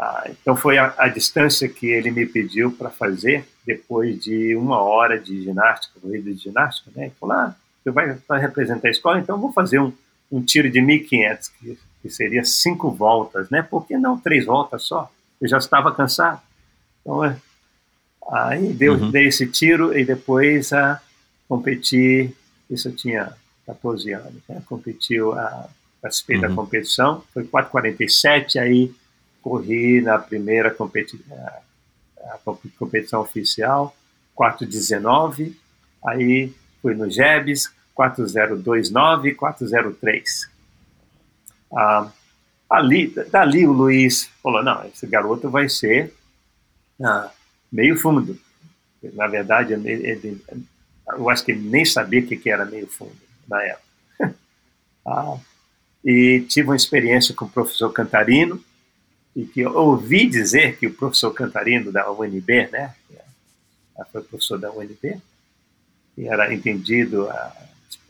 ah, então foi a, a distância que ele me pediu para fazer depois de uma hora de ginástica, corrida de ginástica, né? Ele falou, ah, você vai, vai representar a escola, então vou fazer um, um tiro de 1.500, que, que seria cinco voltas, né? Por que não três voltas só? Eu já estava cansado. Então, é, aí deu, Uhum. dei esse tiro e depois ah, competi, isso eu tinha 14 anos, né? Competiu, ah, participei da Uhum. competição, foi 4,47, aí corri na primeira competi comp- competição oficial, 4,19, aí fui no Jebs, 4029 403. Ah, ali, dali o Luiz falou, não, esse garoto vai ser ah, meio fundo. Na verdade, ele, ele, eu acho que ele nem sabia o que era meio fundo na época. ah, e tive uma experiência com o professor Cantarino, e que eu ouvi dizer que o professor Cantarino da UNB, né, foi professor da UNB, e era entendido a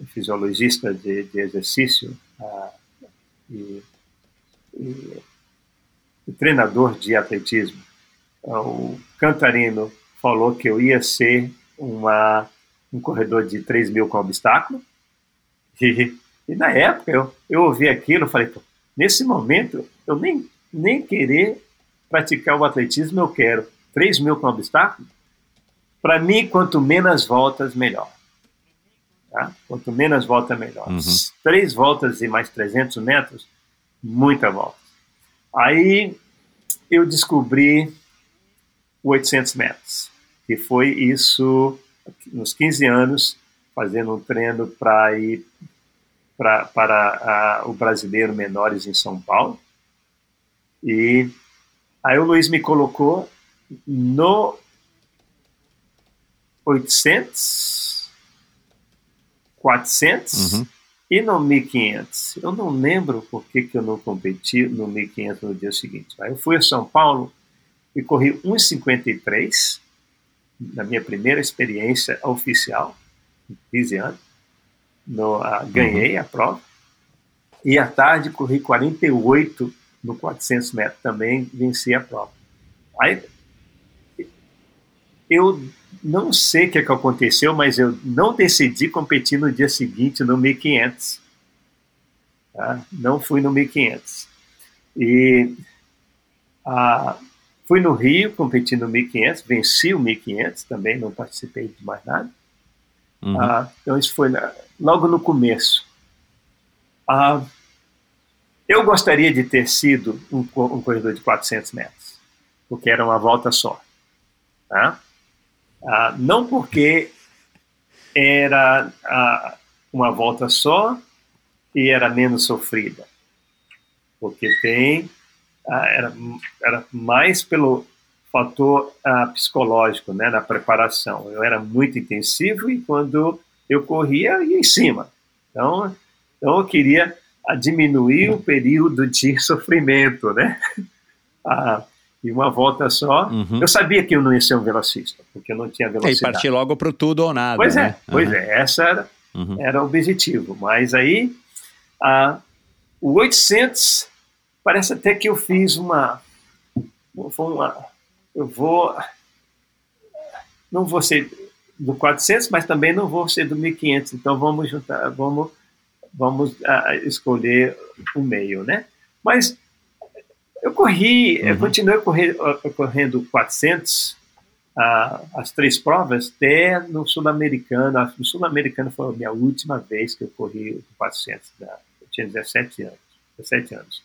fisiologista de, de exercício a, e, e, e, treinador de atletismo. O Cantarino falou que eu ia ser uma, um corredor de 3 mil com obstáculo, e, e na época eu, eu ouvi aquilo falei, nesse momento eu nem nem querer praticar o atletismo eu quero. 3 mil com obstáculo? Para mim, quanto menos voltas, melhor. Tá? Quanto menos voltas, melhor. Uhum. Três voltas e mais 300 metros, muita volta. Aí eu descobri 800 metros, que foi isso nos 15 anos, fazendo um treino para ir pra, para a, o Brasileiro Menores em São Paulo. E aí o Luiz me colocou no 800, 400 uhum. e no 1500. Eu não lembro por que, que eu não competi no 1500 no dia seguinte. Aí eu fui a São Paulo e corri 1,53 na minha primeira experiência oficial, 15 anos. No, uh, ganhei uhum. a prova. E à tarde corri 48 no 400 metros também venci a prova. Aí, eu não sei o que, é que aconteceu, mas eu não decidi competir no dia seguinte no 1500. Tá? Não fui no 1500. E ah, fui no Rio, competi no 1500, venci o 1500 também, não participei de mais nada. Uhum. Ah, então isso foi logo no começo. Ah, eu gostaria de ter sido um, um corredor de 400 metros, porque era uma volta só. Tá? Ah, não porque era ah, uma volta só e era menos sofrida, porque tem ah, era, era mais pelo fator ah, psicológico, né, na preparação. Eu era muito intensivo e quando eu corria ia em cima. Então, então eu queria a diminuir o período de sofrimento, né? Ah, e uma volta só. Uhum. Eu sabia que eu não ia ser um velocista, porque eu não tinha velocidade. E partir logo para o tudo ou nada. Pois é, né? pois uhum. é, essa era, uhum. era o objetivo. Mas aí, ah, o 800, parece até que eu fiz uma, uma. Eu vou. Não vou ser do 400, mas também não vou ser do 1500. Então vamos juntar, vamos vamos uh, escolher o meio, né? Mas eu corri, uhum. eu continuei correr, correndo 400, uh, as três provas, até no Sul-Americano. No Sul-Americano foi a minha última vez que eu corri 400, né? eu tinha 17 anos. 17 anos.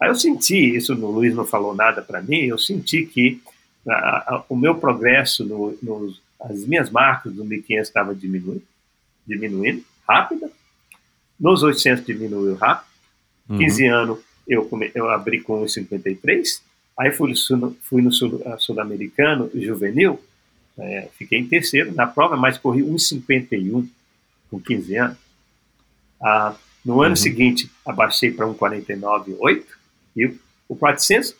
Aí eu senti, isso o Luiz não falou nada para mim, eu senti que uh, o meu progresso, no, no, as minhas marcas do 1500 estavam diminuindo, diminuindo rápida, nos 800 diminuiu rápido. Uhum. 15 anos eu, come, eu abri com 1,53. Aí fui, fui no Sul-Americano Sul juvenil, é, fiquei em terceiro na prova, mas corri 1,51 com 15 anos. Ah, no ano uhum. seguinte, abaixei para 1,49,8 e o 400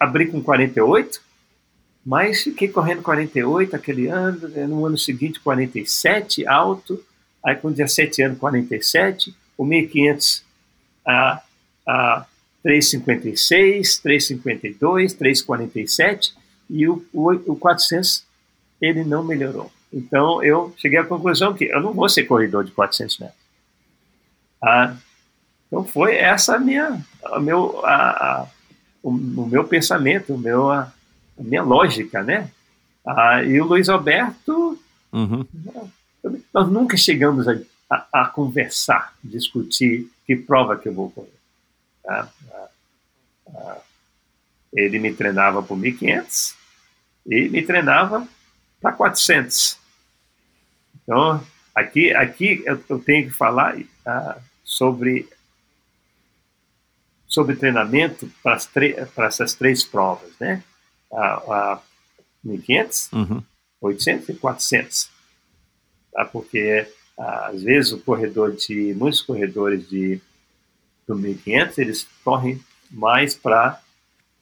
abri com 48, mas fiquei correndo 48 aquele ano, no ano seguinte 47, alto, aí com 17 anos, 47, o 1500 a, a 3,56, 3,52, 3,47 e o, o, o 400 ele não melhorou. Então eu cheguei à conclusão que eu não vou ser corredor de 400 metros. Ah, então foi essa a minha, a meu, a, a, o, o, meu pensamento, o meu, a, minha lógica, né? Ah, e o Luiz Alberto uhum. Nós nunca chegamos a, a, a conversar, discutir que prova que eu vou correr. Tá? Ele me treinava por 1.500 e me treinava para 400. Então, aqui, aqui eu, eu tenho que falar uh, sobre sobre treinamento para, essas três provas, né? A, a 1500, uhum. 800 e 400. Tá? Porque às vezes o corredor de muitos corredores de do 1500 eles correm mais para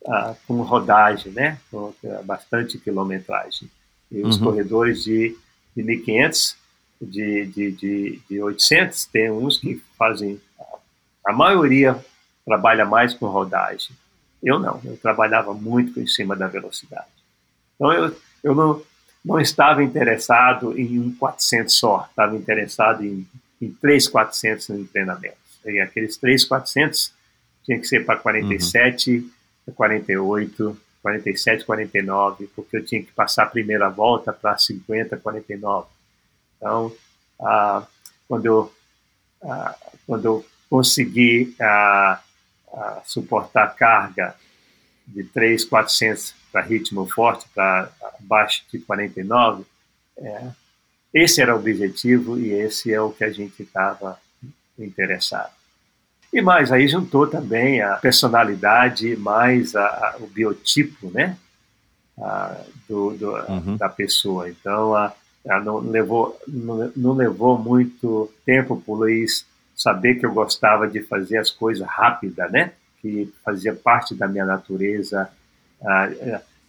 uh, com rodagem, né? Com bastante quilometragem. E os uhum. corredores de, de 1500, de, de, de, de 800, tem uns que fazem a maioria trabalha mais com rodagem. Eu não, eu trabalhava muito em cima da velocidade. Então eu, eu não, não estava interessado em um 400 só, estava interessado em, em 3 400 no treinamento. E aqueles 3 400 tinha que ser para 47, uhum. 48, 47, 49, porque eu tinha que passar a primeira volta para 50, 49. Então, ah, quando eu ah, quando eu consegui ah, a suportar carga de 3, 400 para ritmo forte, para abaixo de 49, é, esse era o objetivo e esse é o que a gente estava interessado. E mais, aí juntou também a personalidade, mais a, a, o biotipo, né, a, do, do, uhum. da pessoa. Então, a, não, levou, não, não levou muito tempo para o Luiz saber que eu gostava de fazer as coisas rápida, né? Que fazia parte da minha natureza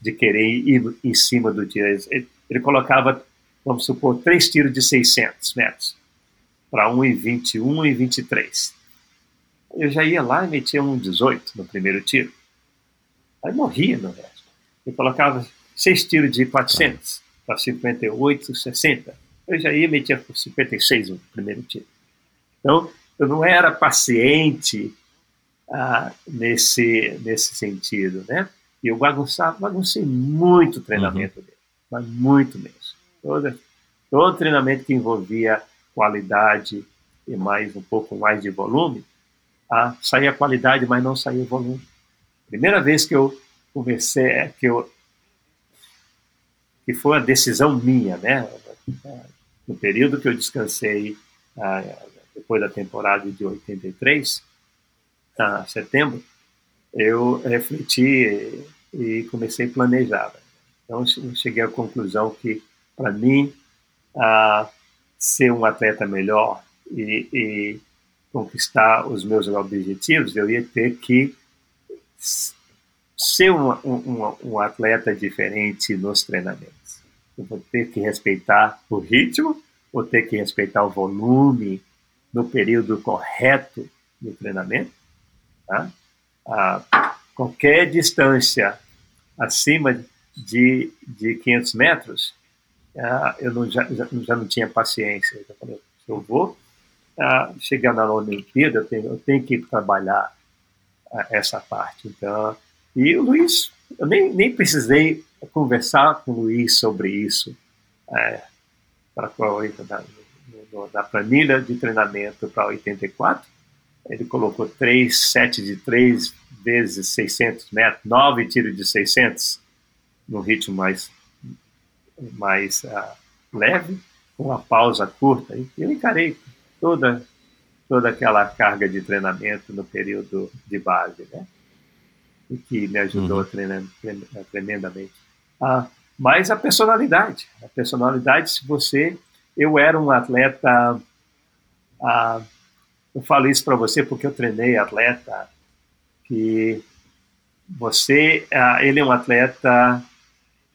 de querer ir em cima do tiro. Ele, ele colocava, vamos supor, três tiros de 600 metros para 1,20, 1,23. Eu já ia lá e metia um 18 no primeiro tiro. Aí morria no resto. Ele colocava seis tiros de 400 para 58, 60. Eu já ia e metia 56 no primeiro tiro. Então, eu não era paciente ah, nesse, nesse sentido, né? E eu bagunçava, baguncei muito o treinamento uhum. dele, mas muito mesmo. Todo, todo treinamento que envolvia qualidade e mais um pouco mais de volume, ah, saía qualidade, mas não saía volume. Primeira vez que eu comecei, é que eu que foi uma decisão minha, né? No período que eu descansei, ah, depois da temporada de 83, a setembro, eu refleti e comecei a planejar. Então, eu cheguei à conclusão que, para mim, a ser um atleta melhor e, e, conquistar os meus objetivos, eu ia ter que ser um, um, um atleta diferente nos treinamentos. Eu vou ter que respeitar o ritmo, vou ter que respeitar o volume no período correto do treinamento. Tá? Qualquer distância acima de, de 500 metros, ah, eu não, já, já, não tinha paciência. Eu falei, se eu vou ah, chegar na Olimpíada, eu tenho, eu tenho que trabalhar ah, essa parte. Então, e o Luiz, eu nem, nem precisei conversar com o Luiz sobre isso é, para qual na planilha de treinamento para 84. Ele colocou três sete de 3 vezes 600 metros, nove tiros de 600 no ritmo mais, mais uh, leve, com uma pausa curta. E eu encarei toda, toda aquela carga de treinamento no período de base, né? E que me ajudou uhum. tremendamente. Ah, mas a personalidade. A personalidade, se você eu era um atleta. Ah, eu falo isso para você porque eu treinei atleta que você, ah, ele é um atleta,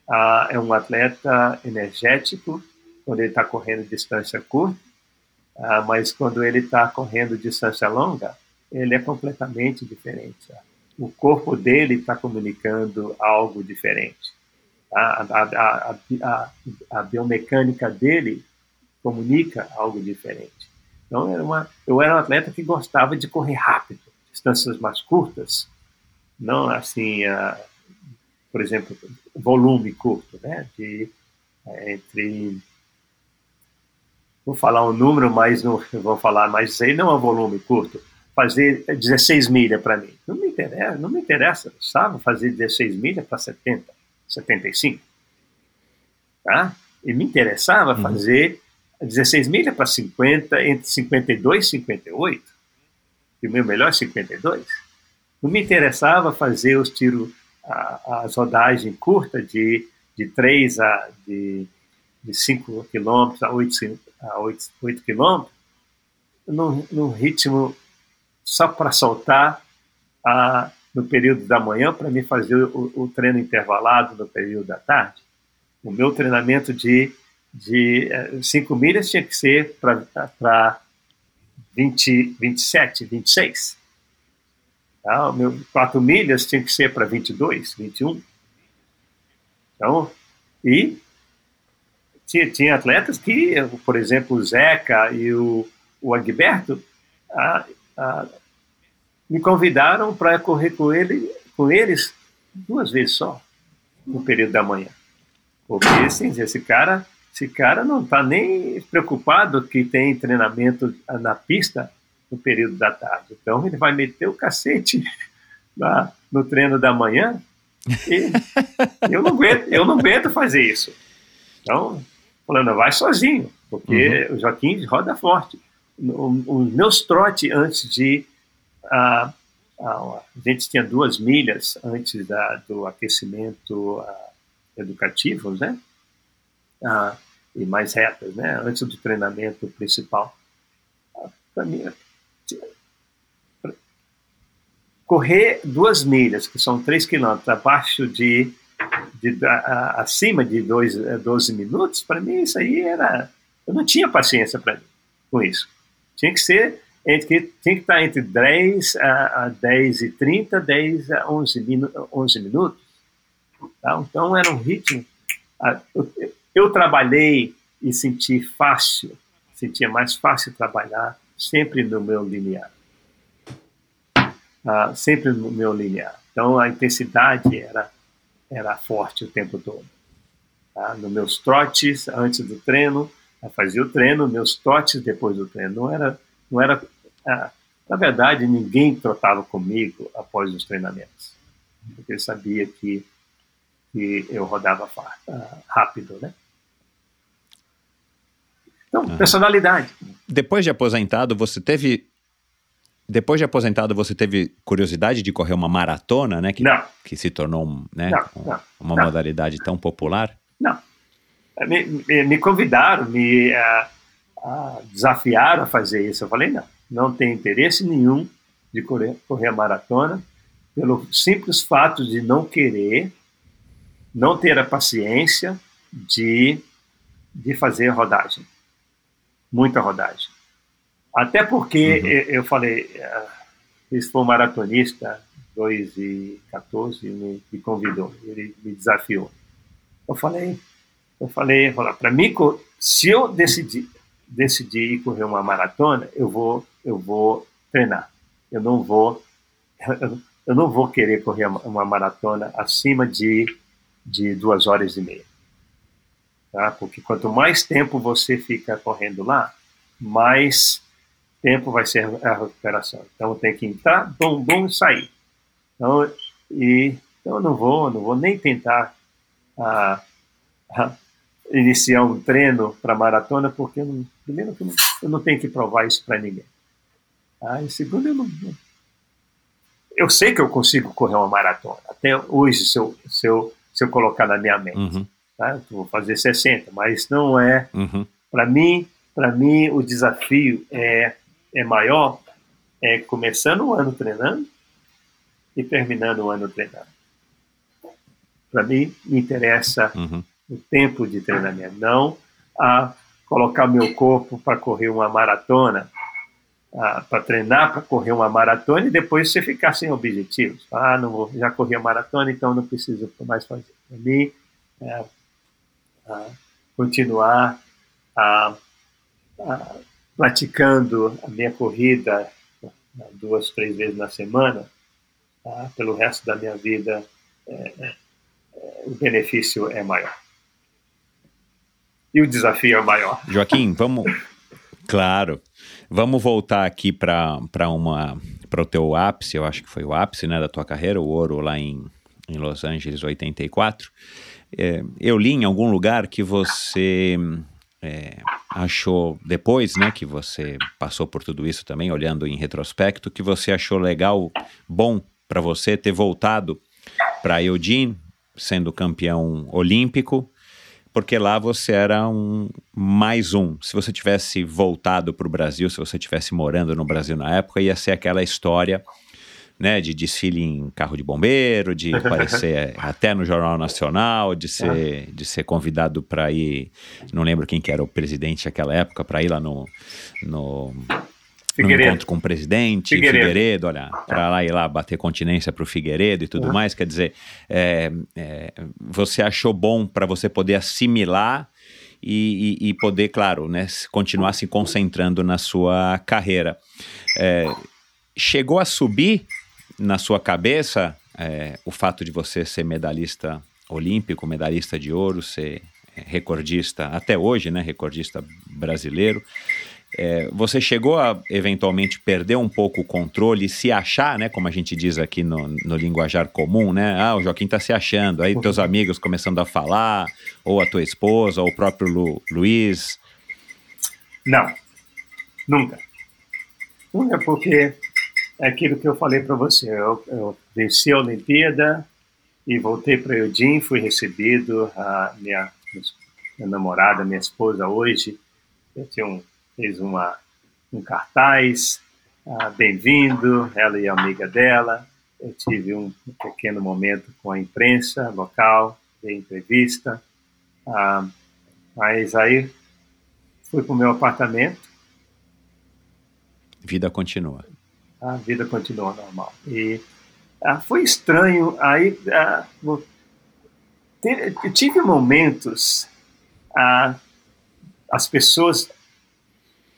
ah, é um atleta energético quando ele está correndo distância curta, ah, mas quando ele está correndo distância longa, ele é completamente diferente. O corpo dele está comunicando algo diferente. A, a, a, a, biomecânica dele comunica algo diferente. Então, era uma, eu era um atleta que gostava de correr rápido, distâncias mais curtas, não assim, por exemplo, volume curto, né? De, é, entre. Vou falar um número, mas não vou falar, mas isso aí não é um volume curto. Fazer 16 milhas para mim. Não me interessa, não me interessa, sabe? Fazer 16 milhas para 70, 75. Tá? E me interessava uhum. fazer 16 milhas para 50, entre 52 e 58, e o meu melhor é 52. Não me interessava fazer os tiros, as rodagens curtas de, de 3 a de, de 5 quilômetros a 8, a 8, 8 quilômetros, num, num ritmo só para soltar a, no período da manhã, para me fazer o, o treino intervalado no período da tarde. O meu treinamento de de 5 eh, milhas tinha que ser para 20, 27, 26. Tá? O meu 4 milhas tinha que ser para 22, 21. Então, e tinha, tinha atletas que, por exemplo, o Zeca e o, o Agberto, a, a, me convidaram para correr com, ele, com eles duas vezes só, no período da manhã. Porque, assim, esse cara esse cara não está nem preocupado que tem treinamento na pista no período da tarde. Então ele vai meter o cacete lá no treino da manhã. E eu não aguento, eu não aguento fazer isso. Então, falando, vai sozinho, porque uhum. o Joaquim roda forte. Os meus trotes antes de. a gente tinha duas milhas antes da, do aquecimento educativo, né? Ah, e mais retas, né? Antes do treinamento principal. Para mim, correr duas milhas, que são três quilômetros, abaixo de, de a, acima de dois, 12 minutos, para mim isso aí era. Eu não tinha paciência para com isso. Tinha que ser entre, tinha que estar entre 10 a, a 10 e 30, 10 a 11, minu, 11 minutos. Tá? Então era um ritmo. Eu, eu trabalhei e senti fácil, sentia mais fácil trabalhar sempre no meu linear. Ah, sempre no meu linear. Então a intensidade era, era forte o tempo todo. Tá? Nos meus trotes antes do treino, eu fazia o treino, meus trotes depois do treino. Não era, não era ah, na verdade, ninguém trotava comigo após os treinamentos, porque eu sabia que, que eu rodava ah, rápido, né? Então, ah. personalidade. Depois de aposentado, você teve. Depois de aposentado, você teve curiosidade de correr uma maratona, né? Que, não. Que se tornou né, não, não, uma modalidade tão popular? Não. Me, me, me convidaram, me uh, uh, desafiaram a fazer isso. Eu falei, não, não tenho interesse nenhum de correr, correr a maratona, pelo simples fato de não querer, não ter a paciência de, de fazer a rodagem muita rodagem. Até porque uhum. eu, falei, esse foi um maratonista, 2 e 14, me, me convidou, ele me desafiou. Eu falei, eu falei, para mim, se eu decidir, decidir correr uma maratona, eu vou, eu vou treinar. Eu não vou, eu não vou querer correr uma maratona acima de, de duas horas e meia tá? Porque quanto mais tempo você fica correndo lá, mais tempo vai ser a recuperação. Então tem que entrar, bum, bum, sair. Então, e, então eu não vou, não vou nem tentar ah, ah, iniciar um treino para maratona, porque eu não, primeiro eu não, eu não tenho que provar isso para ninguém. Ah, e segundo, eu não, eu sei que eu consigo correr uma maratona. Até hoje, se eu, se eu, se eu colocar na minha mente. Uhum tá? vou fazer 60, mas não é. Uhum. Para mim, para mim o desafio é é maior, é começando o ano treinando e terminando o ano treinando. Para mim, me interessa uhum. o tempo de treinamento, não a colocar meu corpo para correr uma maratona, para treinar para correr uma maratona e depois você ficar sem objetivos. Ah, não vou, já corri a maratona, então não preciso mais fazer. Para mim, é, continuar a, praticando a minha corrida duas, três vezes na semana, tá? pelo resto da minha vida, é, é, o benefício é maior. E o desafio é maior. Joaquim, vamos. Claro. Vamos voltar aqui para o teu ápice, eu acho que foi o ápice né, da tua carreira, o ouro lá em, em Los Angeles, 84. É, eu li em algum lugar que você é, achou depois, né, que você passou por tudo isso também, olhando em retrospecto, que você achou legal, bom para você ter voltado para Eugene, sendo campeão olímpico, porque lá você era um mais um. Se você tivesse voltado para o Brasil, se você tivesse morando no Brasil na época, ia ser aquela história né, de desfile em carro de bombeiro, de aparecer até no Jornal Nacional, de ser, de ser convidado para ir, não lembro quem que era o presidente naquela época, para ir lá no, no, no encontro com o presidente, Figueiredo, Figueiredo olha, para lá ir lá bater continência para o Figueiredo e tudo uhum. mais, quer dizer, é, é, você achou bom para você poder assimilar e, e, e, poder, claro, né, continuar se concentrando na sua carreira. É, chegou a subir na sua cabeça é, o fato de você ser medalhista olímpico, medalhista de ouro, ser recordista até hoje, né, recordista brasileiro. É, você chegou a eventualmente perder um pouco o controle, se achar, né, como a gente diz aqui no, no linguajar comum, né? Ah, o Joaquim está se achando. Aí teus amigos começando a falar, ou a tua esposa, ou o próprio Lu, Luiz. Não, nunca. Nunca porque é aquilo que eu falei para você. Eu, eu, venci a Olimpíada e voltei para Eugene, fui recebido, a minha, minha namorada, minha esposa hoje, eu tinha um, fez uma, um cartaz, ah, bem-vindo, ela e a amiga dela. Eu tive um pequeno momento com a imprensa local, de entrevista, ah, mas aí fui para o meu apartamento. Vida continua a vida continua normal. E ah, foi estranho, aí ah, tive momentos, ah, as pessoas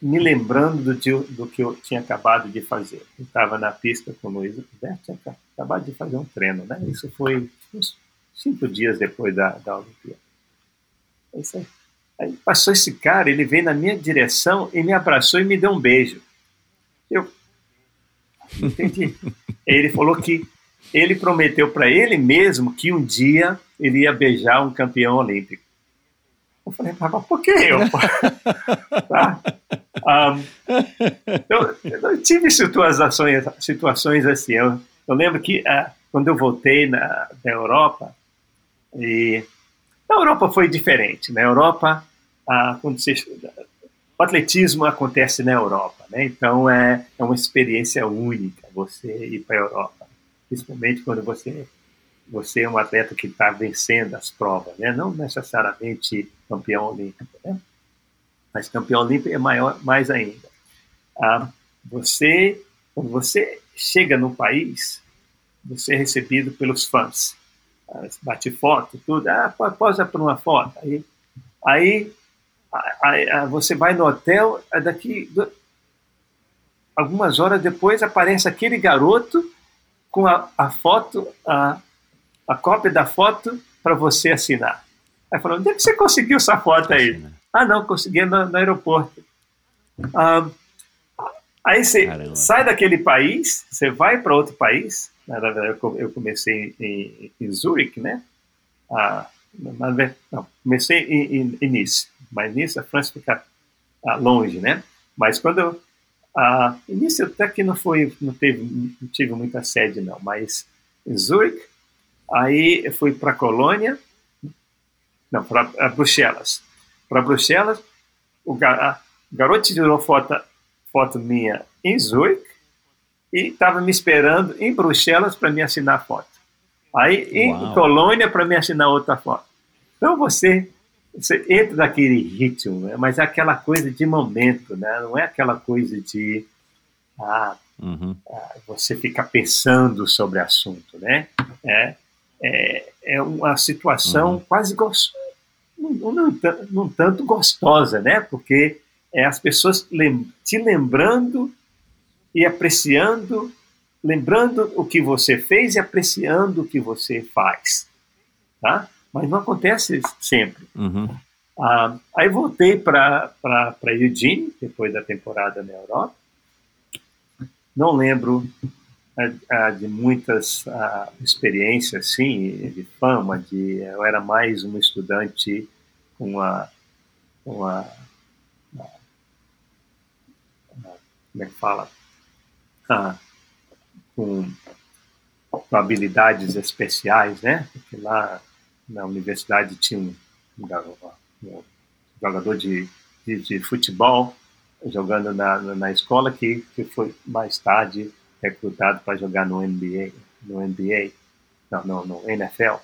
me lembrando do, do, que eu tinha acabado de fazer. Eu estava na pista com o Luiz Roberto, tinha acabado de fazer um treino, né? Isso foi uns cinco dias depois da, da Olimpíada. Aí passou esse cara, ele veio na minha direção e me abraçou e me deu um beijo. Eu Entendi. ele falou que ele prometeu para ele mesmo que um dia ele ia beijar um campeão olímpico. Eu falei, mas por que eu? tá? um, eu, eu, tive situações, situações assim. Eu, eu lembro que uh, quando eu voltei na, na Europa, e na Europa foi diferente. Na Europa, uh, quando você, o atletismo acontece na Europa, né? Então é, é uma experiência única você ir para a Europa, principalmente quando você você é um atleta que está vencendo as provas, né? Não necessariamente campeão olímpico, né? Mas campeão olímpico é maior, mais ainda. Ah, você quando você chega no país, você é recebido pelos fãs, ah, bate foto, tudo, ah, posa para uma foto, aí aí você vai no hotel, daqui algumas horas depois aparece aquele garoto com a, a foto, a, a cópia da foto para você assinar. Aí falou, onde é que você conseguiu essa foto aí? Ah, não, consegui no, no aeroporto. Ah, aí você Caramba. sai daquele país, você vai para outro país. Eu comecei em, em Zurich, né? Ah, não, comecei em, em, em Nice mas nisso a França fica ah, longe, né? Mas quando eu, ah, início até que não foi, não teve, não tive muita sede não, mas em Zurich, aí eu fui para Colônia, não, para Bruxelas. Para Bruxelas, o, gar, garoto tirou foto, foto minha em Zurich e estava me esperando em Bruxelas para me assinar a foto. Aí em Uau. Colônia para me assinar outra foto. Então você você entra naquele ritmo, né? mas é aquela coisa de momento, né? não é aquela coisa de ah, uhum. ah, você ficar pensando sobre o assunto. Né? É, é, é uma situação uhum. quase gostosa, não, não, não, tanto gostosa, né? porque é as pessoas lem te lembrando e apreciando, lembrando o que você fez e apreciando o que você faz. Tá? mas não acontece sempre. Uhum. Ah, aí voltei para Eugene, depois da temporada na Europa. Não lembro ah, ah, de muitas ah, experiências, sim, de fama. De, eu era mais um estudante com uma, uma como é que fala, ah, com, com, habilidades especiais, né? Porque lá na universidade tinha um, um, jogador de, de, de, futebol jogando na, na escola que, que foi mais tarde recrutado para jogar no NBA, no NBA, não, no, no NFL,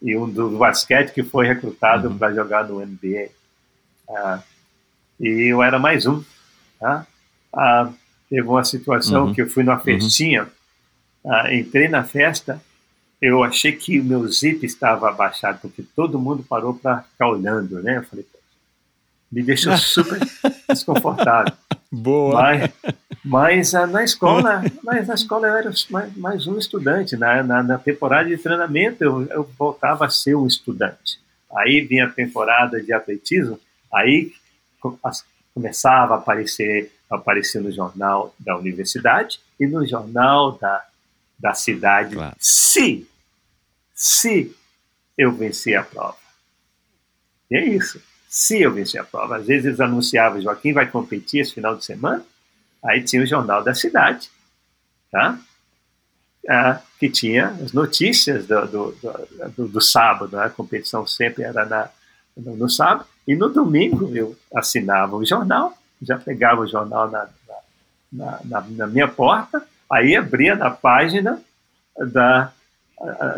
e um do basquete que foi recrutado uhum. para jogar no NBA. Ah, e eu era mais um. Tá? Ah, teve uma situação uhum. que eu fui numa uhum. festinha, uhum. Ah, entrei na festa, eu achei que o meu zip estava abaixado, porque todo mundo parou para ficar olhando, né? Eu falei, me deixou super desconfortável. Boa. Mas, mas ah, na escola, mas na escola eu era mais, mais um estudante. Na, na, na, temporada de treinamento eu, eu voltava a ser um estudante. Aí vinha a temporada de atletismo, aí começava a aparecer, a aparecer no jornal da universidade e no jornal da, da cidade, claro. se, se eu vencer a prova. E é isso se eu vencer a prova. Às vezes eles anunciavam, Joaquim vai competir esse final de semana, aí tinha o Jornal da Cidade, tá? Ah, que tinha as notícias do, do, do, do sábado, né? a competição sempre era na, no, no, sábado, e no domingo eu assinava o jornal, já pegava o jornal na, na, na, na minha porta, aí abria na página da,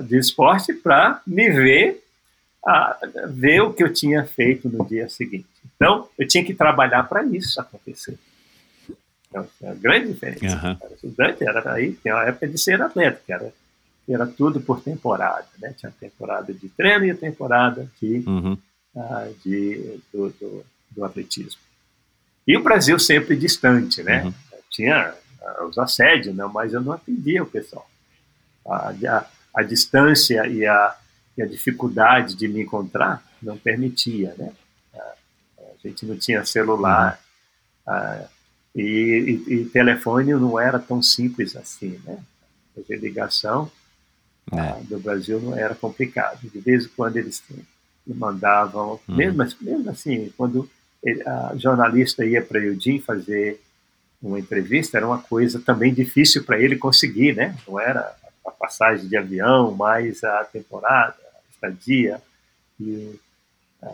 de esporte para me ver a ver o que eu tinha feito no dia seguinte. Então, eu tinha que trabalhar para isso acontecer. Então, é uma grande diferença. Uhum. Era estudante era aí, tem uma época de ser atleta, que era, era tudo por temporada. Né? Tinha temporada de treino e a temporada de, uhum. uh, de, do, do, do, atletismo. E o Brasil sempre distante, né? Uhum. Tinha os assédios, não, mas eu não atendia o pessoal. A, a, a distância e a, a dificuldade de me encontrar não permitia, né? A gente não tinha celular uhum. e, e, e, telefone não era tão simples assim, né? Fazer ligação é. do Brasil não era complicado. De vez em quando eles mandavam, uhum. mesmo, mesmo assim, quando ele, a jornalista ia para Eudim fazer uma entrevista, era uma coisa também difícil para ele conseguir, né? Não era a passagem de avião, mais a temporada, estadia. E, é,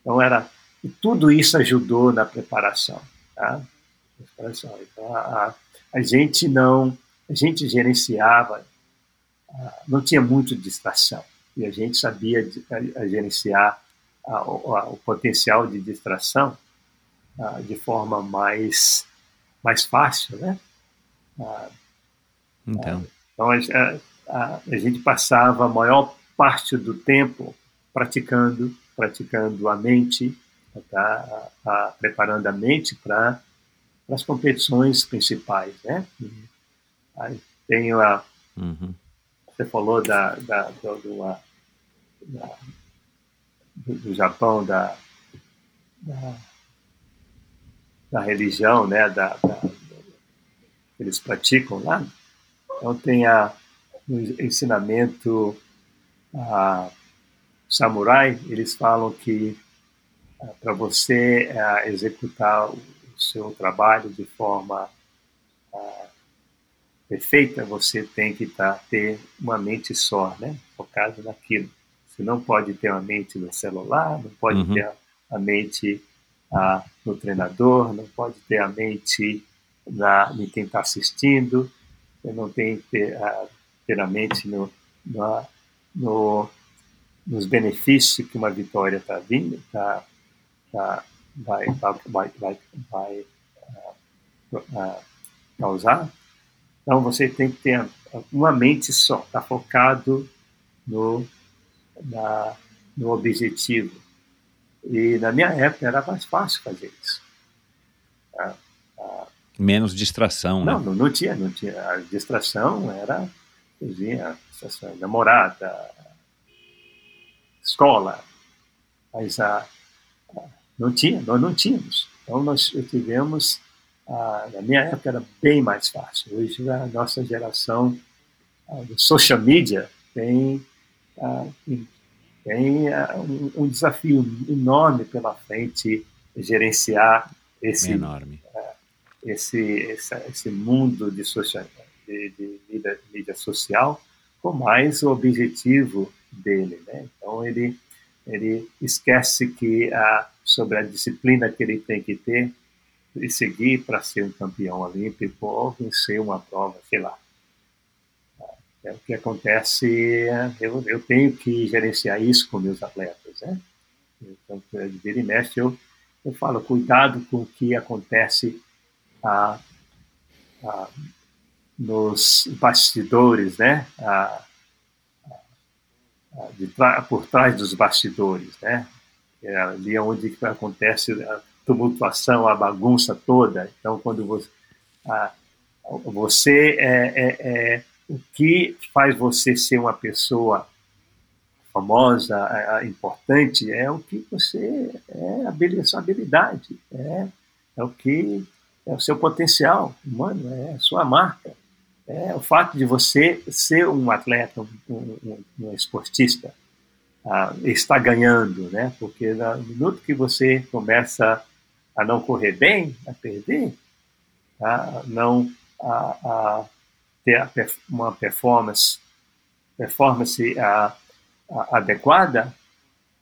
então, era, e tudo isso ajudou na preparação. Tá? preparação. Então, a, a, gente não, a gente gerenciava, não tinha muito distração. E a gente sabia a, a gerenciar o potencial de distração de forma mais, mais fácil, né? Então, então a, a, a gente passava a maior parte do tempo praticando, praticando a mente, tá? a, preparando a mente para as competições principais, né? Aí tenho a, uhum. você falou da, da, do, do, da, do, do Japão, da, da, da, religião, né? Da, da, que eles praticam lá. Então tem a, ensinamento a samurai, eles falam que ah, para você uh, executar o seu trabalho de forma uh, perfeita, você tem que tá, ter uma mente só, né? focada naquilo. Você não pode ter uma mente no celular, não pode uhum. ter a mente uh, no treinador, não pode ter a mente na, em quem está assistindo, não tem que ter, ter a mente no, na, no, nos benefícios que uma vitória está vindo, tá, tá, vai, vai, vai, vai uh, uh, causar. Então você tem que ter uma mente só, está focado no, na, no objetivo. E na minha época era mais fácil fazer isso. Tá? Menos distração, não, né? Não, não tinha, não tinha. A distração era cozinha, namorada, escola. Mas a, a, não tinha, nós não tínhamos. Então nós tivemos, a, na minha época era bem mais fácil. Hoje a nossa geração do social media tem, tem um, um, desafio enorme pela frente gerenciar esse, enorme. esse, esse, esse mundo de, social, de, de mídia, mídia, social com mais o objetivo dele. Né? Então, ele, ele esquece que a, sobre a disciplina que ele tem que ter e seguir para ser um campeão olímpico ou vencer uma prova, sei lá. É o que acontece, eu, eu tenho que gerenciar isso com meus atletas, né? Então, de vira e mexe, eu, eu falo, cuidado com o que acontece ah, nos bastidores, né? Ah, por trás dos bastidores, né? É ali onde acontece a tumultuação, a bagunça toda. Então, quando você, você é, é, é o que faz você ser uma pessoa famosa, importante, é o que você é, a sua habilidade, é, é o que é o seu potencial humano, é a sua marca, é o fato de você ser um atleta, um, um, um esportista, uh, está ganhando, né? Porque no minuto que você começa a não correr bem, a perder, não a ter uma performance performance a, a, adequada,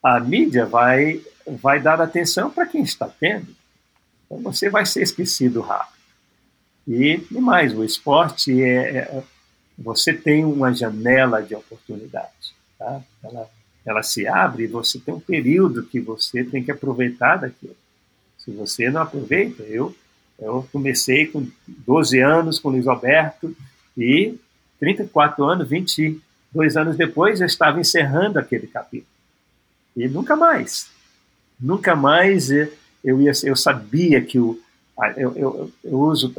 a mídia vai vai dar atenção para quem está tendo. Então você vai ser esquecido rápido. E, e mais, o esporte é, é, você tem uma janela de oportunidade, tá? Ela ela se abre e você tem um período que você tem que aproveitar daquilo. Se você não aproveita, eu eu comecei com 12 anos com o Luiz Alberto e 34 anos, 22 anos depois, eu estava encerrando aquele capítulo. E nunca mais. Nunca mais eu, ia, eu sabia que o, eu, eu, eu uso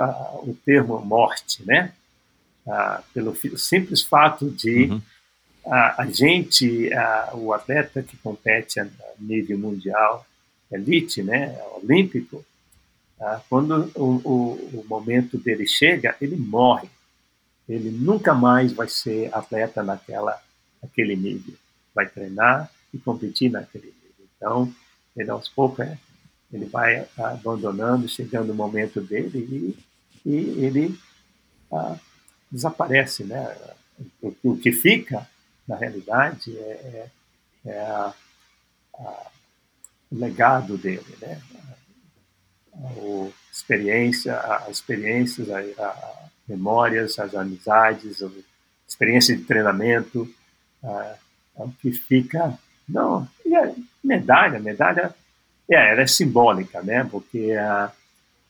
o termo morte, né? Ah, pelo simples fato de uhum. a, a, gente, o atleta que compete a nível mundial, elite, né, olímpico, ah, quando o, o, o momento dele chega, ele morre ele nunca mais vai ser atleta naquela, naquele nível. Vai treinar e competir naquele nível. Então, ele aos poucos, é, ele vai abandonando, chegando o momento dele e, e ele ah, desaparece, né? O, o, que fica, na realidade, é, é, é a, a, o legado dele, né? A, a experiência, as experiências, a, a memórias, as amizades, a experiência de treinamento, uh, o que fica. Não, e a medalha, medalha, é, ela é simbólica, né? Porque a,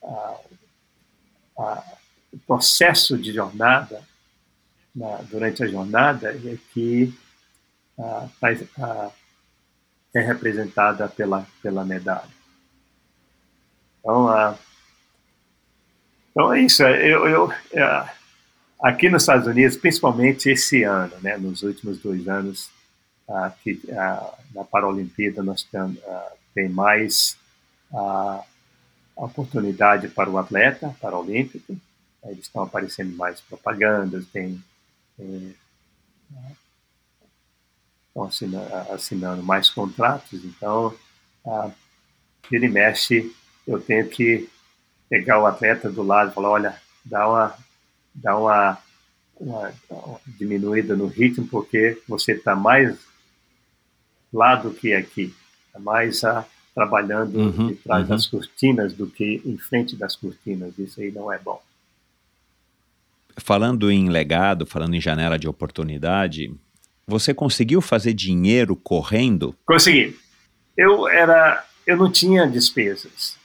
a, a, o processo de jornada, na, durante a jornada, é que é representada pela, pela medalha. Então, uh, então é isso. É, eu, eu, é, aqui nos Estados Unidos, principalmente esse ano, né, nos últimos dois anos, aqui, na Paralimpíada nós tem, tem mais oportunidade para o atleta paralímpico. Eles estão aparecendo mais propagandas, tem, tem estão assinando, assinando, mais contratos. Então, ele mexe, eu tenho que pegar o atleta do lado e falar, olha, dá uma, dá uma, uma, uma diminuída no ritmo, porque você está mais lá do que aqui, está mais ah, trabalhando uhum, de trás uhum. das cortinas do que em frente das cortinas, isso aí não é bom. Falando em legado, falando em janela de oportunidade, você conseguiu fazer dinheiro correndo? Consegui. Eu era, eu não tinha despesas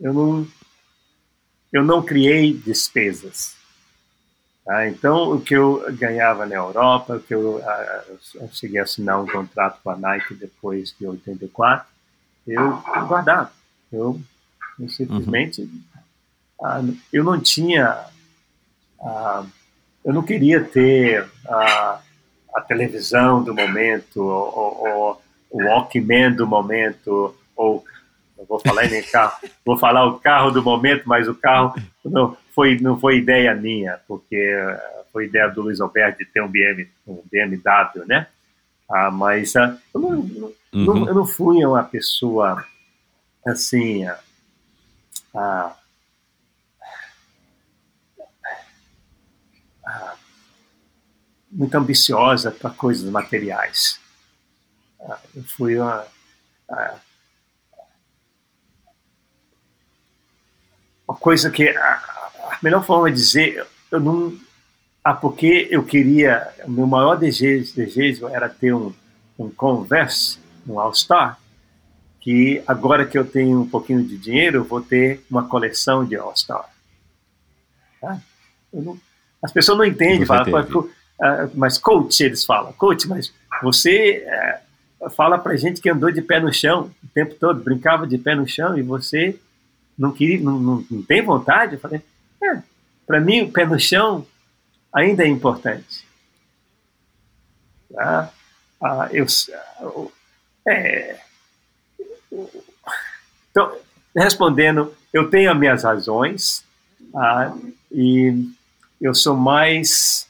eu não, eu não criei despesas. Tá? Então, o que eu ganhava na Europa, o que eu, eu cheguei a assinar um contrato com a Nike depois de 84, eu guardava. Eu, eu simplesmente, uhum. ah, eu não tinha, ah, eu não queria ter a, a televisão do momento, ou, ou, o Walkman do momento, ou não vou falar em carro, vou falar o carro do momento, mas o carro não foi, não foi ideia minha, porque eh, foi ideia do Luiz Alberto de ter um, BM, um BMW, né? Ah, mas ah, eu, não, uhum. eu não fui uma pessoa assim. Ah, ah, ah muito ambiciosa para coisas materiais. Ah, eu fui uma, uma coisa que a, a melhor forma de dizer, eu não ah, porque eu queria, o meu maior desejo, desejo era ter um, um Converse, um All-Star, que agora que eu tenho um pouquinho de dinheiro, eu vou ter uma coleção de All-Star. Tá? as pessoas não entendem, falam, uh, mas coach, eles falam, coach, mas você uh, fala pra gente que andou de pé no chão o tempo todo, brincava de pé no chão e você não queria, não, não, não tem vontade? Eu falei, é, para mim o pé no chão ainda é importante. Tá? Ah, eu, é, então, respondendo, eu tenho as minhas razões ah, e eu sou mais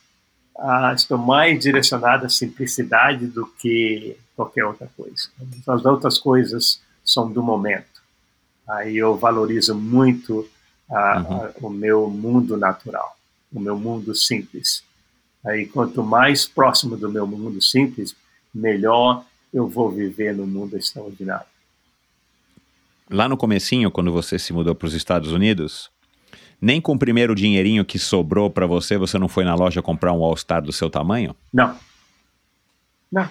ah, estou mais direcionado à simplicidade do que qualquer outra coisa. As outras coisas são do momento. Aí eu valorizo muito ah, uhum. o meu mundo natural o meu mundo simples. Aí, quanto mais próximo do meu mundo simples, melhor eu vou viver no mundo extraordinário. Lá no comecinho, quando você se mudou para os Estados Unidos, nem com o primeiro dinheirinho que sobrou para você, você não foi na loja comprar um All-Star do seu tamanho? Não. Não.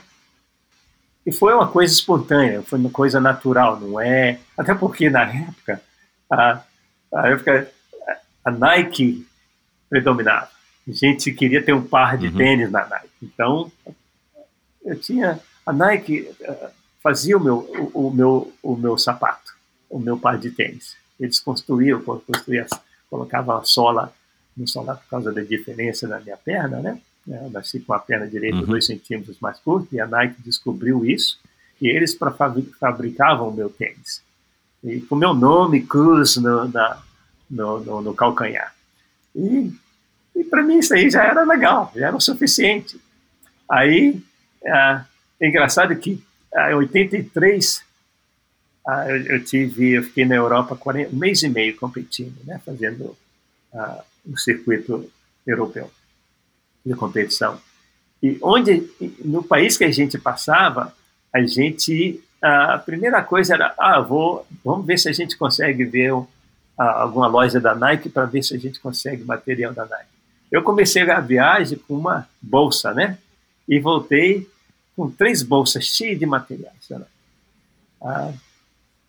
E foi uma coisa espontânea, foi uma coisa natural, não é? Até porque na época, a, a, época, a Nike predominava. A gente queria ter um par de uhum. tênis na Nike. Então, eu tinha. A Nike uh, fazia o meu, o, o, meu, o meu sapato, o meu par de tênis. Eles construíam, construíam colocavam a sola no solar por causa da diferença na minha perna, né? Eu nasci com a perna direita uhum. dois centímetros mais curta e a Nike descobriu isso e eles fabricavam o meu tênis. E com meu nome, Cruz, no, na, no, no, no calcanhar. E, e para mim isso aí já era legal, já era o suficiente. Aí, é, é engraçado que é, em 83 é, eu, eu, tive, eu fiquei na Europa 40, um mês e meio competindo, né, fazendo uh, um circuito europeu de competição. E onde, no país que a gente passava, a gente, a primeira coisa era, ah, vou, vamos ver se a gente consegue ver a alguma loja da Nike para ver se a gente consegue material da Nike. Eu comecei a viagem com uma bolsa, né? E voltei com três bolsas cheias de materiais. Né? Ah,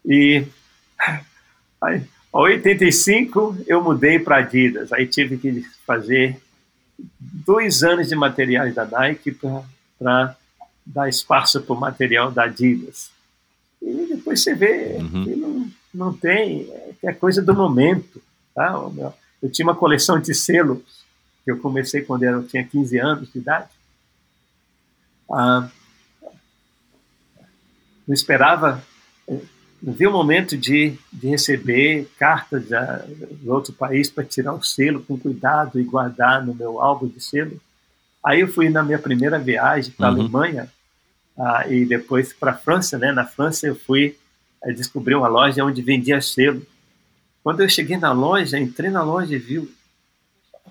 e aí, em 85 eu mudei para Adidas. Aí tive que fazer dois anos de materiais da Nike para dar espaço para o material da Adidas. E depois você vê uhum. que não, não tem, é coisa do momento. Tá? Eu tinha uma coleção de selos, que eu comecei quando eu tinha 15 anos de idade. Ah, não esperava, vi o momento de, de receber cartas de, outro país para tirar o selo com cuidado e guardar no meu álbum de selo. Aí eu fui na minha primeira viagem para a uhum. Alemanha ah, e depois para a França. Né? Na França eu fui é, descobri uma loja onde vendia selo. Quando eu cheguei na loja, entrei na loja e vi o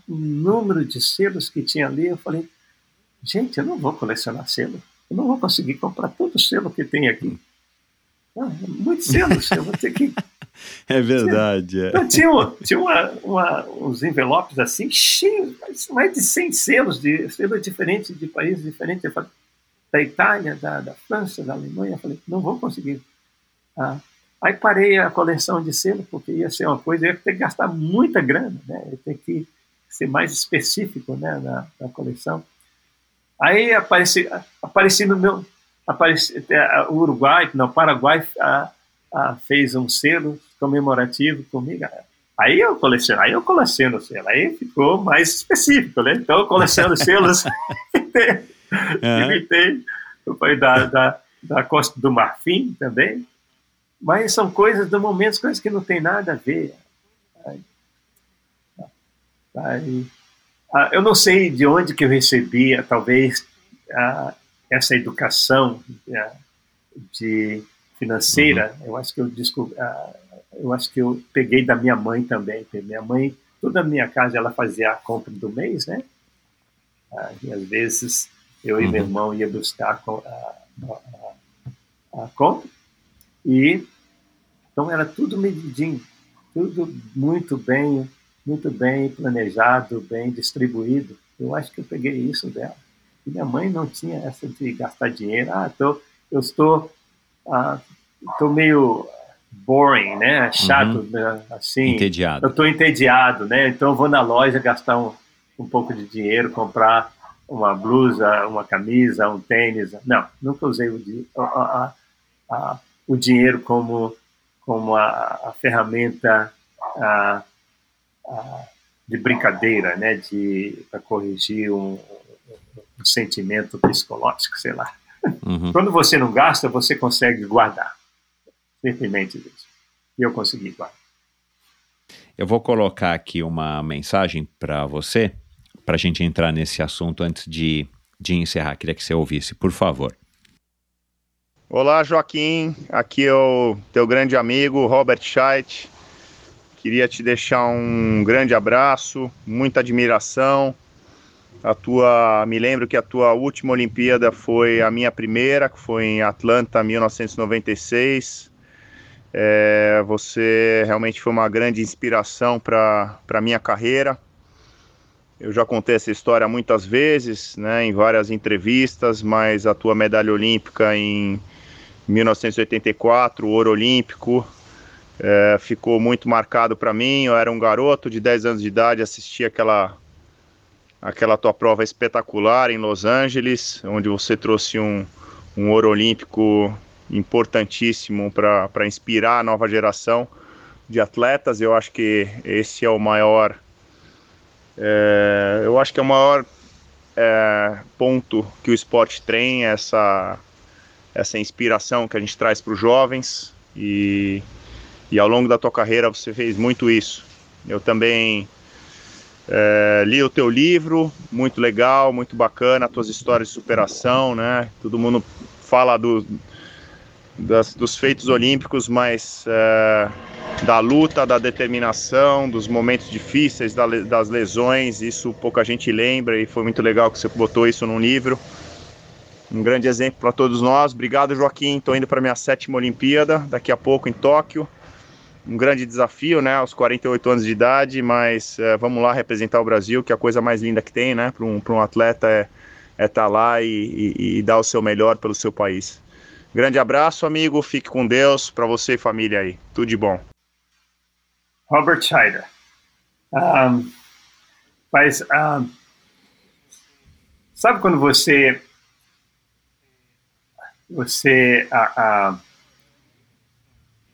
número de selos que tinha ali, eu falei, gente, eu não vou colecionar selo. Eu não vou conseguir comprar todo o selo que tem aqui. Ah, muitos selos, eu vou ter que... É verdade. É. Então, tinha tinha uma, uma, uns envelopes assim, cheios, mais de 100 selos, de selos diferentes, de países diferentes. Eu falei, da Itália, da, da França, da Alemanha. Eu falei, não vou conseguir ah, aí parei a coleção de selo, porque ia ser uma coisa, eu ia ter que gastar muita grana, né? Eu ia ter que ser mais específico né, na, na coleção. Aí apareci, apareci no meu. Apareci, o Uruguai, não, o Paraguai a, a, fez um selo comemorativo comigo. Aí eu coleciono, aí eu coleciono selo, aí ficou mais específico, né? Então eu coleciono selos imitei, foi da, da, da Costa do Marfim também, mas são coisas do momento, coisas que não tem nada a ver. Ah, eu não sei de onde que eu recebia, talvez, essa educação de financeira. Uhum. Eu acho que eu descobri, eu acho que eu peguei da minha mãe também. Minha mãe, toda a minha casa, ela fazia a compra do mês, né? Ah, e às vezes eu e meu Uhum. irmão ia buscar a, a, a compra e então era tudo medidinho, tudo muito bem, muito bem planejado, bem distribuído. Eu acho que eu peguei isso dela. E minha mãe não tinha essa de gastar dinheiro. Ah, tô, eu estou, ah, estou meio boring, né? Chato, né? assim. Entediado. Eu estou entediado, né? Então eu vou na loja gastar um, um pouco de dinheiro, comprar uma blusa, uma camisa, um tênis. Não, nunca usei o, a- a- a- o dinheiro como, como a, ferramenta de brincadeira, né? De para corrigir um, um sentimento psicológico, sei lá. Uhum. Quando você não gasta, você consegue guardar. Simplesmente isso. E eu consegui guardar. Eu vou colocar aqui uma mensagem para você, para a gente entrar nesse assunto antes de, de encerrar. Queria que você ouvisse, por favor. Olá, Joaquim. Aqui é o teu grande amigo Robert Scheidt. Queria te deixar um grande abraço, muita admiração. A tua, me lembro que a tua última Olimpíada foi a minha primeira, que foi em Atlanta, 1996. É, você realmente foi uma grande inspiração para a minha carreira. Eu já contei essa história muitas vezes, né, em várias entrevistas, mas a tua medalha olímpica em 1984, o ouro olímpico, é, ficou muito marcado para mim. Eu era um garoto de 10 anos de idade, assisti aquela, aquela tua prova espetacular em Los Angeles, onde você trouxe um, um ouro olímpico importantíssimo para inspirar a nova geração de atletas. Eu acho que esse é o maior. É, eu acho que é o maior é, ponto que o esporte tem, essa, essa inspiração que a gente traz para os jovens e, e ao longo da tua carreira você fez muito isso. Eu também é, li o teu livro, muito legal, muito bacana, tuas histórias de superação, né? Todo mundo fala do, das, dos feitos olímpicos, mas é, da luta, da determinação, dos momentos difíceis, da, das lesões, isso pouca gente lembra e foi muito legal que você botou isso num livro. Um grande exemplo para todos nós. Obrigado, Joaquim. Estou indo para minha sétima Olimpíada, daqui a pouco em Tóquio. Um grande desafio, né? Aos 48 anos de idade, mas é, vamos lá representar o Brasil, que é a coisa mais linda que tem, né? Para um, um atleta é estar é tá lá e, e, e dar o seu melhor pelo seu país. Grande abraço, amigo. Fique com Deus para você e família aí. Tudo de bom. Robert Scheider. Um, mas um, sabe quando você você uh, uh,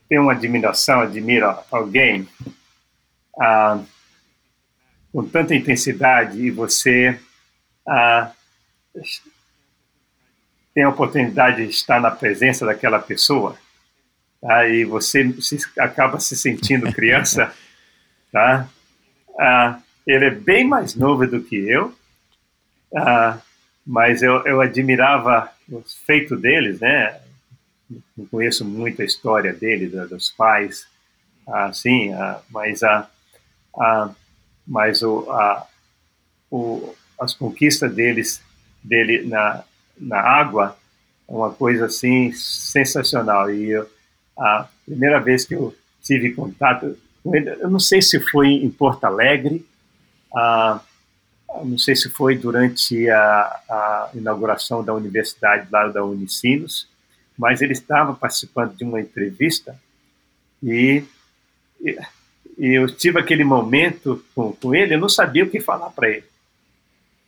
tem uma admiração, admira alguém uh, com tanta intensidade e você tem a oportunidade de estar na presença daquela pessoa tá? e você se, acaba se sentindo criança, tá? Ah, ele é bem mais novo do que eu, ah, mas eu, eu admirava os feitos deles, né? Não conheço muito a história dele, dos pais, assim, mas a, ah, mas o, a, o, as conquistas deles, dele na, na água, é uma coisa assim sensacional. E eu, a primeira vez que eu tive contato com ele, eu não sei se foi em Porto Alegre, ah, não sei se foi durante a, a, inauguração da universidade lá da Unicinos, mas ele estava participando de uma entrevista e, e, eu tive aquele momento com, com, ele, eu não sabia o que falar para ele.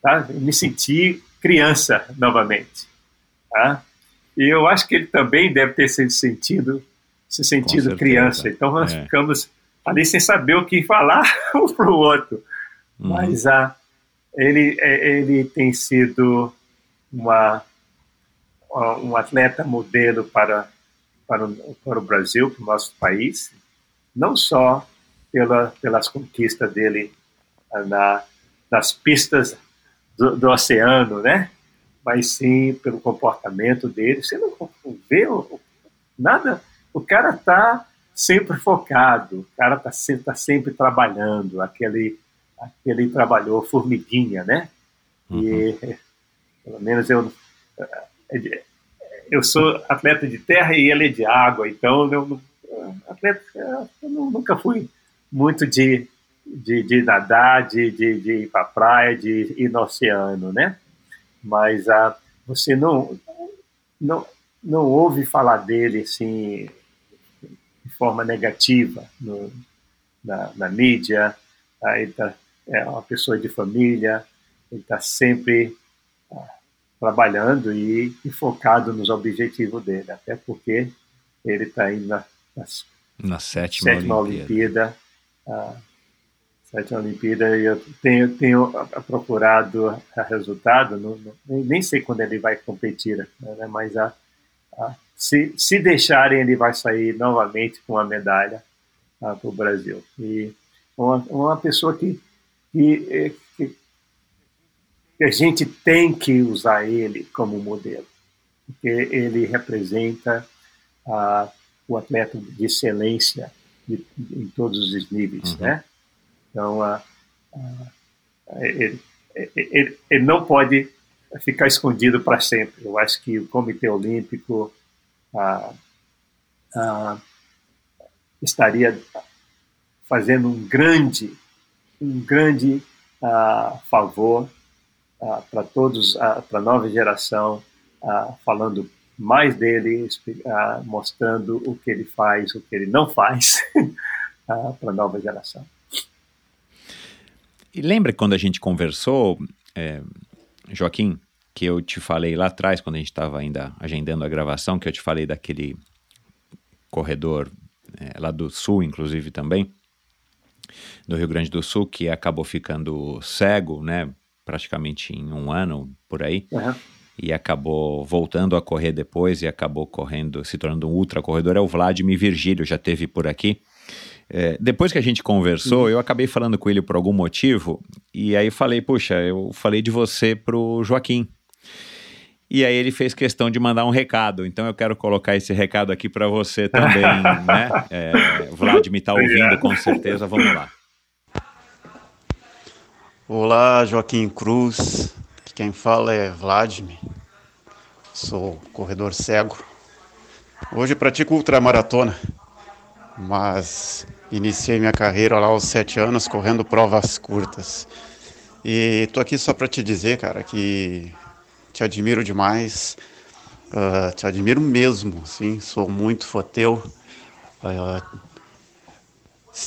Tá? Eu me senti criança novamente. Tá? E eu acho que ele também deve ter se sentido se sentido criança. Então nós é. ficamos ali sem saber o que falar um para o outro. Uhum. Mas ah, ele, ele tem sido uma, um atleta modelo para, para, o, para o Brasil, para o nosso país, não só pela, pelas conquistas dele na, nas pistas do, do oceano, né? mas sim pelo comportamento dele. Você não vê nada o cara está sempre focado, o cara está sempre, tá sempre trabalhando, aquele, aquele trabalhou formiguinha, né? Uhum. E pelo menos eu eu sou atleta de terra e ele é de água, então eu, atleta, eu nunca fui muito de, de, de nadar, de, de, de ir para a praia, de ir no oceano, né? Mas ah, você não, não, não ouve falar dele assim de forma negativa no, na, na mídia. Ah, ele tá, é uma pessoa de família, ele está sempre ah, trabalhando e, e, focado nos objetivos dele, até porque ele está aí na, nas, na sétima, sétima Olimpíada. Olimpíada sétima Olimpíada e eu tenho, tenho procurado resultado, não, não, nem sei quando ele vai competir, né, mas a, a, se, se deixarem ele vai sair novamente com a medalha para o Brasil. E uma, uma pessoa que, que, que, que a gente tem que usar ele como modelo, porque ele representa uh, o atleta de excelência de, em todos os níveis, uhum. né? Então, uh, uh, ele, ele, ele, não pode ficar escondido para sempre. Eu acho que o Comitê Olímpico estaria fazendo um grande, um grande favor para todos, para a nova geração, falando mais dele, mostrando o que ele faz, o que ele não faz para a nova geração. E lembra quando a gente conversou, é, Joaquim, que eu te falei lá atrás, quando a gente estava ainda agendando a gravação, que eu te falei daquele corredor é, lá do sul, inclusive também, do Rio Grande do Sul, que acabou ficando cego, né, praticamente em um ano por aí. Uhum. E acabou voltando a correr depois e acabou correndo, se tornando um ultra corredor. É o Vladimir Virgílio, já teve por aqui. É, depois que a gente conversou, uhum. eu acabei falando com ele por algum motivo, e aí falei, puxa, eu falei de você pro Joaquim. E aí ele fez questão de mandar um recado, então eu quero colocar esse recado aqui para você também, né? É, Vladimir está ouvindo com certeza, vamos lá. Olá, Joaquim Cruz. Quem fala é Vladimir. Sou corredor cego. Hoje pratico ultramaratona, mas Iniciei minha carreira lá aos sete anos correndo provas curtas. E tô aqui só para te dizer, cara, que te admiro demais. Uh, te admiro mesmo, sim. Sou muito foteu. Uh,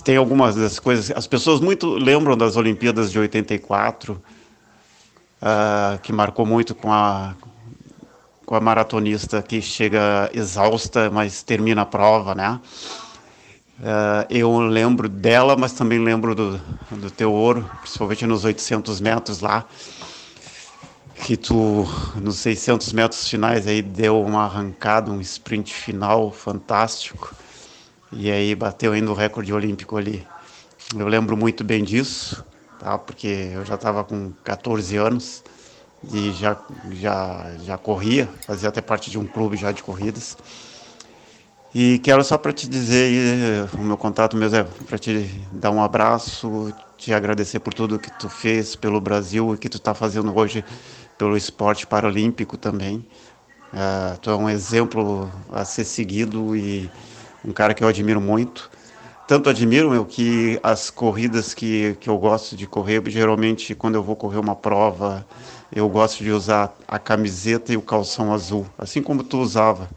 tem algumas das coisas. As pessoas muito lembram das Olimpíadas de 84, uh, ah, que marcou muito com a com a maratonista que chega exausta, mas termina a prova, né? Uh, eu lembro dela, mas também lembro do, do teu ouro, principalmente nos 800 metros lá, que tu, nos 600 metros finais, aí deu uma arrancada, um sprint final fantástico, e aí bateu ainda o recorde olímpico ali. Eu lembro muito bem disso, tá? porque eu já estava com 14 anos e já, já, já corria, fazia até parte de um clube já de corridas. E quero só para te dizer, o meu contato mesmo é para te dar um abraço, te agradecer por tudo que tu fez pelo Brasil e que tu está fazendo hoje pelo esporte paralímpico também. Uh, tu é um exemplo a ser seguido e um cara que eu admiro muito. Tanto admiro meu que as corridas que, que eu gosto de correr, geralmente quando eu vou correr uma prova, eu gosto de usar a camiseta e o calção azul, assim como tu usava,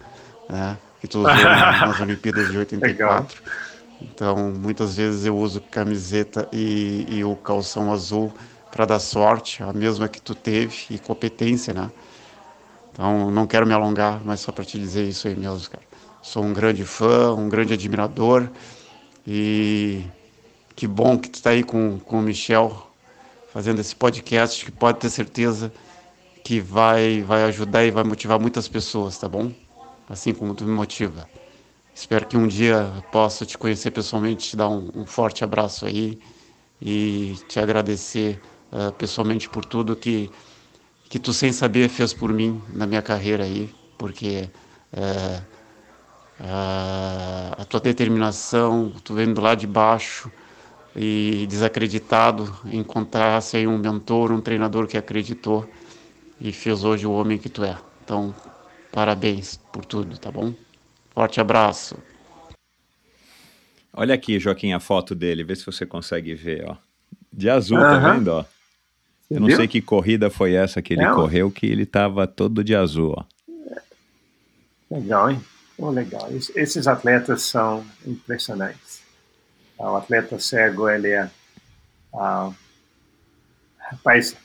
né? que tu usou nas Olimpíadas de 84. Legal. Então, muitas vezes eu uso camiseta e, e o calção azul para dar sorte, a mesma que tu teve, e competência, né? Então, não quero me alongar, mas só para te dizer isso aí mesmo, cara. Sou um grande fã, um grande admirador, e que bom que tu está aí com, com o Michel, fazendo esse podcast, que pode ter certeza que vai, vai ajudar e vai motivar muitas pessoas, tá bom? assim como tu me motiva. Espero que um dia possa te conhecer pessoalmente, te dar um, um forte abraço aí e te agradecer uh, pessoalmente por tudo que que tu sem saber fez por mim na minha carreira aí, porque uh, a tua determinação, tu vendo lá de baixo, e desacreditado, encontrasse aí um mentor, um treinador que acreditou e fez hoje o homem que tu é. Então, parabéns por tudo, tá bom? Forte abraço. Olha aqui, Joaquim, a foto dele, vê se você consegue ver, ó. De azul, uhum. tá vendo, ó? Eu não sei que corrida foi essa que ele é, correu, que ele tava todo de azul, ó. Legal, hein? Oh, legal. Esses atletas são impressionantes. O atleta cego, ele é. Ah, rapaz,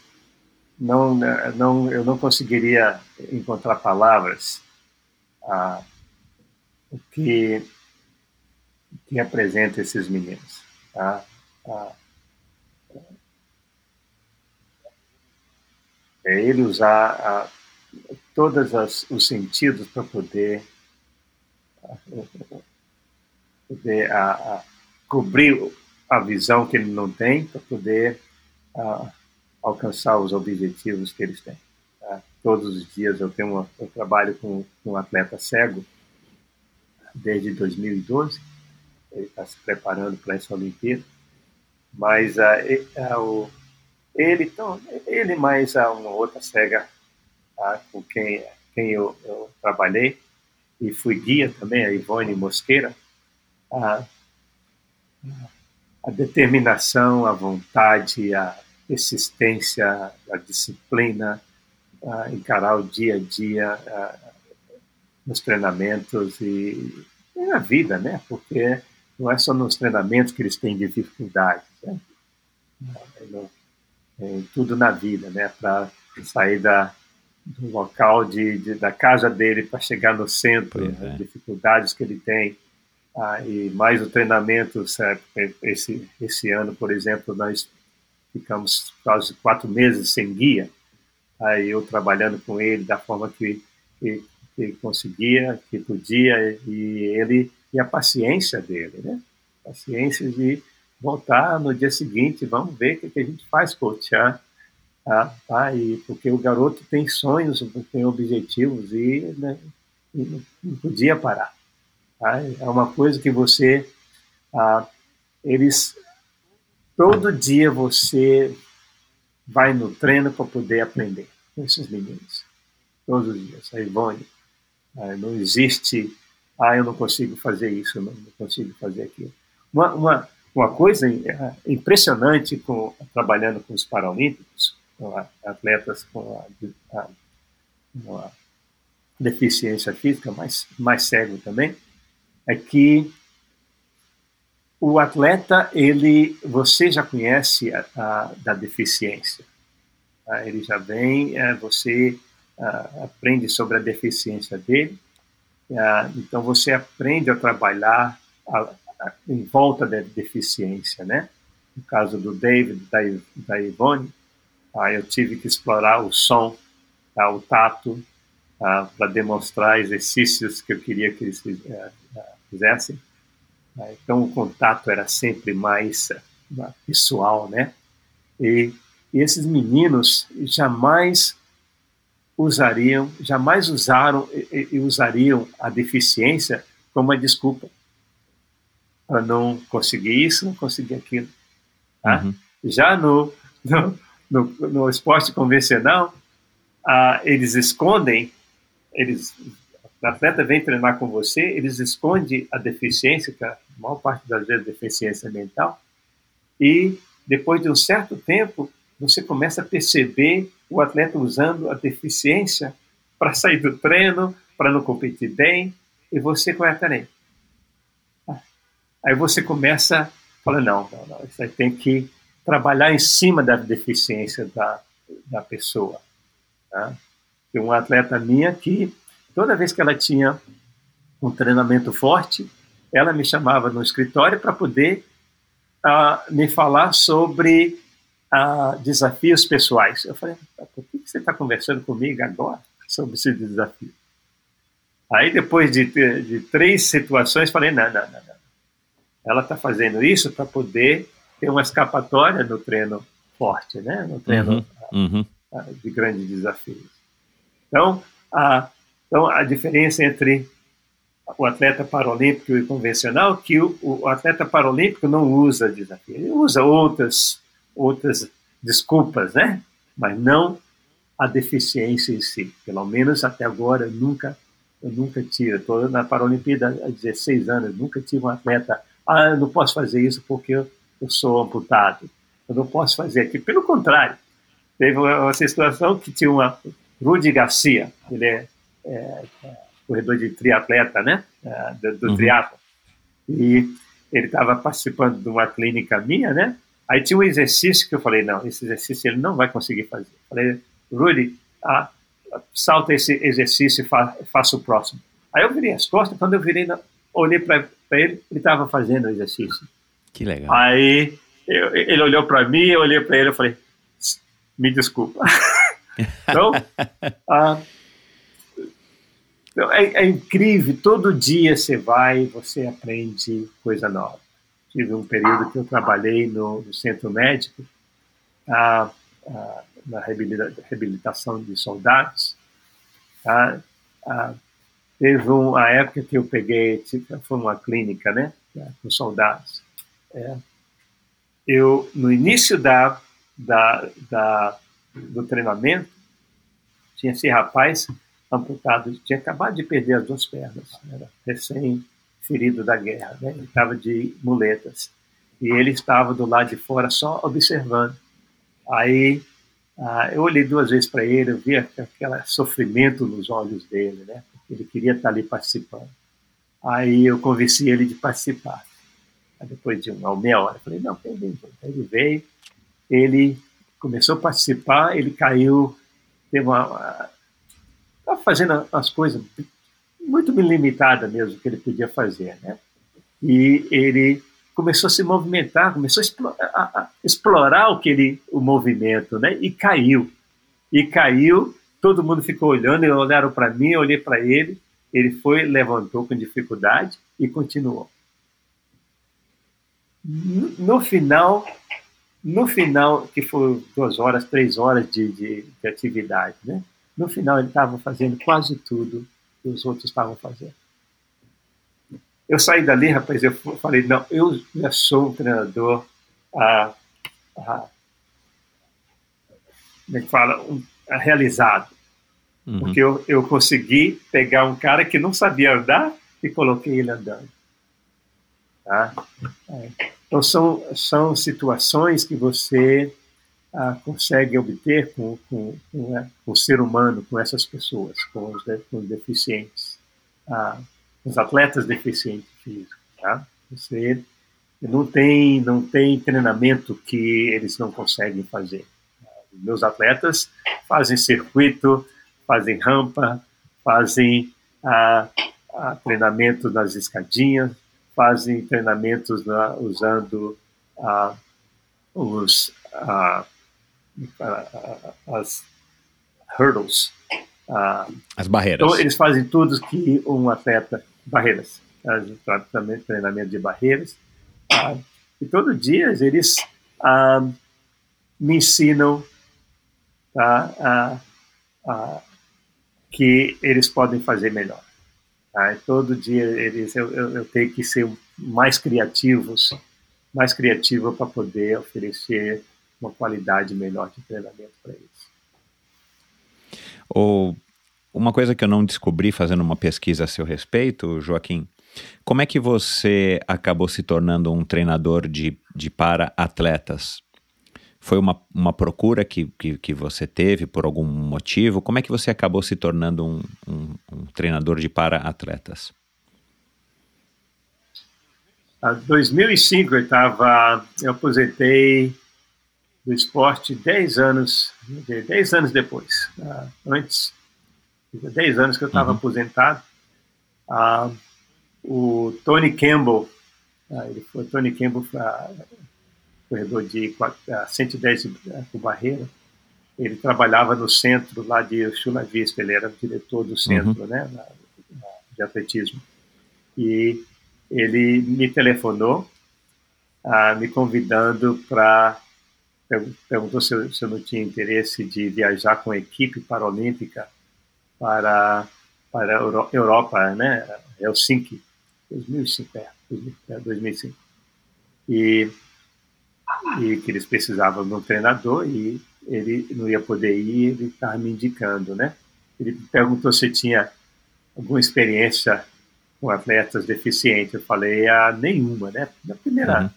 não, não, eu não conseguiria encontrar palavras ah, que, que apresenta esses meninos. Tá? Ah, é ele usar ah, todos os sentidos para poder, poder cobrir a visão que ele não tem, para poder alcançar os objetivos que eles têm. Tá? Todos os dias eu tenho uma, eu trabalho com, com um atleta cego desde 2012. Ele está se preparando para essa Olimpíada, mas uh, uh, ele, então, ele mais uh, uma outra cega tá? com quem, quem eu, eu, trabalhei e fui guia também, a Ivone Mosqueira. a determinação, a vontade, a persistência, a disciplina, a encarar o dia a dia a, nos treinamentos e, e, na vida, né? Porque não é só nos treinamentos que eles têm dificuldades, né? É, é, tudo na vida, né? Para sair da, do local de, de da casa dele para chegar no centro, é. as dificuldades que ele tem. Ah, e mais o treinamento, certo? esse esse ano, por exemplo, nós ficamos quase quatro meses sem guia, aí eu trabalhando com ele da forma que, que, que conseguia, que podia, e ele e a paciência dele, né? Paciência de voltar no dia seguinte, vamos ver o que, a gente faz, coach, ah, ah, ah, e porque o garoto tem sonhos, tem objetivos e, né, e não podia parar. Tá? É uma coisa que você, ah, eles Todo dia você vai no treino para poder aprender com esses meninos. Todos os dias. A Ivone, ah, não existe, ah, eu não consigo fazer isso, não, não consigo fazer aquilo. Uma, uma, uma coisa é, impressionante com, trabalhando com os Paralímpicos, com atletas com a, a, deficiência física, mais, mais cego também, é que o atleta, ele, você já conhece a, a da deficiência. Tá? Ele já vem, é, você a, aprende sobre a deficiência dele. É, então você aprende a trabalhar em volta da deficiência, né? No caso do David, da, da Ivone, tá? eu tive que explorar o som, tá? o tato, tá? para demonstrar exercícios que eu queria que eles é, fizessem. Né? Então o contato era sempre mais uh, pessoal, né? E, e esses meninos jamais usariam, jamais usaram e, e usariam a deficiência como uma desculpa para não conseguir isso, não conseguir aquilo. Tá? Uhum. Já no, no, no, no, esporte convencional, ah, eles escondem, eles o atleta vem treinar com você, eles escondem a deficiência, que a maior parte das vezes é deficiência mental, e depois de um certo tempo, você começa a perceber o atleta usando a deficiência para sair do treino, para não competir bem, e você, qual é a Aí? Você começa a falar, não, não, não, você tem que trabalhar em cima da deficiência da, da pessoa. Tá? Tem uma atleta minha que Toda vez que ela tinha um treinamento forte, ela me chamava no escritório para poder uh, me falar sobre uh, desafios pessoais. Eu falei, por que você está conversando comigo agora sobre esse desafio? Aí, depois de, de três situações, falei, não, não, não, não. Ela está fazendo isso para poder ter uma escapatória no treino forte, né? no treino uhum, uh, uhum. de grandes desafios. Então, a então, a diferença entre o atleta paralímpico e convencional que o, o, atleta paralímpico não usa desafio, ele usa outras outras desculpas, né? Mas não a deficiência em si. Pelo menos até agora eu nunca eu nunca tive. Estou na Paralimpíada há 16 anos, nunca tive um atleta. Ah, eu não posso fazer isso porque eu, eu sou amputado. Eu não posso fazer aqui. Pelo contrário, teve uma, situação que tinha uma Rudy Garcia, ele é, é, é corredor de triatleta, né? É, do, do uhum. triatlo. E ele estava participando de uma clínica minha, né? Aí tinha um exercício que eu falei, não, esse exercício ele não vai conseguir fazer. Eu falei, Rudy, ah, salta esse exercício e fa, faça o próximo. Aí eu virei as costas, quando eu virei, olhei para ele, ele estava fazendo o exercício. Que legal. Aí eu, ele olhou para mim, eu olhei para ele, eu falei, me desculpa. então, então, é, é, incrível, todo dia você vai você aprende coisa nova. Tive um período que eu trabalhei no, no centro médico, ah, na reabilitação de soldados. Ah, teve uma época que eu peguei, tipo, foi uma clínica, né, com soldados. É, eu, no início da, da, da, do treinamento, tinha esse rapaz amputado, tinha acabado de perder as duas pernas, era recém-ferido da guerra, né? ele estava de muletas. E ele estava do lado de fora só observando. Aí ah, eu olhei duas vezes para ele, eu vi aquele sofrimento nos olhos dele, né? Ele queria estar ali participando. Aí eu convenci ele de participar. Depois de uma meia hora, falei, não, ele veio, ele começou a participar, ele caiu, teve uma, estava fazendo as coisas muito limitadas mesmo que ele podia fazer, né? E ele começou a se movimentar, começou a explorar, a explorar o que ele, o movimento, né? E caiu, e caiu. Todo mundo ficou olhando, e olharam para mim, eu olhei para ele. Ele foi, levantou com dificuldade e continuou. No final, no final que foi duas horas, três horas de, de, de atividade, né? No final, ele estava fazendo quase tudo que os outros estavam fazendo. Eu saí dali, rapaz, eu falei, não, eu já sou um treinador, ah, ah, como é que fala, um, ah, realizado. Uhum. Porque eu, eu consegui pegar um cara que não sabia andar e coloquei ele andando. Tá? É. Então, são, são situações que você ah, consegue obter com, com, com, é, com, o ser humano, com essas pessoas, com os, com os deficientes, ah, os atletas deficientes físicos. Tá? Você não tem, não tem treinamento que eles não conseguem fazer. Meus atletas fazem circuito, fazem rampa, fazem ah, ah, treinamento nas escadinhas, fazem treinamentos na, usando ah, os ah, as hurdles. As barreiras. Então, eles fazem tudo que um atleta. Barreiras. Treinamento de barreiras. E todo dia eles me ensinam tá, que eles podem fazer melhor. Tá? Todo dia eles, eu, eu, eu tenho que ser mais criativos, mais criativo para poder oferecer uma qualidade melhor de treinamento para eles. Ou uma coisa que eu não descobri fazendo uma pesquisa a seu respeito, Joaquim, como é que você acabou se tornando um treinador de, de para-atletas? Foi uma, uma procura que, que, que, você teve por algum motivo? Como é que você acabou se tornando um, um, um treinador de para-atletas? Em 2005 eu estava, eu aposentei do esporte 10 anos, 10 anos depois. Uh, antes, 10 anos que eu estava uhum. aposentado. Uh, o Tony Campbell, uh, ele foi, Tony Campbell corredor de 110 com barreira. Ele trabalhava no centro lá de Chula Vista, ele era diretor do centro uhum. né, de atletismo. E ele me telefonou, me convidando para perguntou se eu, se eu, não tinha interesse de viajar com a equipe paralímpica para para a Europa, né, Helsinki, 2005, é, 2005. E, e que eles precisavam de um treinador e ele não ia poder ir, ele estava me indicando, né? Ele perguntou se tinha alguma experiência com atletas deficientes. Eu falei, ah, nenhuma, né? Na primeira uhum.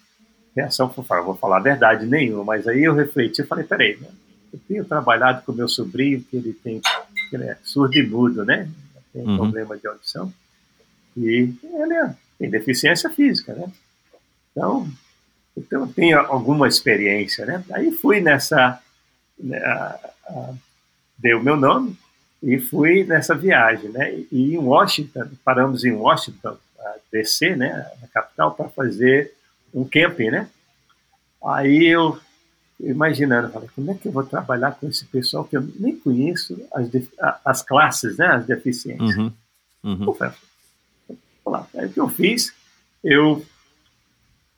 reação, foi falar, vou falar a verdade, nenhuma. Mas aí eu refleti e falei, peraí, né? eu tenho trabalhado com meu sobrinho, que ele tem, que ele é surdo e mudo, né? Tem uhum. problema de audição. E ele é, tem deficiência física, né? Então, então eu tenho alguma experiência, né? Aí fui nessa, né, a, a, dei o meu nome, e fui nessa viagem, né? E em Washington, paramos em Washington, DC, né, na capital, para fazer um camping, né? Aí eu, imaginando, falei, como é que eu vou trabalhar com esse pessoal que eu nem conheço as, as classes, né, as deficiências. Uhum. Uhum. lá, aí o que eu fiz, eu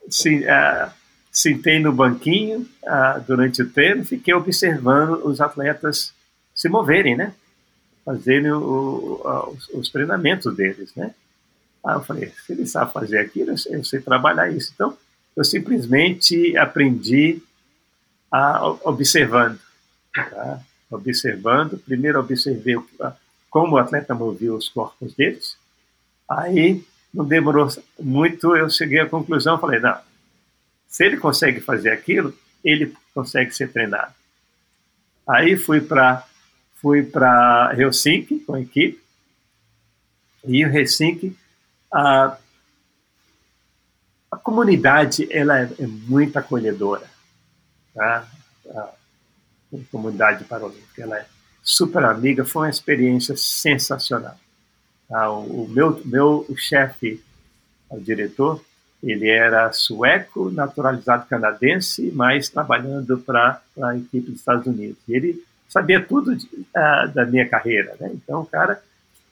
se, uh, sentei no banquinho uh, durante o treino, fiquei observando os atletas se moverem, né? fazerem os, os, treinamentos deles, né? Aí eu falei, se ele sabe fazer aquilo, eu sei, eu sei trabalhar isso. Então, eu simplesmente aprendi a, observando, tá? observando. Primeiro observei como o atleta movia os corpos deles. Aí, não demorou muito, eu cheguei à conclusão, falei, não, se ele consegue fazer aquilo, ele consegue ser treinado. Aí fui para fui para Helsinki com a equipe, e em Helsinki a, a comunidade ela é, é muito acolhedora, tá? a, a comunidade paralímpica ela é super amiga, foi uma experiência sensacional. Tá? O, meu, meu chefe, o diretor, ele era sueco, naturalizado canadense, mas trabalhando para a equipe dos Estados Unidos. Ele sabia tudo de, uh, da minha carreira, né? Então, cara,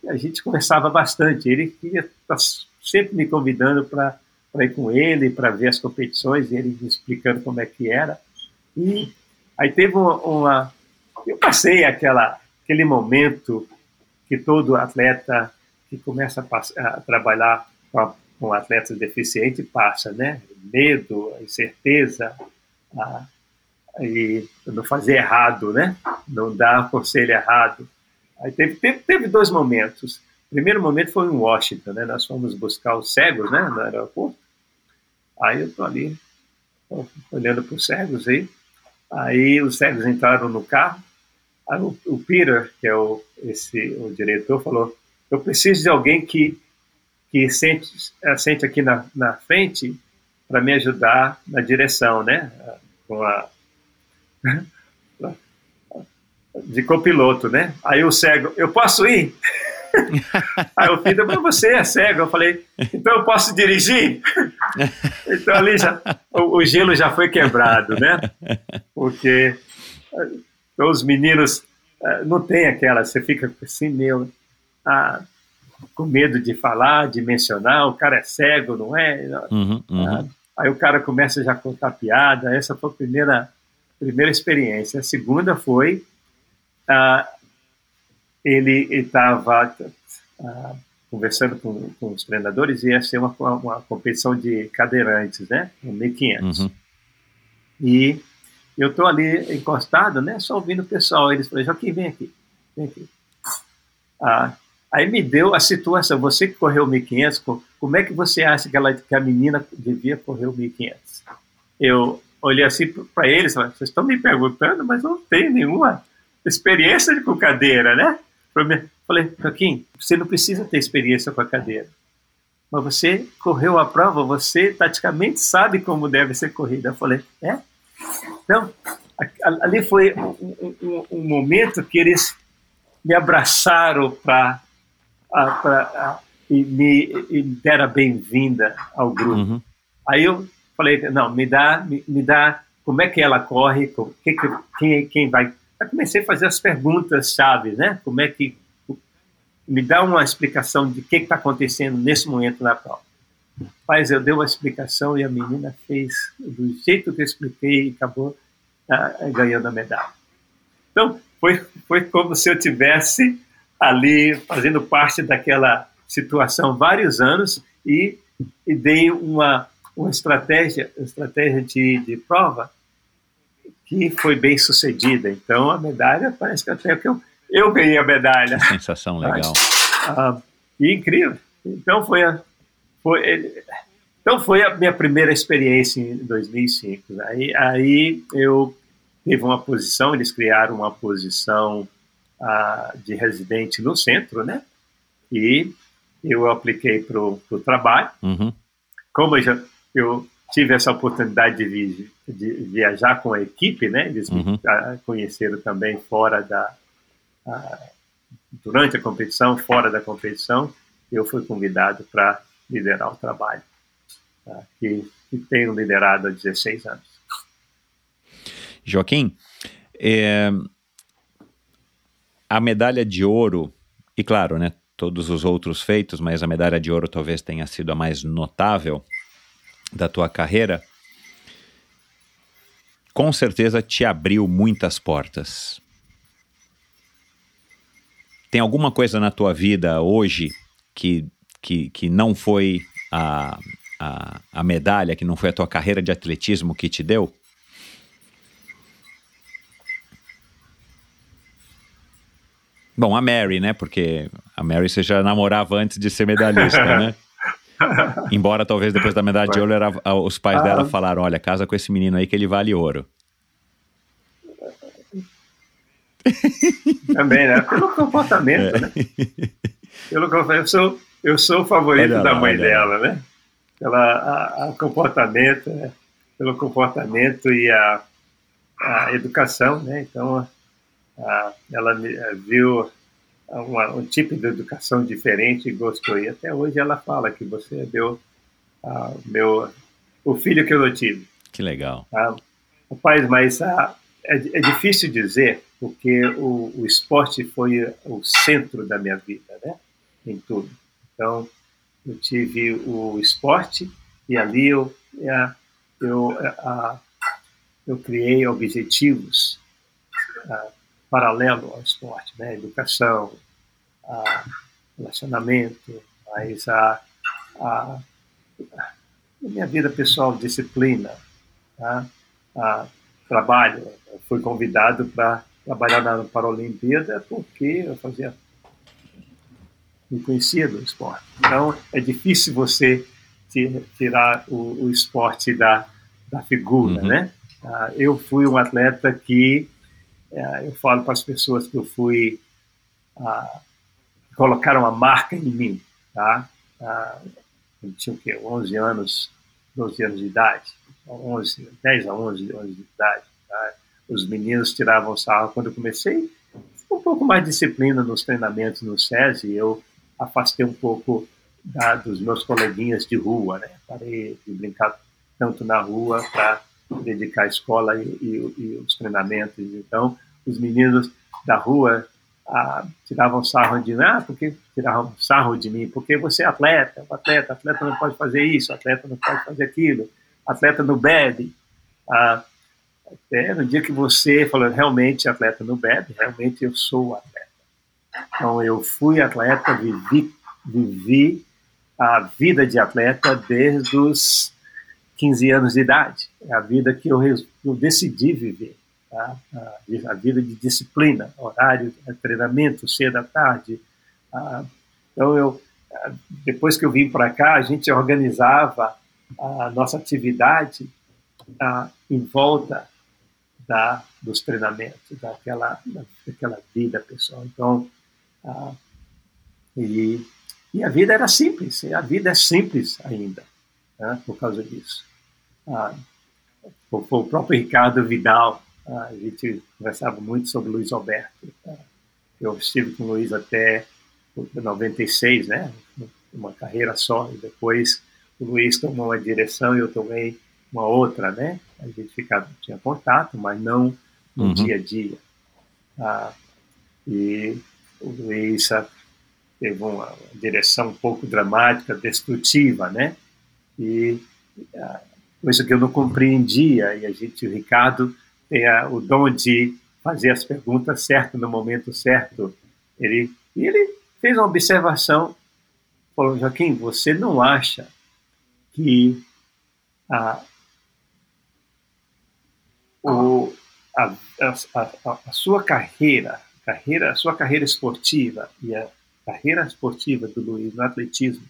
a gente conversava bastante. Ele queria estar tá sempre me convidando para ir com ele, para ver as competições, ele me explicando como é que era. E aí teve uma, uma eu passei aquela aquele momento que todo atleta que começa a, a trabalhar com, com atletas deficientes passa, né? Medo, incerteza, a, e não fazer errado, né? Não dar conselho errado. Aí teve, teve, teve, dois momentos. O primeiro momento foi em Washington, né? Nós fomos buscar os cegos, né? No aeroporto. Aí eu tô ali olhando para os cegos aí. Aí os cegos entraram no carro. Aí o, o Peter, que é o, esse, o diretor, falou: Eu preciso de alguém que, que sente, sente aqui na, na frente para me ajudar na direção, né? Com a de copiloto, né? Aí o cego, eu posso ir? Aí o filho, mas você é cego. Eu falei, então eu posso dirigir? então ali já, o, o gelo já foi quebrado, né? Porque eh, os meninos eh, não tem aquela, você fica assim, meu, ah, com medo de falar, de mencionar, o cara é cego, não é? Uhum, uhum. Ah, aí o cara começa já a contar piada, essa foi a primeira primeira experiência. A segunda foi uh, ele estava ah, conversando com, com, os treinadores e ia ser uma, uma competição de cadeirantes, né? 1.500. Uhum. E eu estou ali encostado, né? Só ouvindo o pessoal. Eles falaram, Joaquim, vem aqui. Vem aqui. Ah, aí me deu a situação. Você que correu 1.500, como é que você acha que, ela, que a menina devia correr o 1.500? Eu olhei assim para eles, vocês estão me perguntando, mas não tem nenhuma experiência com cadeira, né? Falei, Joaquim, você não precisa ter experiência com a cadeira, mas você correu a prova, você praticamente sabe como deve ser corrida. Eu falei, é? Então, ali foi um, um, um momento que eles me abraçaram para e me, me deram a bem-vinda ao grupo. Uhum. Aí eu falei, não, me dá, me, me dá como é que ela corre, com, que, quem, quem vai. Eu comecei a fazer as perguntas chave, né? Como é que me dá uma explicação de o que está acontecendo nesse momento na prova. Mas eu dei uma explicação e a menina fez do jeito que eu expliquei e acabou uh, ganhando a medalha. Então, foi, foi como se eu tivesse ali fazendo parte daquela situação vários anos e, e dei uma, uma estratégia, estratégia de, de prova que foi bem sucedida. Então, a medalha, parece que até que eu, eu ganhei a medalha. Que sensação legal. Ah, e incrível. Então, foi a, foi, então, foi a minha primeira experiência em 2005. Aí, aí eu teve uma posição, eles criaram uma posição ah, de residente no centro, né? E eu apliquei para o trabalho. Uhum. Como eu, já, eu tive essa oportunidade de, vi, de, viajar com a equipe, né? Eles Uhum. me ah, conheceram também fora da ah, durante a competição, fora da competição, eu fui convidado para liderar o trabalho, tá? que, que tenho liderado há 16 anos. Joaquim, é, a medalha de ouro, e claro, né, todos os outros feitos, mas a medalha de ouro talvez tenha sido a mais notável da tua carreira, com certeza te abriu muitas portas. Tem alguma coisa na tua vida hoje que, que, que não foi a, a, a medalha, que não foi a tua carreira de atletismo que te deu? Bom, a Mary, né? Porque a Mary você já namorava antes de ser medalhista, né? Embora talvez depois da medalha de ouro era, os pais Ah. dela falaram: olha, casa com esse menino aí que ele vale ouro. Também, né? Pelo comportamento, É. né? Pelo comportamento. Eu sou, eu sou o favorito Olha da lá, mãe dela, né? A comportamento, né? pelo comportamento e a, a educação, né? Então, ela me- eh, viu uma, um tipo de educação diferente e gostou. E até hoje ela fala que você deu ah, meu, o filho que eu não tive. Que legal. Tá? Rapaz, mas ah, é, é difícil dizer, porque o, o esporte foi o centro da minha vida, né? Em tudo. Então, eu tive o esporte e ali eu, é, eu, ah, eu criei objetivos ah, paralelo ao esporte, né? Educação, ah, relacionamento, mas a, a, a minha vida pessoal, disciplina, tá? Ah, trabalho. Eu fui convidado para trabalhar na Paralimpíada porque eu fazia me conhecia do esporte. Então é difícil você ti- tirar o, o esporte da, da figura, Uhum. né? Ah, eu fui um atleta que eh, eu falo para as pessoas que eu fui ah, colocaram uma marca em mim, tá? Ah, eu tinha o quê? 11 anos, 12 anos de idade, 11, 10 a 11 anos de idade. Tá? Os meninos tiravam sarro quando eu comecei. Um pouco mais de disciplina nos treinamentos no SESI, eu afastei um pouco da, dos meus coleguinhas de rua, né? Parei de brincar tanto na rua para dedicar à escola e, e- e os treinamentos. Então, os meninos da rua ah, tiravam sarro de mim, ah, porque tiravam sarro de mim, porque você é atleta, atleta, atleta não pode fazer isso, atleta não pode fazer aquilo, atleta não bebe. Ah, até no dia que você falou, realmente atleta não bebe, realmente eu sou atleta. Então eu fui atleta, vivi, vivi a vida de atleta desde os 15 anos de idade. É a vida que eu, eu decidi viver. Tá? A, vida de disciplina, horário, treinamento, cedo à tarde. Ah, então eu, ah, depois que eu vim para cá, a gente organizava a nossa atividade ah, em volta da, dos treinamentos, daquela, daquela vida pessoal. Então, ah, e, e a vida era simples, a vida é simples ainda, né, por causa disso. Ah, o, o próprio Ricardo Vidal, ah, a gente conversava muito sobre Luiz Alberto. tá? Eu estive com o Luiz até 96, né? Uma carreira só, e depois o Luiz tomou uma direção e eu tomei uma outra, né? A gente ficava, tinha contato, mas não no Uhum. dia a dia. Ah, e o Luiz ah, teve uma direção um pouco dramática, destrutiva, né? E ah, coisa que eu não compreendia, e a gente, o Ricardo, tem a, o dom de fazer as perguntas certas no momento certo. Ele, e ele fez uma observação falou, Joaquim, você não acha que a, o, a, a, a, sua carreira, carreira, a sua carreira esportiva e a carreira esportiva do Luiz no atletismo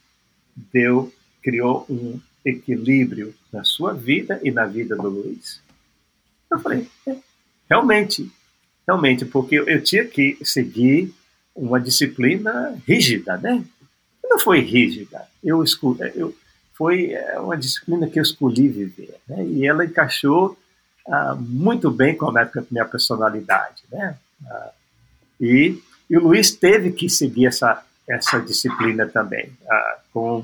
deu, criou um equilíbrio na sua vida e na vida do Luiz? Eu falei, é, realmente, realmente, porque eu tinha que seguir uma disciplina rígida, né? Não foi rígida, eu, eu foi é, uma disciplina que eu escolhi viver, né? E ela encaixou ah, muito bem com a minha personalidade, né? Ah, e, e o Luiz teve que seguir essa essa disciplina também, ah, com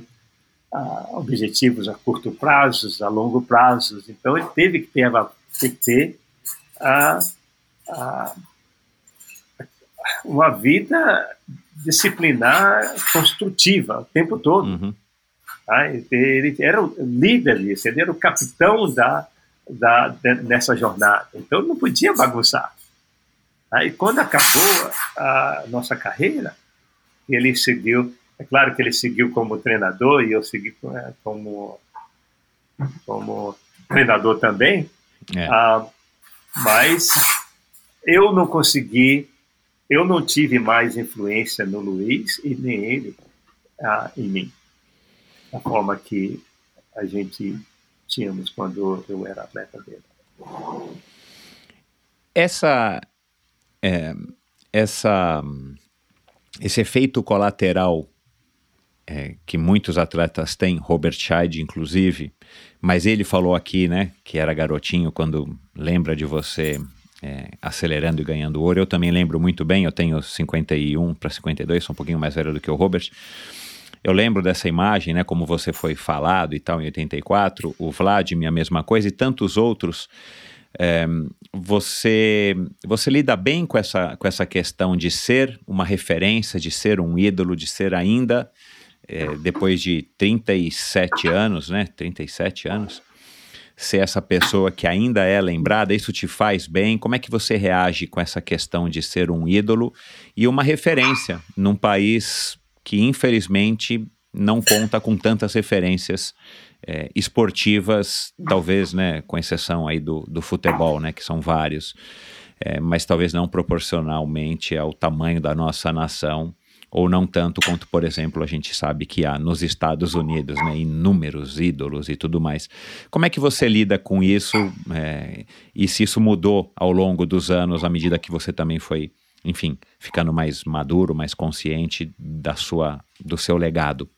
objetivos a curto prazo, a longo prazo. Então, ele teve que ter, que ter a, a, uma vida disciplinar construtiva o tempo todo. Uhum. Tá? Ele era o líder disso, ele era o capitão da, da, dessa jornada. Então, não podia bagunçar. Tá? E quando acabou a nossa carreira, ele seguiu é claro que ele seguiu como treinador e eu segui é, como, como treinador também, é. ah, mas eu não consegui, eu não tive mais influência no Luiz e nem ele ah, em mim, da forma que a gente tínhamos quando eu era atleta dele. Essa, é, essa, esse efeito colateral é, que muitos atletas têm, Robert Scheid inclusive, mas ele falou aqui, né, que era garotinho quando lembra de você é, acelerando e ganhando ouro. Eu também lembro muito bem, eu tenho 51 para 52, sou um pouquinho mais velho do que o Robert. Eu lembro dessa imagem, né, como você foi falado e tal, em 84, o Vladimir, a mesma coisa, e tantos outros. É, você, você lida bem com essa, com essa questão de ser uma referência, de ser um ídolo, de ser ainda é, depois de 37 anos, né? 37 anos, ser essa pessoa que ainda é lembrada, isso te faz bem? Como é que você reage com essa questão de ser um ídolo e uma referência num país que, infelizmente, não conta com tantas referências é, esportivas, talvez, né, com exceção aí do, do futebol, né, que são vários, é, mas talvez não proporcionalmente ao tamanho da nossa nação ou não tanto quanto, por exemplo, a gente sabe que há nos Estados Unidos, né, inúmeros ídolos e tudo mais. Como é que você lida com isso é, e se isso mudou ao longo dos anos, à medida que você também foi, enfim, ficando mais maduro, mais consciente da sua, do seu legado?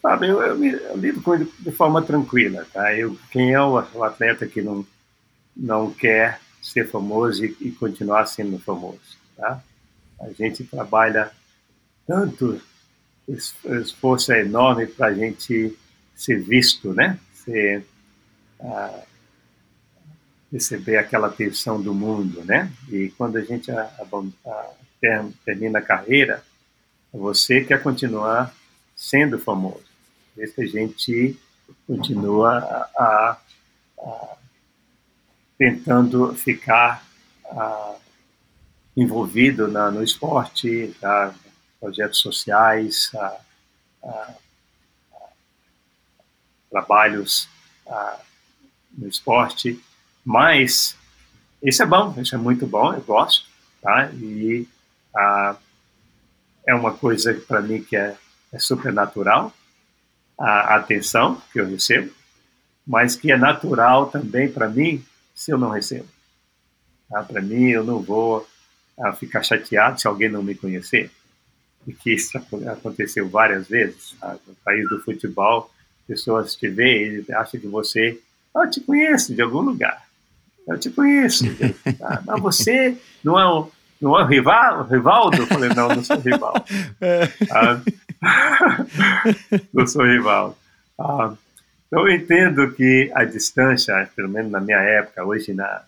Sabe, eu, eu, eu, lido com ele de forma tranquila, tá? Eu, quem é o, o atleta que não, não quer ser famoso e, e continuar sendo famoso? Tá? A gente trabalha tanto, esforço é enorme para a gente ser visto, né? Ser, ah, receber aquela atenção do mundo, né? E quando a gente a, a, termina a carreira, você quer continuar sendo famoso. Esse a gente continua a, a, tentando ficar envolvido na, no esporte, tá? projetos sociais, a, a, trabalhos no esporte, mas isso é bom, isso é muito bom, eu gosto, tá? E é uma coisa para mim que é, é super natural, a atenção que eu recebo, mas que é natural também para mim se eu não recebo. Tá? Para mim, eu não vou a ficar chateado se alguém não me conhecer, e que isso aconteceu várias vezes. Sabe? No país do futebol, pessoas te veem e acham que você, ah, eu te conheço de algum lugar, eu te conheço. ah, mas você não é o, não é o rival, Rivaldo? Eu falei, não, não sou rival. Ah, não sou rival. Ah, então eu entendo que a distância, pelo menos na minha época, hoje na,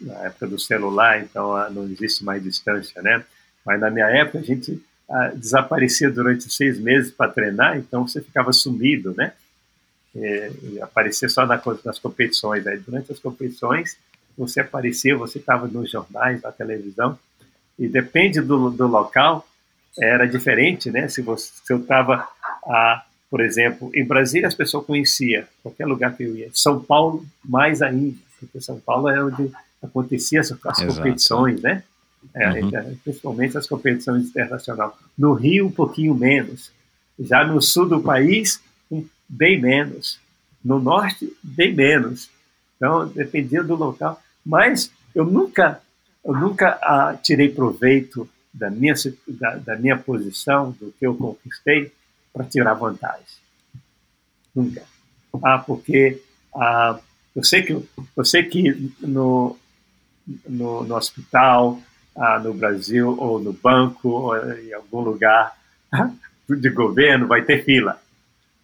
na época do celular, então ah, não existe mais distância, né? Mas na minha época a gente ah, desaparecia durante seis meses para treinar, então você ficava sumido, né? E, e aparecia só na, nas competições. Aí durante as competições você aparecia, você estava nos jornais, na televisão, e depende do, do local, era diferente, né? Se, você, se eu estava, por exemplo, em Brasília, as pessoas conheciam qualquer lugar que eu ia. São Paulo, mais ainda, porque São Paulo é onde acontecia as, as competições, né? É, uhum. Principalmente as competições internacionais. No Rio, um pouquinho menos. Já no sul do país, bem menos. No norte, bem menos. Então, dependia do local. Mas eu nunca, eu nunca ah, tirei proveito da minha, da, da, minha posição, do que eu conquistei, para tirar vantagem. Nunca. Ah, porque ah, eu sei que, eu sei que no, no, no hospital, ah, no Brasil, ou no banco, ou em algum lugar de governo, vai ter fila.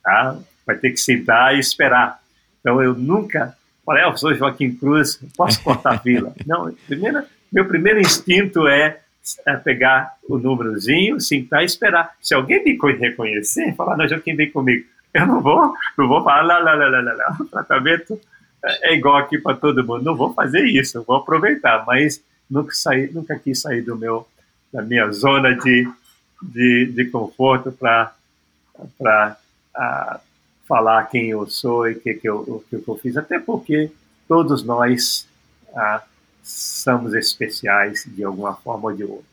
Tá? Vai ter que sentar e esperar. Então, eu nunca falei, eu sou Joaquim Cruz, posso cortar fila. Não, primeiro, meu primeiro instinto é, é, pegar o númerozinho, sentar e esperar. Se alguém me reconhecer, falar, não, Joaquim, vem comigo. Eu não vou, não vou falar, lá, lá, lá, lá, lá, tratamento é igual aqui para todo mundo. Não vou fazer isso, vou aproveitar, mas nunca saí, nunca quis sair do meu, da minha zona de, de, de conforto para para falar quem eu sou e o que, que, eu, que, que eu fiz, até porque todos nós ah, somos especiais de alguma forma ou de outra.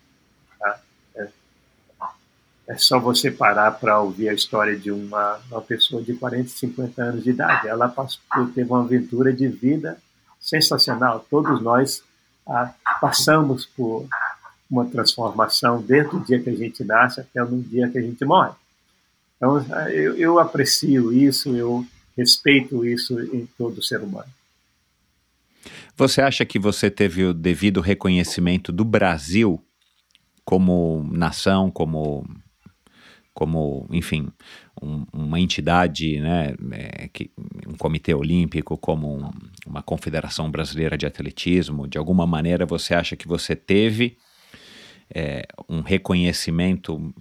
É, só você parar para ouvir a história de uma, uma pessoa de 40, 50 anos de idade. Ela passou, teve uma aventura de vida sensacional. Todos nós ah, passamos por uma transformação desde o dia que a gente nasce até o dia que a gente morre. Então, eu, eu aprecio isso, eu respeito isso em todo ser humano. Você acha que você teve o devido reconhecimento do Brasil como nação, como, como enfim, um, uma entidade, né, é, que, um comitê olímpico, como um, uma confederação brasileira de atletismo? De alguma maneira, você acha que você teve é, um reconhecimento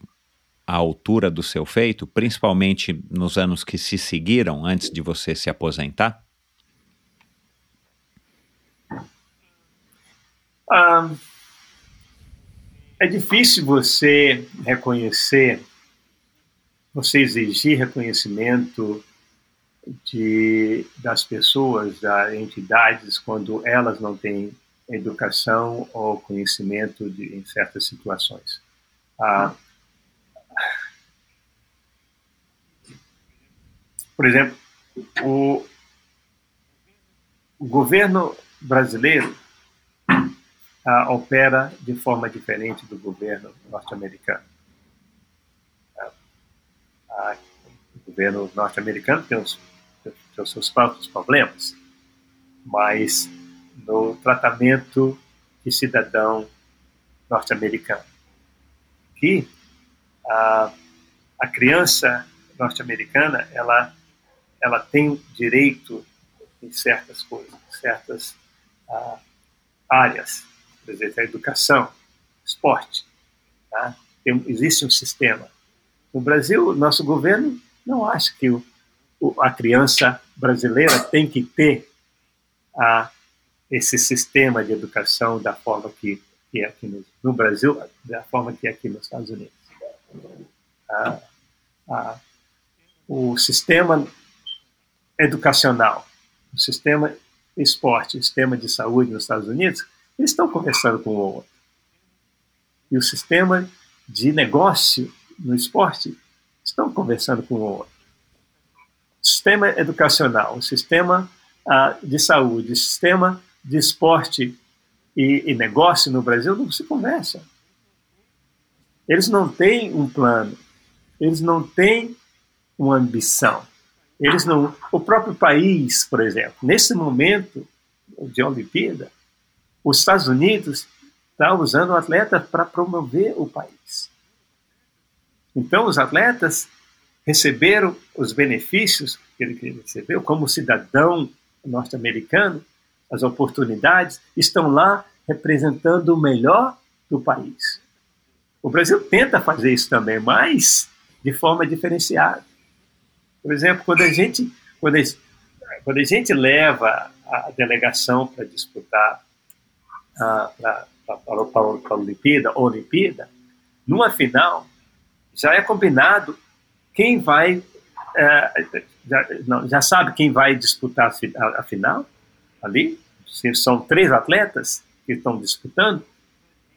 à altura do seu feito, principalmente nos anos que se seguiram antes de você se aposentar? Ah, é difícil você reconhecer, você exigir reconhecimento de, das pessoas, das entidades, quando elas não têm educação ou conhecimento de, em certas situações. Ah, Por exemplo, o, o governo brasileiro ah, opera de forma diferente do governo norte-americano. O governo norte-americano tem os, tem os seus próprios problemas, mas no tratamento de cidadão norte-americano. Que a, a criança norte-americana ela ela tem direito em certas coisas, em certas ah, áreas, por exemplo, a educação, esporte. Tá? Tem, existe um sistema. No Brasil, nosso governo não acha que o, o, a criança brasileira tem que ter a, esse sistema de educação da forma que, que é aqui no, no, Brasil, da forma que é aqui nos Estados Unidos. o sistema educacional, o sistema esporte, o sistema de saúde nos Estados Unidos, eles estão conversando com o outro. E o sistema de negócio no esporte estão conversando com o outro. Sistema educacional, sistema uh, de saúde, sistema de esporte e, e negócio no Brasil não se conversam. Eles não têm um plano, eles não têm uma ambição. Eles não. O próprio país, por exemplo, nesse momento de Olimpíada, os Estados Unidos está usando atletas para promover o país. Então, os atletas receberam os benefícios que ele recebeu como cidadão norte-americano, as oportunidades, estão lá representando o melhor do país. O Brasil tenta fazer isso também, mas de forma diferenciada. Por exemplo, quando a gente, quando a, quando a gente leva a delegação para disputar para a Olimpíada, Olimpíada, numa final, já é combinado quem vai. É, já, não, já sabe quem vai disputar a, a final ali. São três atletas que estão disputando.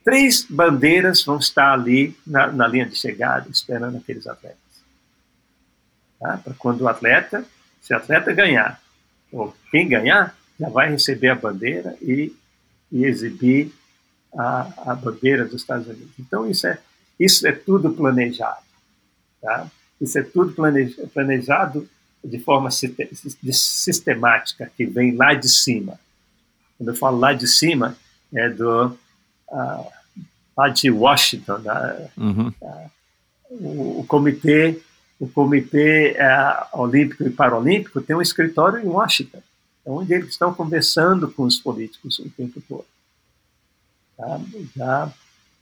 Três bandeiras vão estar ali na, na linha de chegada, esperando aqueles atletas. Tá? Para quando o atleta, se o atleta ganhar, ou quem ganhar, já vai receber a bandeira e, e exibir a, a bandeira dos Estados Unidos. Então, isso é, isso é tudo planejado. Tá? Isso é tudo planejado de forma sistemática, que vem lá de cima. Quando eu falo lá de cima, é do uh, lá de Washington, né? uhum. uh, o, o, comitê, o comitê uh, olímpico e paralímpico tem um escritório em Washington, onde eles estão conversando com os políticos o tempo todo. Tá? Já,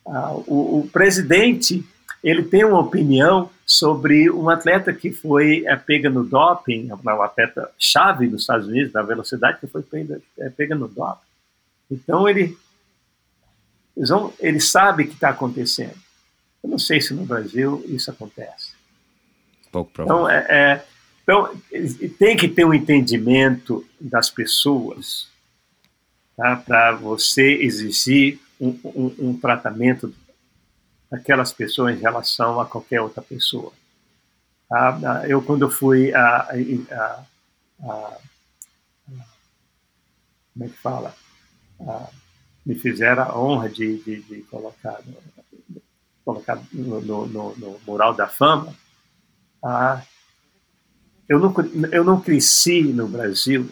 o, o, presidente ele tem uma opinião sobre um atleta que foi é, pega no doping, uma atleta chave dos Estados Unidos da velocidade que foi pega, é, pega no doping. Então ele vão, ele sabe que está acontecendo. Eu não sei se no Brasil isso acontece. Pouco provável. Então, é, é, então tem que ter um entendimento das pessoas tá, para você exigir um, um, um tratamento daquelas pessoas em relação a qualquer outra pessoa. Tá? Eu, quando fui a, a, a, como é que fala? me fizeram a honra de, de, de colocar, no, colocar no, no, no, mural da fama. eu, não, eu não cresci no Brasil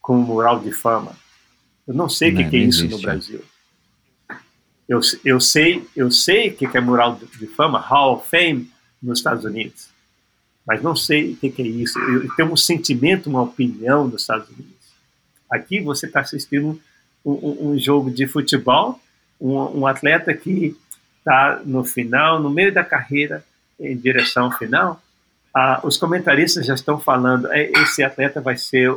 com um mural de fama. Eu não sei o que, que, é isso no Brasil. Eu, eu sei eu sei o que, que é mural de, fama, Hall of Fame nos Estados Unidos, mas não sei o que, que é isso. Eu, eu tenho um sentimento, uma opinião nos Estados Unidos. Aqui você está assistindo um, um, um, jogo de futebol, um, um atleta que está no final, no meio da carreira, em direção ao final, ah, os comentaristas já estão falando, é, esse atleta vai ser,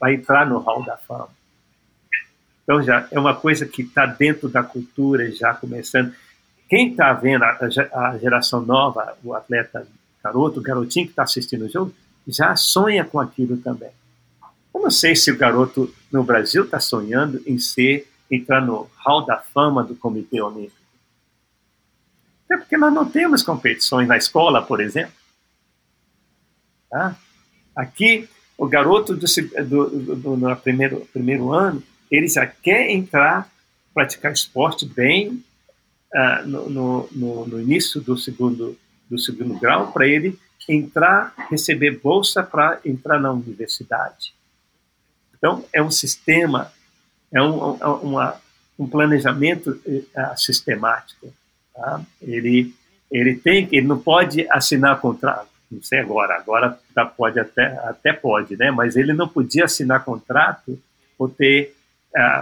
vai entrar no hall da fama. Então já é uma coisa que está dentro da cultura, já começando. Quem está vendo a, a, geração nova, o atleta garoto, o garotinho que está assistindo o jogo, já sonha com aquilo também. Eu não sei se o garoto no Brasil está sonhando em ser entrar no hall da fama do Comitê Olímpico. Até porque nós não temos competições na escola, por exemplo. Tá? Aqui, o garoto do, do, do, do primeiro, primeiro ano ele já quer entrar, praticar esporte bem uh, no, no, no, início do segundo, do segundo grau, para ele entrar, receber bolsa para entrar na universidade. Então, é um sistema, é um, uma, um planejamento uh, sistemático. Tá? Ele, ele, tem, ele não pode assinar contrato, não sei agora, agora pode até, até pode, né? mas ele não podia assinar contrato ou ter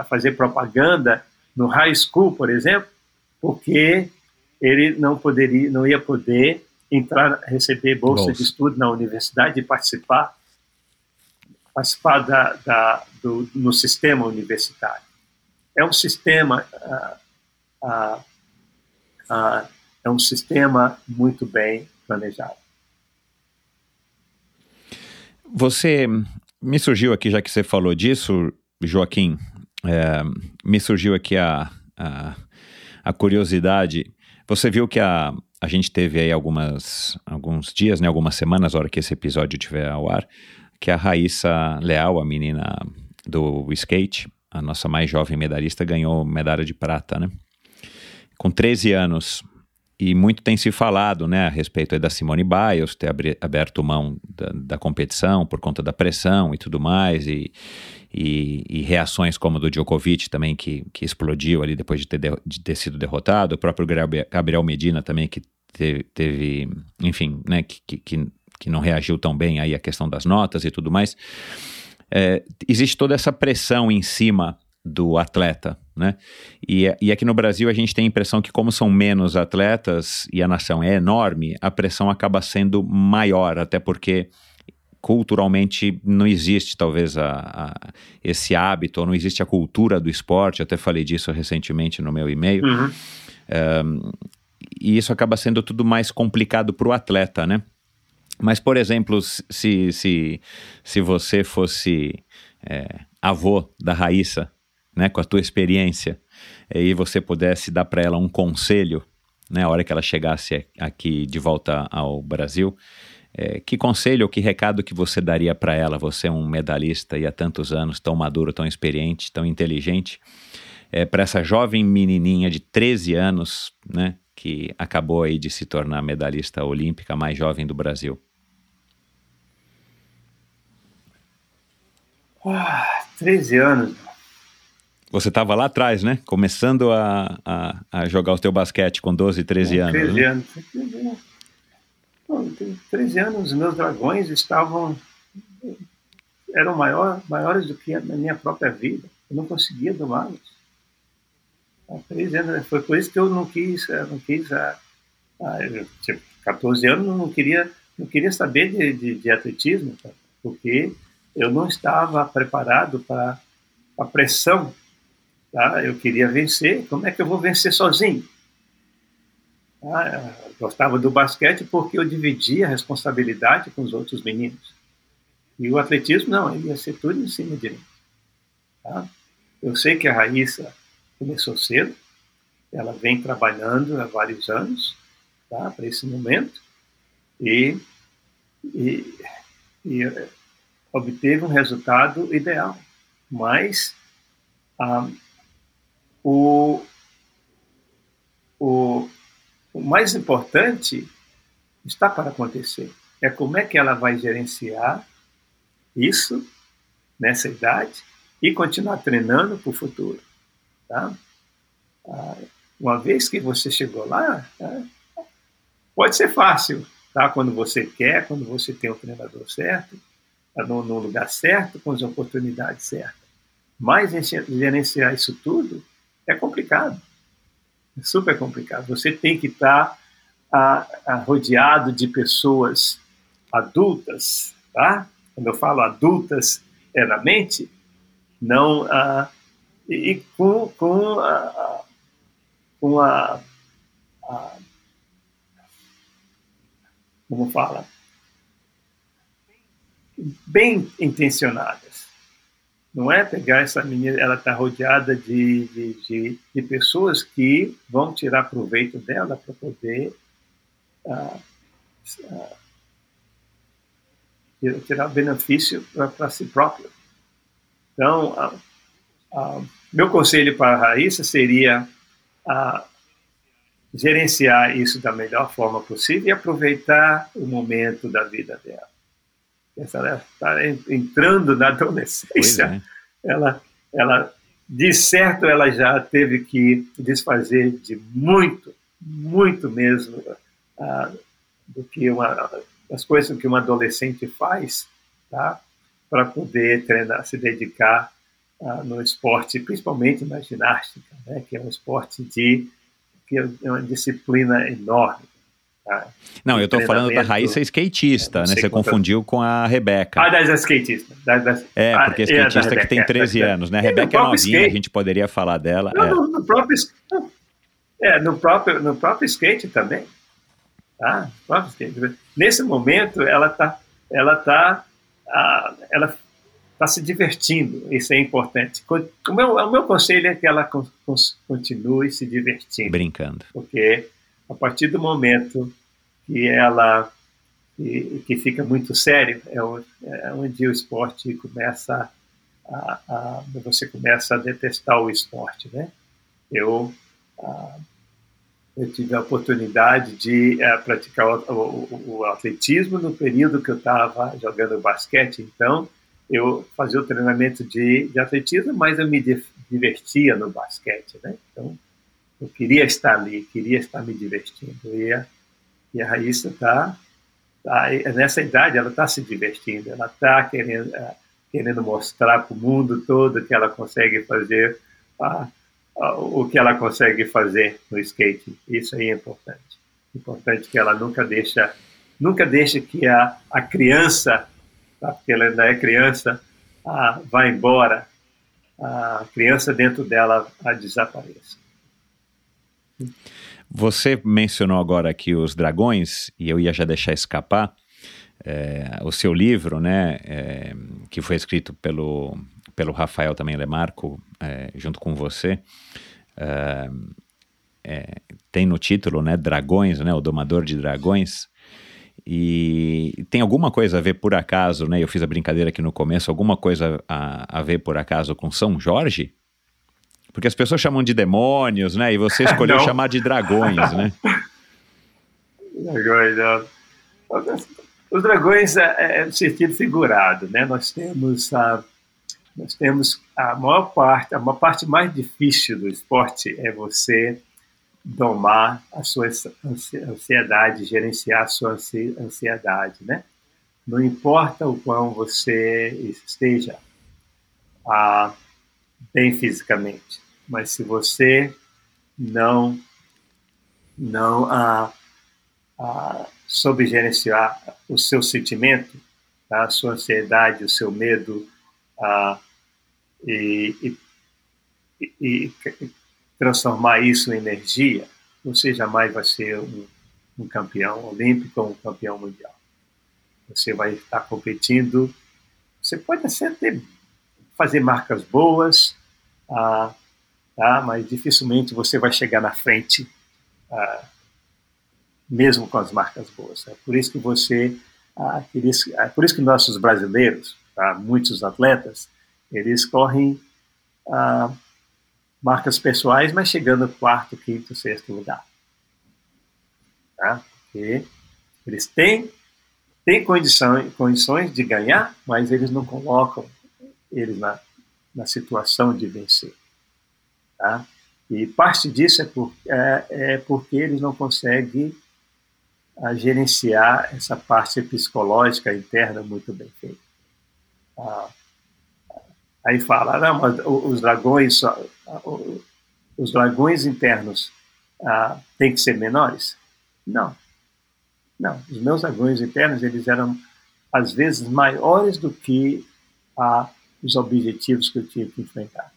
fazer propaganda no high school, por exemplo, porque ele não poderia, não ia poder entrar, receber bolsa, bolsa. de estudo na universidade e participar, participar da, da, do, no sistema universitário. É um sistema, uh, uh, uh, é um sistema muito bem planejado. Você me surgiu aqui, já que você falou disso, Joaquim, é, me surgiu aqui a, a, a, curiosidade. Você viu que a, a gente teve aí algumas, alguns dias, né, algumas semanas, na hora que esse episódio estiver ao ar, que a Raíssa Leal, a menina do skate, a nossa mais jovem medalhista, ganhou medalha de prata, né? Com 13 anos. E muito tem se falado né, a respeito da Simone Biles ter aberto mão da, da, competição por conta da pressão e tudo mais, e, e, e, reações como do Djokovic também, que, que explodiu ali depois de ter, de ter sido derrotado, o próprio Gabriel Medina também, que teve, teve enfim, né, que, que, que não reagiu tão bem aí à questão das notas e tudo mais. É, existe toda essa pressão em cima do atleta, né? E, e aqui no Brasil a gente tem a impressão que como são menos atletas e a nação é enorme, a pressão acaba sendo maior, até porque culturalmente não existe talvez a, a, esse hábito, ou não existe a cultura do esporte, até falei disso recentemente no meu e-mail, uhum. Um, e isso acaba sendo tudo mais complicado para o atleta, né? Mas, por exemplo, se, se, se você fosse é, avô da Raíssa, né, com a tua experiência, e você pudesse dar para ela um conselho, né, a hora que ela chegasse aqui de volta ao Brasil, é, que conselho ou que recado que você daria para ela? Você é um medalhista e há tantos anos, tão maduro, tão experiente, tão inteligente, é, para essa jovem menininha de 13 anos, né, que acabou aí de se tornar medalhista olímpica mais jovem do Brasil? Ah, 13 anos. Você estava lá atrás, né? Começando a, a, a, jogar o teu basquete com 12, 13 anos. 13 né? anos. 13 anos, meus dragões estavam. eram maior, maiores do que a minha própria vida. Eu não conseguia domá-los. Há 13 anos. Foi por isso que eu não quis. Não quis a, a, tipo, 14 anos, eu não queria, não queria saber de, de, de atletismo, porque eu não estava preparado para a pressão. Tá? Eu queria vencer, como é que eu vou vencer sozinho? Tá? Gostava do basquete porque eu dividia a responsabilidade com os outros meninos. E o atletismo, não, ele ia ser tudo em cima de mim. Tá? Eu sei que a Raíssa começou cedo, ela vem trabalhando há vários anos tá, para esse momento, e, e, e obteve um resultado ideal. Mas ah, o, o, o mais importante está para acontecer. É como é que ela vai gerenciar isso nessa idade e continuar treinando para o futuro. Tá? Ah, uma vez que você chegou lá, tá? pode ser fácil, tá? quando você quer, quando você tem o treinador certo, no, no lugar certo, com as oportunidades certas. Mas gerenciar isso tudo é complicado. É super complicado. Você tem que estar a, a, rodeado de pessoas adultas, tá? Quando eu falo adultas, é na mente, não uh, e, e, com a, com a, a como fala bem intencionadas. Não é pegar essa menina, ela está rodeada de, de, de, de, pessoas que vão tirar proveito dela para poder uh, uh, tirar benefício para si próprio. Então, meu conselho para a Raíssa seria gerenciar isso da melhor forma possível e aproveitar o momento da vida dela ela está entrando na adolescência, é. ela, ela, de certo, ela já teve que desfazer de muito, muito mesmo uh, do que uma, as coisas que uma adolescente faz, tá? Para poder treinar, se dedicar uh, no esporte, principalmente na ginástica, né? Que é um esporte de que é uma disciplina enorme. Tá? Não, eu estou falando da Raíssa skatista, né? Você confundiu com a Rebeca. Ah, da skatista. Da, da, é, porque a skatista é, que tem 13 é, anos, né? A Rebeca é novinha, skate. a gente poderia falar dela. Não, é. no, no, próprio, é, no, próprio, no próprio skate também. Tá? próprio skate. Nesse momento, ela está ela tá, ah, ela tá se divertindo, isso é importante. O meu, o meu conselho é que ela continue se divertindo. Brincando. Porque a partir do momento que ela que, que fica muito sério é, é, onde o esporte começa a, a, você começa a detestar o esporte, né? Eu a, eu tive a oportunidade de é, praticar o, o, o, atletismo no período que eu estava jogando basquete, então eu fazia o treinamento de, de atletismo, mas eu me divertia no basquete, né? Então eu queria estar ali, queria estar me divertindo. E a, e a Raíssa está, tá, nessa idade, ela está se divertindo, ela está querendo, uh, querendo mostrar para o mundo todo que ela consegue fazer o que ela consegue fazer no skate. Isso aí é importante. Importante que ela nunca deixa, nunca deixa que a, a criança, tá, porque ela ainda é criança, vá embora, a criança dentro dela desapareça. Você mencionou agora aqui os dragões, e eu ia já deixar escapar. É, o seu livro, né, é, que foi escrito pelo, pelo Rafael também Lemarco, é, junto com você, tem no título, né, Dragões, né, o Domador de Dragões, e tem alguma coisa a ver por acaso, né, eu fiz a brincadeira aqui no começo, alguma coisa a, a ver por acaso com São Jorge? Porque as pessoas chamam de demônios, né? E você escolheu chamar de dragões, né? Dragões, não. Os dragões é, é sentido figurado, né? Nós temos a, nós temos a maior parte, a maior parte mais difícil do esporte é você domar a sua ansiedade, gerenciar a sua ansiedade, né? Não importa o quão você esteja ah, bem fisicamente, mas se você não não ah, ah, gerenciar o seu sentimento, tá? a sua ansiedade, o seu medo, ah, e, e, e, transformar isso em energia, você jamais vai ser um, um campeão olímpico ou um campeão mundial. Você vai estar competindo, você pode até fazer marcas boas, ah, tá? mas dificilmente você vai chegar na frente, ah, mesmo com as marcas boas. É por isso que você, ah, é por isso que nossos brasileiros, tá? muitos atletas, eles correm ah, marcas pessoais, mas chegando quarto, quinto, sexto lugar. Tá? Porque eles têm, têm condições de ganhar, mas eles não colocam eles na, na situação de vencer. Tá? E parte disso é, por, é, é porque eles não conseguem a, ah, gerenciar essa parte psicológica interna muito bem feita. Ah, aí fala, não, mas os dragões, os dragões internos ah, têm que ser menores? Não, não. Os meus dragões internos eles eram às vezes maiores do que ah, os objetivos que eu tinha que enfrentar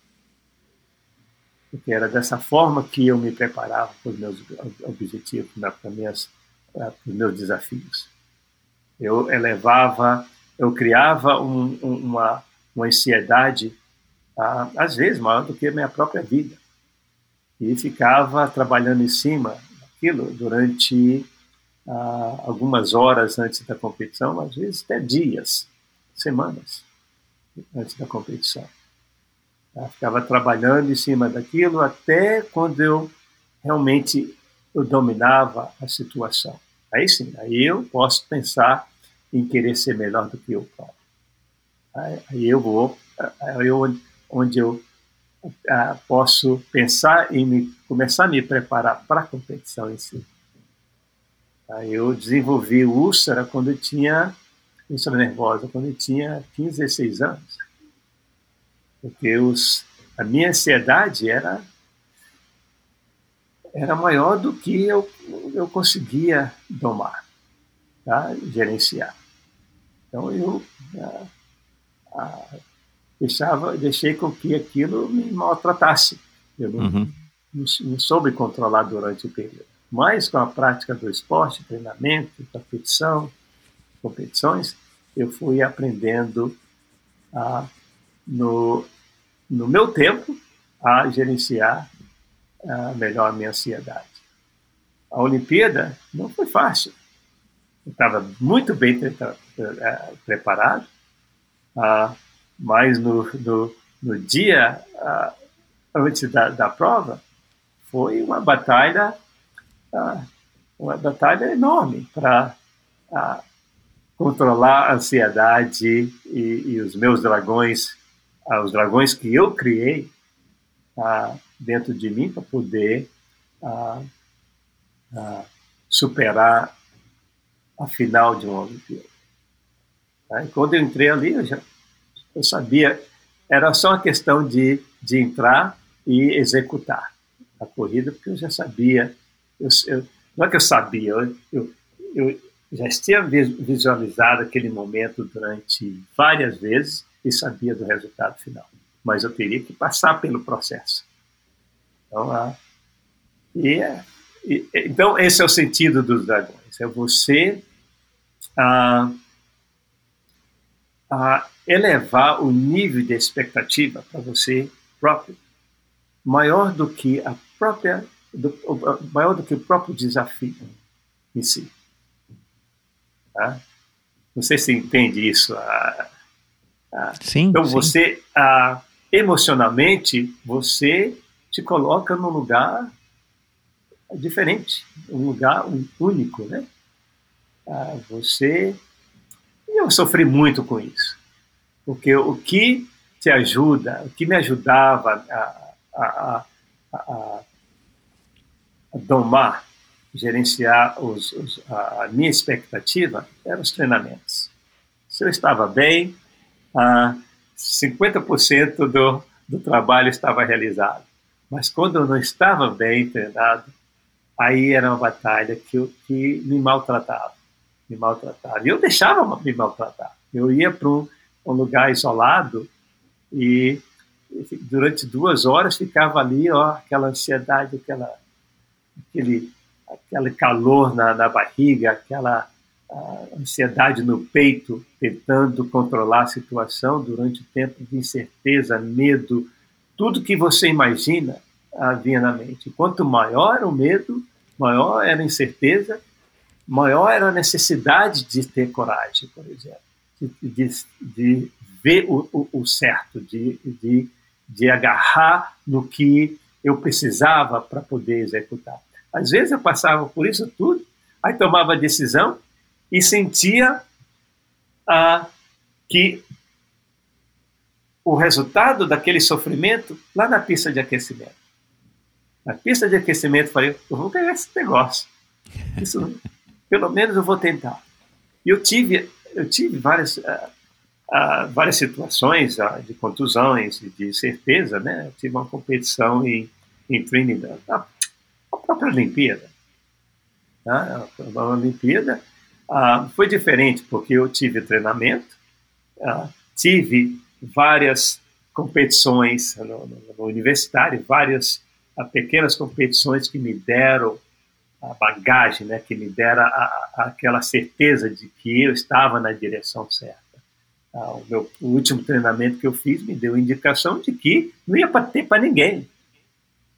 porque era dessa forma que eu me preparava para os meus objetivos, para, minhas, para os meus desafios. Eu elevava, eu criava um, uma, uma ansiedade, às vezes maior do que a minha própria vida, e ficava trabalhando em cima daquilo durante algumas horas antes da competição, às vezes até dias, semanas antes da competição. Ficava trabalhando em cima daquilo até quando eu realmente eu dominava a situação. Aí sim, aí eu posso pensar em querer ser melhor do que eu próprio. Aí eu vou, aí eu, onde eu ah, posso pensar em me, começar a me preparar para a competição em si. Aí eu desenvolvi úlcera quando eu tinha úlcera nervosa quando eu tinha 15, 16 anos porque os, a minha ansiedade era era maior do que eu, eu conseguia domar, tá? gerenciar. Então eu ah, ah, deixava, deixei com que aquilo me maltratasse. Eu não, uhum. não, não, soube controlar durante o período. Mas com a prática do esporte, treinamento, competição, competições, eu fui aprendendo a no, no meu tempo, a gerenciar uh, melhor a minha ansiedade. A Olimpíada não foi fácil. Eu estava muito bem uh, preparado, uh, mas no, no, no dia uh, antes da, da prova foi uma batalha, uma batalha enorme para controlar a ansiedade e, e os meus dragões os dragões que eu criei ah, dentro de mim para poder ah, superar a final de uma Olimpíada. Tá? Quando eu entrei ali, eu, já, eu sabia, era só uma questão de, de entrar e executar a corrida, porque eu já sabia, eu, eu, não é que eu sabia, eu, eu já tinha visualizado aquele momento durante várias vezes e sabia do resultado final. Mas eu teria que passar pelo processo. Então, a, E, e, então, esse é o sentido dos dragões: é você ah, ah, elevar o nível de expectativa para você próprio, maior do que a própria, do, maior do que o próprio desafio em si. Tá? Não sei se entende isso. Ah, ah, sim. Então sim. você, ah, emocionalmente, você te coloca num lugar diferente, um lugar único, né? Ah, você, eu sofri muito com isso, porque o que te ajuda, o que me ajudava a, a, a, a, a domar, gerenciar os, os, a minha expectativa eram os treinamentos. Se eu estava bem, ah, 50% do, do trabalho estava realizado. Mas quando eu não estava bem treinado, aí era uma batalha que, eu, que me maltratava. Me maltratava. E eu deixava me maltratar. Eu ia para um, um lugar isolado e durante duas horas ficava ali, ó, aquela ansiedade, aquela, aquele, aquele calor na, na barriga, aquela ansiedade no peito, tentando controlar a situação durante tempo de incerteza, medo, tudo que você imagina havia na mente. Quanto maior o medo, maior era a incerteza, maior era a necessidade de ter coragem, por exemplo, de, de, de ver o, o, o certo, de, de, de agarrar no que eu precisava para poder executar. Às vezes eu passava por isso tudo, aí tomava a decisão e sentia ah, que o resultado daquele sofrimento lá na pista de aquecimento. Na pista de aquecimento, falei, eu vou ganhar esse negócio. Isso, pelo menos eu vou tentar. E eu tive, eu tive várias, uh, uh, várias situações uh, de contusões de certeza, né? Eu tive uma competição em, em Trinidad, a, própria Olimpíada. Tá? A Olimpíada foi diferente, porque eu tive treinamento, tive várias competições no, no, no universitário, várias pequenas competições que me deram a bagagem, né, que me deram a, a, aquela certeza de que eu estava na direção certa. Ah, o, meu, o último treinamento que eu fiz me deu indicação de que não ia ter para ninguém.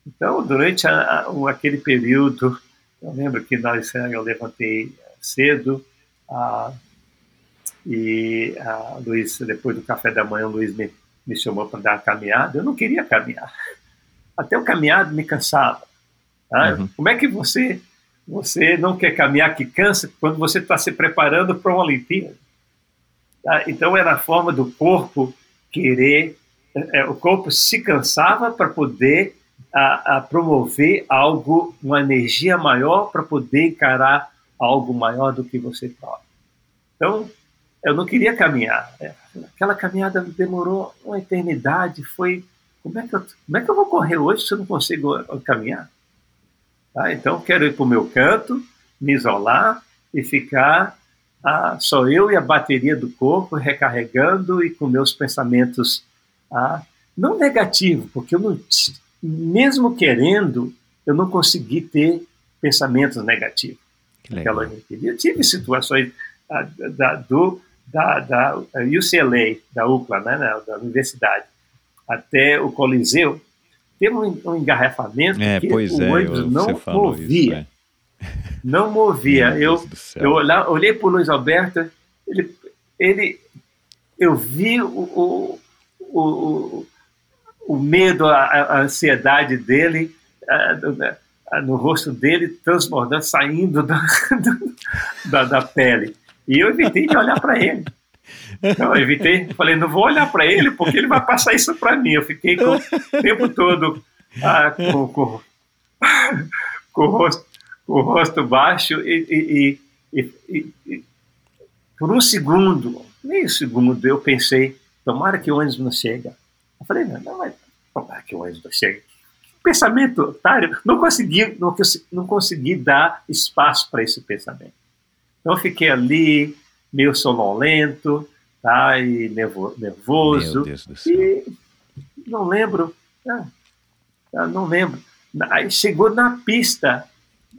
Então, durante a, aquele período, eu lembro que nós, eu levantei cedo, ah, e a Luiz, depois do café da manhã, o Luiz me, me chamou para dar uma caminhada. Eu não queria caminhar. Até o caminhado me cansava. Tá? Uhum. Como é que você você não quer caminhar que cansa quando você está se preparando para uma Olimpíada? Tá? Então era a forma do corpo querer, é, o corpo se cansava para poder a, a promover algo, uma energia maior para poder encarar algo maior do que você próprio. Então eu não queria caminhar. Né? Aquela caminhada demorou uma eternidade. Foi como é que eu, como é que eu vou correr hoje se eu não consigo caminhar? Tá? Então quero ir para o meu canto, me isolar e ficar ah, só eu e a bateria do corpo recarregando e com meus pensamentos ah, não negativos, porque eu não, mesmo querendo, eu não consegui ter pensamentos negativos. Naquela Eu tive situações ah, da, do, da, da UCLA, da UCLA, né, da universidade, até o Coliseu, teve um, um engarrafamento é, que o é, ônibus não movia. Isso, é. Não movia. eu eu olhei para o Luiz Alberto, ele, ele, eu vi o, o, o, o medo, a, a, ansiedade dele a, no rosto dele, transbordando, saindo da, da, da pele. E eu evitei de olhar para ele. Então, eu evitei, falei, não vou olhar para ele porque ele vai passar isso para mim. Eu fiquei com, o tempo todo ah, com, com, com, o rosto, com o rosto baixo e, e, e, e, por um segundo, meio segundo, eu pensei, tomara que o ônibus não chega. Eu falei, não, não mas tomara que o ônibus não chega. Pensamento otário, não consegui, não, não consegui dar espaço para esse pensamento. Então fiquei ali, meio sonolento, tá? E nervo, nervoso. Meu Deus do céu. E não lembro, ah, não lembro. Aí chegou na pista,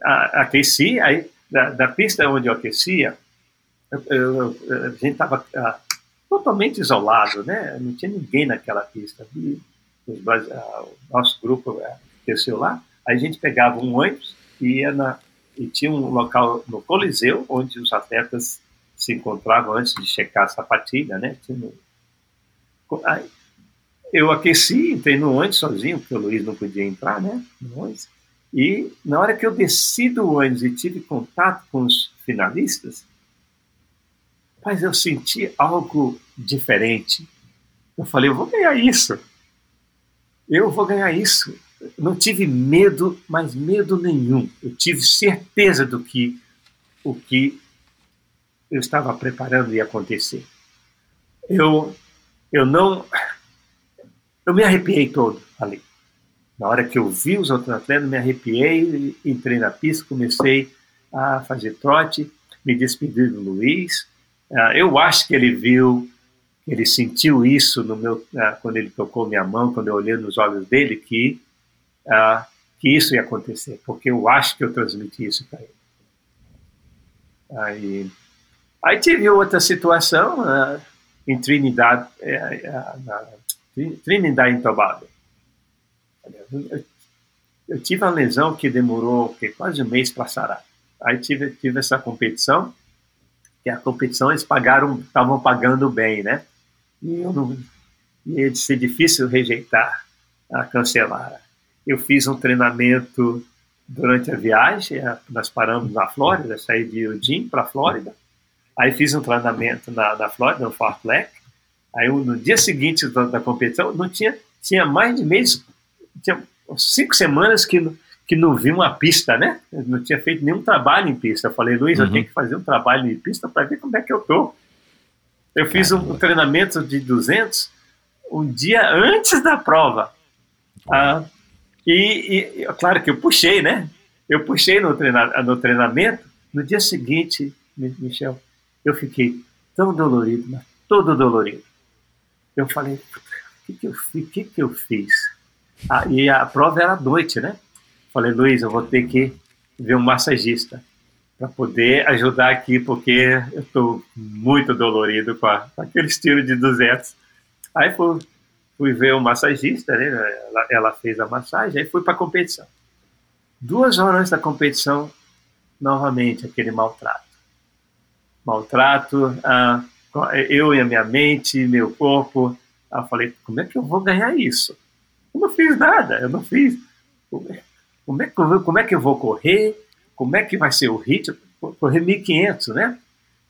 a, aqueci, aí da, da, pista onde eu aquecia, eu, eu, a gente estava totalmente isolado, né? Não tinha ninguém naquela pista. E, os, o nosso grupo aqueceu lá, aí a gente pegava um ônibus e ia na, e tinha um local no Coliseu onde os atletas se encontravam antes de checar a sapatilha, né? Eu aqueci, entrei no ônibus sozinho, porque o Luiz não podia entrar, né? Ônibus. E na hora que eu desci do ônibus e tive contato com os finalistas, mas eu senti algo diferente. Eu falei, eu vou ganhar isso. Eu vou ganhar isso. não tive medo, mas medo nenhum. Eu tive certeza do que o que eu estava preparando ia acontecer. Eu eu não eu me arrepiei todo ali. Na hora que eu vi os outros atletas, me arrepiei, entrei na pista, comecei a fazer trote, me despedi do Luiz. Ah, eu acho que ele viu, ele sentiu isso no meu, ah, quando ele tocou minha mão, quando eu olhei nos olhos dele, que, uh, que isso ia acontecer, porque eu acho que eu transmiti isso para ele. Aí, aí tive outra situação uh, em Trinidad, uh, Trinidad e Tobago. Eu, eu tive uma lesão que demorou que, quase um mês para sarar. Aí tive, tive essa competição, que a competição eles pagaram, estavam pagando bem, né? E eu não, ia ser difícil rejeitar, a cancelar. Eu fiz um treinamento durante a viagem, nós paramos na Flórida, saí de Eugene para a Flórida, aí fiz um treinamento na, na Flórida, no Fort Black, Aí no dia seguinte da, da, competição, não tinha, tinha mais de mês, tinha cinco semanas que, que não vi uma pista, né? Eu não tinha feito nenhum trabalho em pista. Eu falei, Luiz, uhum. eu tenho que fazer um trabalho em pista para ver como é que eu tô. Eu fiz um, treinamento de 200 um dia antes da prova. Ah, e, e, claro que eu puxei, né? Eu puxei no, treina, no treinamento. No dia seguinte, Michel, eu fiquei tão dolorido, mas todo dolorido eu falei, o que, que, eu, que, que eu fiz? Ah, e a prova era à noite, né? Falei, Luiz, eu vou ter que ver um massagista para poder ajudar aqui, porque eu estou muito dolorido com, a, com, aquele estilo de 200. Aí fui, fui ver o massagista, né? ela, ela, fez a massagem, aí fui para a competição. Duas horas da competição, novamente aquele maltrato. Maltrato, ah, eu e a minha mente, meu corpo. eu falei, como é que eu vou ganhar isso? Eu não fiz nada, eu não fiz. Como é eu vou, como é que eu vou correr? Como é que vai ser o ritmo? Correr 1.500, né?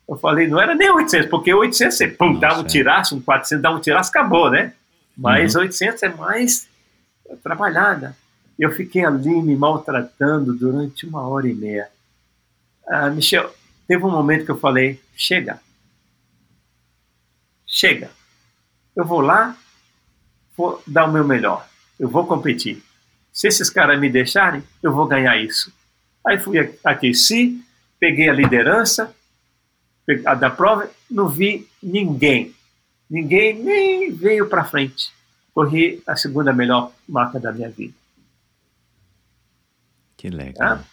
Eu falei, não era nem 800, porque 800 você pum, dá um tiraço, um 400 dá um tiraço, acabou, né? Mas uhum. 800 é mais trabalhada. Eu fiquei ali me maltratando durante uma hora e meia. Ah, Michel, teve um momento que eu falei, chega, chega, eu vou lá, vou dar o meu melhor, eu vou competir. Se esses caras me deixarem, eu vou ganhar isso. Aí fui aqueci, peguei a liderança a da prova, não vi ninguém. Ninguém nem veio para frente. Corri a segunda melhor marca da minha vida. Que legal. Tá?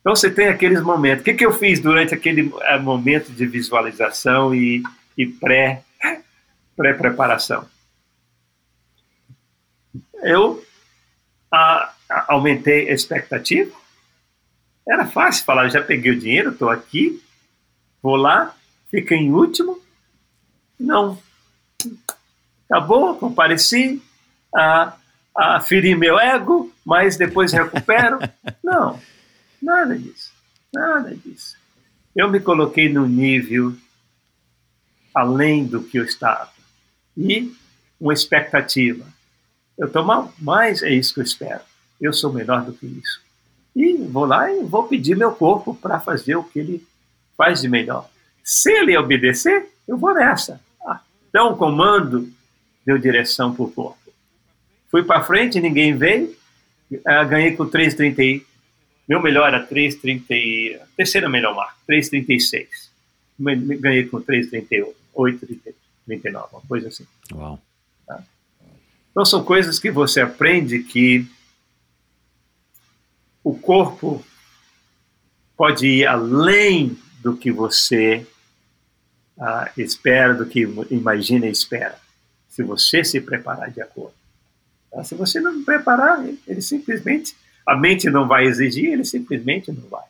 Então você tem aqueles momentos. O que, que eu fiz durante aquele eh, momento de visualização e, e pré pré-preparação. Eu a, a, aumentei a expectativa. Era fácil falar, já peguei o dinheiro, estou aqui, vou lá, fica em último. Não. Acabou, compareci, a, a feri meu ego, mas depois recupero. Não, nada disso, nada disso. Eu me coloquei no nível além do que eu estava e uma expectativa. Eu estou mal, mas é isso que eu espero. Eu sou melhor do que isso. E vou lá e vou pedir meu corpo para fazer o que ele faz de melhor. Se ele obedecer, eu vou nessa. Ah, então o comando deu direção para o corpo. Fui para frente, ninguém veio. Ah, ganhei com 3,30. Meu melhor era 3,30. Terceira melhor marca, 3,36. Ganhei com 3,38, 8,38. 39, uma coisa assim. Uau. Tá? Então são coisas que você aprende que corpo pode ir além do que você uh, espera, do que imagina e espera, se você se preparar de acordo. Tá? Se você não preparar, ele simplesmente, a mente não vai exigir, ele simplesmente não vai.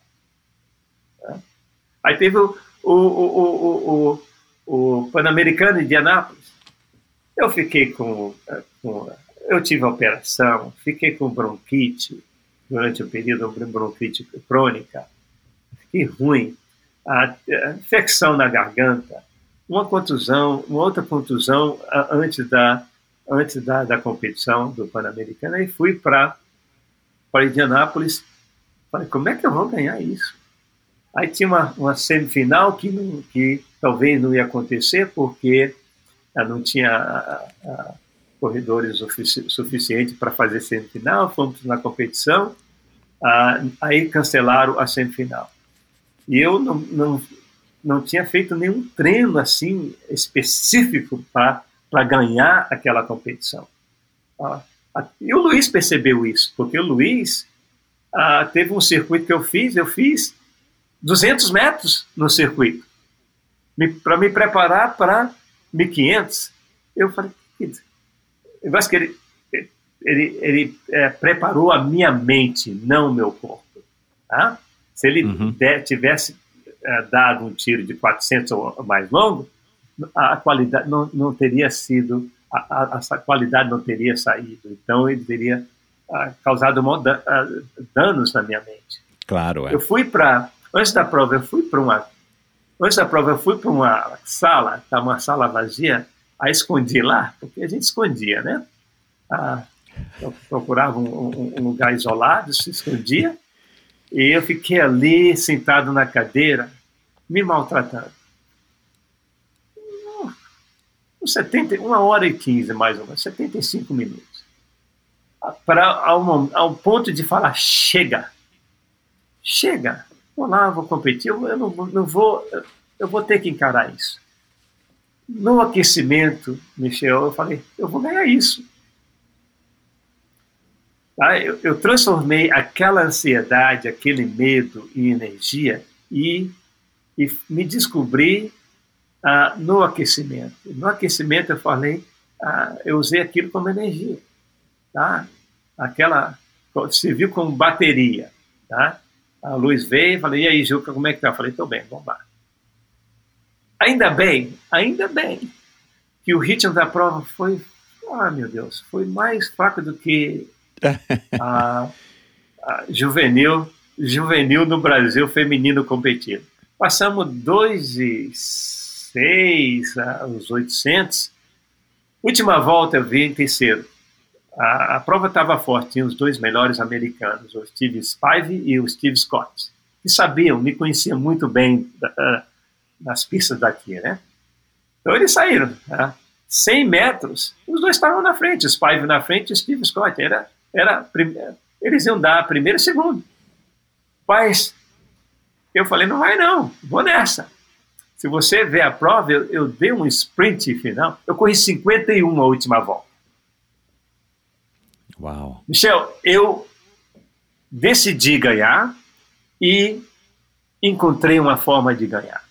Tá? Aí teve o, o, o, o, o Pan-Americano de Indianápolis. Eu fiquei com, com, Eu tive a operação, fiquei com bronquite durante o período de bronquite crônica. Fiquei ruim. A, infecção na garganta, uma contusão, uma outra contusão antes da antes da, da competição do Pan-Americano e fui para para Indianápolis. Falei, como é que eu vou ganhar isso? Aí tinha uma, uma semifinal que, não, que talvez não ia acontecer porque ah, não tinha a, a, corredores sufici suficientes para fazer semifinal. Fomos na competição, ah, aí cancelaram a semifinal. E eu não, não, não tinha feito nenhum treino assim específico para ganhar aquela competição. Ah, e o Luiz percebeu isso, porque o Luiz ah, teve um circuito que eu fiz, eu fiz 200 metros no circuito, para me preparar para 1500. Eu falei, eu acho que ele, ele, é, preparou a minha mente, não o meu corpo. Tá? Se ele uhum. der, tivesse é, dado um tiro de 400 ou mais longo, a, qualidade não, não teria sido, a, a, essa qualidade não teria saído. Então ele teria a, ah, causado ah, danos na minha mente. Claro, é. Eu fui para, antes da prova, eu fui para uma, antes da prova eu fui para uma sala, estava tá uma sala vazia, a escondi lá, porque a gente escondia, né? Ah, eu procurava um, um, um lugar isolado, se escondia, e eu fiquei ali, sentado na cadeira, me maltratando. 70, uma hora e quinze, mais ou menos, 75 minutos. Para, ao, ao ponto de falar, chega, chega, vou lá, vou competir, eu, eu não, não vou, eu vou ter que encarar isso. No aquecimento, Michel, eu falei, eu vou ganhar isso. Tá? Eu, eu, transformei aquela ansiedade, aquele medo em energia e, e me descobri ah, no aquecimento. No aquecimento eu falei, ah, eu usei aquilo como energia, tá? Aquela serviu como bateria, tá? A luz veio, falei, e aí, Juca, como é que tá? Eu falei, tô bem, vamos lá. Ainda bem, ainda bem que o ritmo da prova foi, ah, meu Deus, foi mais fraco do que a, a juvenil, juvenil no Brasil feminino competido. Passamos 2 e 6 aos 800. Última volta eu vi em terceiro. A, a prova estava forte, tinha os dois melhores americanos, o Steve Spive e o Steve Scott, que sabiam, me conheciam muito bem nas pistas daqui, né? Então eles saíram, né? 100 metros, os dois estavam na frente, Spive na frente e Steve Scott. Era era eles iam dar primeiro e segundo. Mas eu falei, não vai não, vou nessa. Se você ver a prova, eu, eu dei um sprint final, eu corri 51 a última volta. Uau. Michel, eu decidi ganhar e encontrei uma forma de ganhar.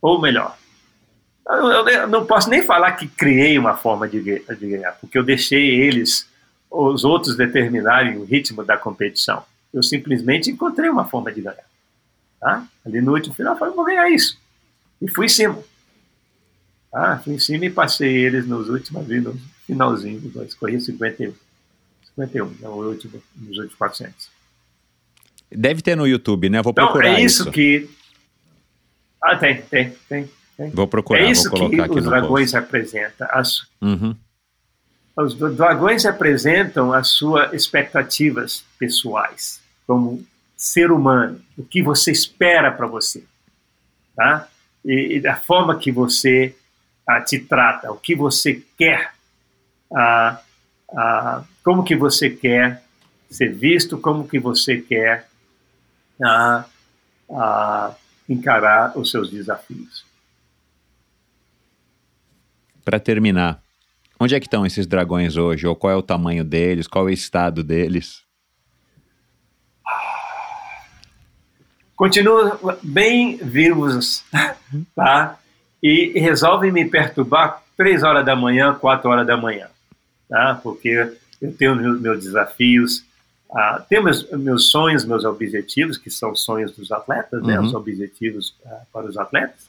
Ou melhor, eu, eu, não posso nem falar que criei uma forma de, de ganhar, porque eu deixei eles, os outros, determinarem o ritmo da competição. Eu simplesmente encontrei uma forma de ganhar. Tá? Ali no último final, eu falei, vou ganhar isso. E fui em cima. Tá? Fui em cima e passei eles nos últimos, no finalzinho dos dois. Corri 51. 51, no último, nos últimos 400. Deve ter no YouTube, né? Vou procurar então, é isso, isso. que... Ah, tem, tem, tem. Vou procurar, é isso vou colocar que aqui os no dragões post. As, uhum. Os dragões representam as suas expectativas pessoais, como ser humano, o que você espera para você, tá? E, e, a forma que você ah, te trata, o que você quer, ah, ah, como que você quer ser visto, como que você quer ah, ah, encarar os seus desafios para terminar, onde é que estão esses dragões hoje? Ou qual é o tamanho deles? Qual é o estado deles? Continuam bem vivos, tá? E resolvem me perturbar três horas da manhã, quatro horas da manhã, tá? Porque eu tenho meus desafios, ah, tenho meus, meus sonhos, meus objetivos, que são sonhos dos atletas, né? uhum. né? Os objetivos ah, para os atletas.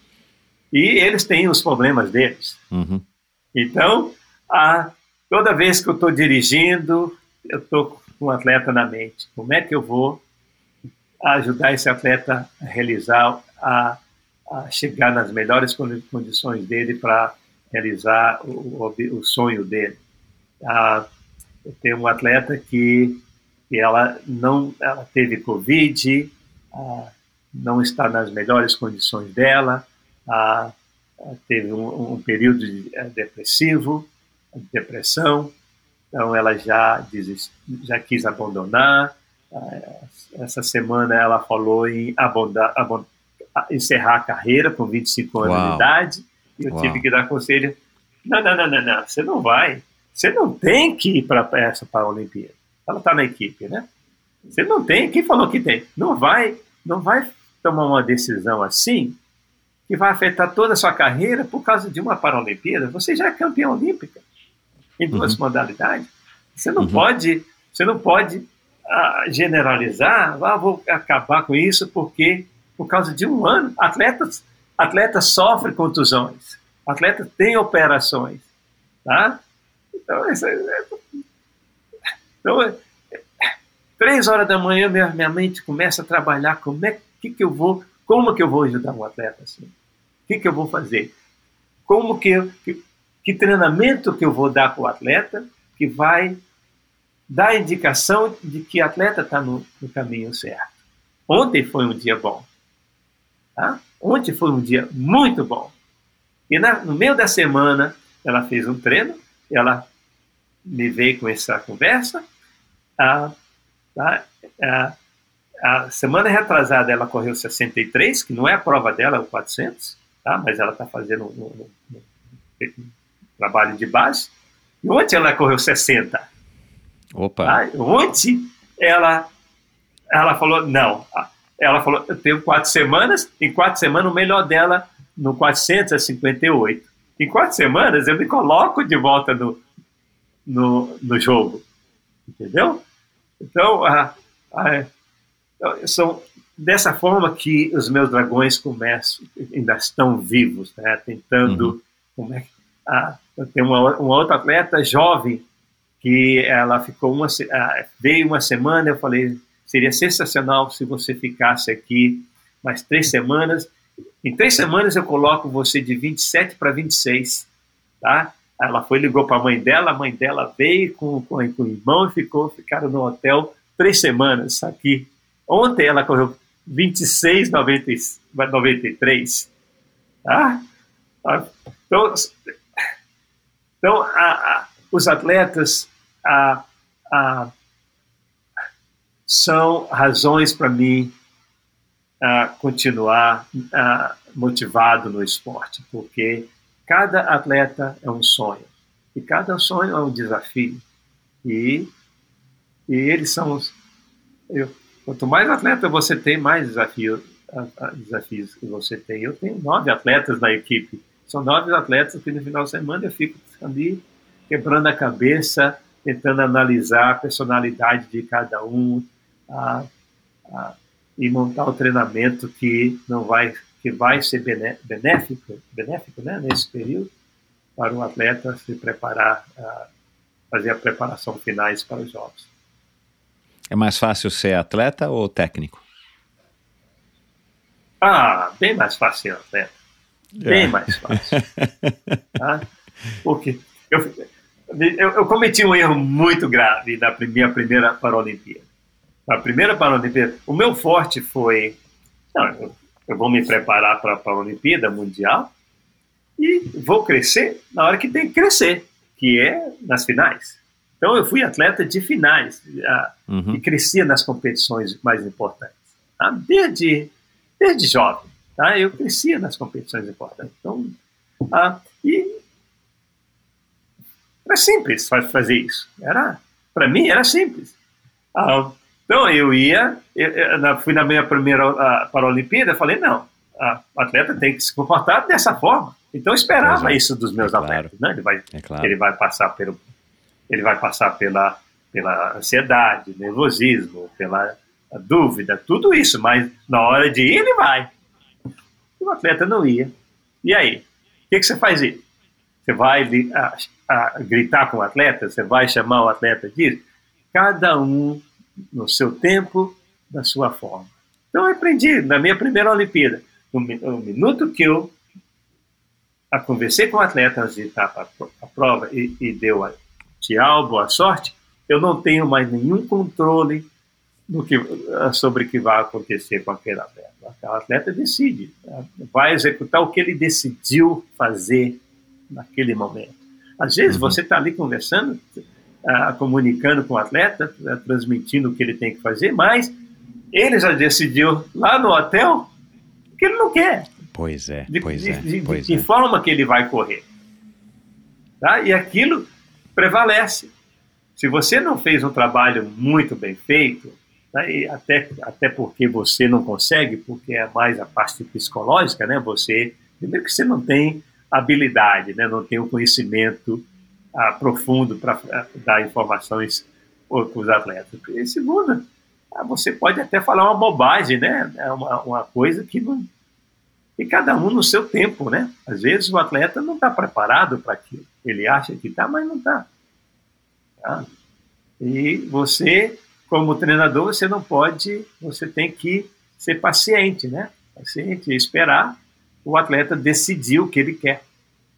E eles têm os problemas deles. Uhum. Então, ah, toda vez que eu estou dirigindo, eu estou com um atleta na mente. Como é que eu vou ajudar esse atleta a realizar, a, a chegar nas melhores condições dele para realizar o, o, o, sonho dele? Ah, eu tenho um atleta que, que ela não ela teve Covid, ah, não está nas melhores condições dela, ah, teve um, um período de, eh, depressivo, depressão, então ela já, desist, já quis abandonar. Ah, essa semana ela falou em abondar, abondar, encerrar a carreira com 25 anos Uau. de idade. E eu Uau. tive que dar conselho: não, não, não, não, não, você não vai. Você não tem que ir para essa Paralimpíada. Ela está na equipe, né? Você não tem. Quem falou que tem? Não vai, não vai tomar uma decisão assim que vai afetar toda a sua carreira por causa de uma Paralimpíada. Você já é campeã olímpica em duas uhum. modalidades. Você não uhum. pode, você não pode uh, generalizar, ah, vou acabar com isso porque por causa de um ano, atletas, atletas sofrem contusões, atletas têm operações, tá? Então, isso é, então três horas da manhã minha, minha mente começa a trabalhar como é que, que eu vou, como que eu vou ajudar um atleta assim? O que, que eu vou fazer? Como que, que que treinamento que eu vou dar para o atleta que vai dar a indicação de que o atleta está no, no, caminho certo. Ontem foi um dia bom. Tá? Ontem foi um dia muito bom. E na, no meio da semana, ela fez um treino, ela me veio com essa conversa. A, tá? a, a semana retrasada ela correu 63, que não é a prova dela, é o 400, tá? mas ela está fazendo um, um, um, trabalho de base. E ontem ela correu 60. Opa! Tá? Ontem ela, ela falou, não. Ela falou, eu tenho quatro semanas, em quatro semanas o melhor dela no 458. Em quatro semanas eu me coloco de volta no, no, no jogo. Entendeu? Então, a, a, são dessa forma que os meus dragões começam, ainda estão vivos, né? tentando uhum. como é, a, tem uma, uma outra atleta jovem que ela ficou uma veio uma semana eu falei seria sensacional se você ficasse aqui mais três semanas em três semanas eu coloco você de 27 para 26 tá ela foi ligou para a mãe dela a mãe dela veio com, com, com o irmão e ficou ficaram no hotel três semanas aqui ontem ela correu 26 90, 93 tá então então, a, a, os atletas a, são razões para mim continuar motivado no esporte, porque cada atleta é um sonho e cada sonho é um desafio. E, e eles são. Eu, quanto mais atleta você tem, mais desafio, desafios que você tem. Eu tenho nove atletas na equipe são nove atletas que no final de semana eu fico ali quebrando a cabeça, tentando analisar a personalidade de cada um a, a, e montar o treinamento que não vai que vai ser benéfico, benéfico né, nesse período para o atleta se preparar, a fazer a preparação finais para os jogos. É mais fácil ser atleta ou técnico? Ah, bem mais fácil ser atleta. Bem é. mais fácil. tá? Porque eu, eu, eu, cometi um erro muito grave na minha primeira Paralimpíada. Na primeira Paralimpíada, o meu forte foi: não, eu, eu vou me preparar para a Paralimpíada Mundial e vou crescer na hora que tem que crescer, que é nas finais. Então eu fui atleta de finais uhum. e crescia nas competições mais importantes, tá? desde, desde jovem. Tá? Eu crescia nas competições importantes. Então, ah, e era simples fazer isso. Era, para mim, era simples. Ah, Então eu ia, eu, eu, fui na minha primeira uh, Paralimpíada, falei, não, o atleta tem que se comportar dessa forma. Então eu esperava é. isso dos meus é atletas, claro. né? Ele vai, é claro. ele vai passar pelo, ele vai passar pela, pela ansiedade, nervosismo, pela dúvida, tudo isso, mas na hora de ir ele vai. O atleta não ia. E aí? O que, que você faz aí? Você vai a, a, gritar com o atleta? Você vai chamar o atleta disso? Cada um no seu tempo, da sua forma. Então eu aprendi na minha primeira Olimpíada. No, no minuto que eu a conversei com o atleta antes de estar para a prova e, e deu a tchau, boa sorte, eu não tenho mais nenhum controle que, sobre o que vai acontecer com aquele atleta. O atleta decide, né? vai executar o que ele decidiu fazer naquele momento. Às vezes uhum. você está ali conversando, uh, comunicando com o atleta, uh, transmitindo o que ele tem que fazer, mas ele já decidiu lá no hotel que ele não quer. Pois é, de, pois de, é. De, pois de é. que forma que ele vai correr. Tá? E aquilo prevalece. Se você não fez um trabalho muito bem feito, e até, até porque você não consegue, porque é mais a parte psicológica, né? Você, primeiro que você não tem habilidade, né? não tem o conhecimento ah, profundo para dar informações para os atletas. E segundo, ah, você pode até falar uma bobagem, né? É uma, uma coisa que não, e cada um no seu tempo, né? Às vezes o atleta não está preparado para aquilo. Ele acha que está, mas não está. Tá? E você, como treinador, você não pode, você tem que ser paciente, né? Paciente, esperar o atleta decidir o que ele quer.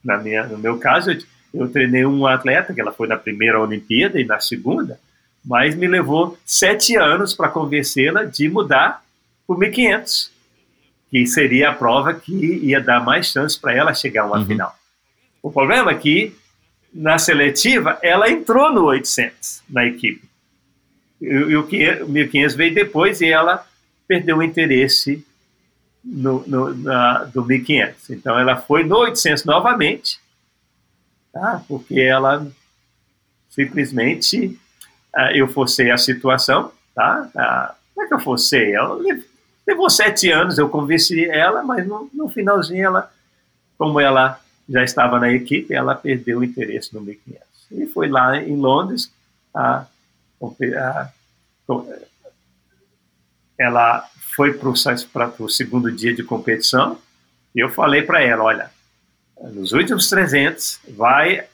Na minha, no meu caso, eu, eu treinei um atleta que ela foi na primeira Olimpíada e na segunda, mas me levou sete anos para convencê-la de mudar para o 1500 que seria a prova que ia dar mais chance para ela chegar a uma uhum. final. O problema é que, na seletiva, ela entrou no 800, na equipe. E, o 1500 veio depois e ela perdeu o interesse no, no, na, do 1500. Então, ela foi no 800 novamente, tá? porque ela simplesmente, uh, eu forcei a situação, tá? Como é que eu forcei? Eu Levou sete anos, eu convenci ela, mas no, no finalzinho ela, como ela já estava na equipe, ela perdeu o interesse no 1500. E foi lá em Londres, a, a, ela foi para o segundo dia de competição, e eu falei para ela, olha, nos últimos 300 vai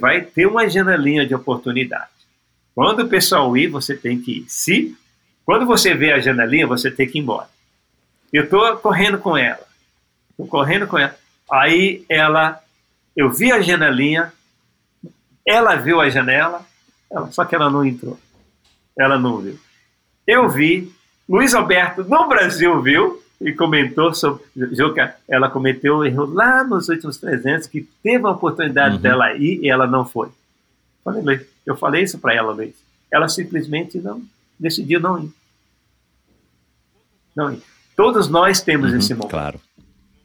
vai ter uma janelinha de oportunidade. Quando o pessoal ir, você tem que ir. Se quando você vê a janelinha, você tem que ir embora. Eu estou correndo com ela. Estou correndo com ela. Aí ela, eu vi a janelinha, ela viu a janela, ela, só que ela não entrou. Ela não viu. Eu vi, Luiz Alberto no Brasil viu e comentou sobre. Juca, ela cometeu um erro lá nos últimos 300, que teve a oportunidade uhum. dela ir e ela não foi. Falei, eu falei isso para ela, Luiz. Ela simplesmente não decidiu não ir. Não, todos nós temos uhum, esse momento. Claro.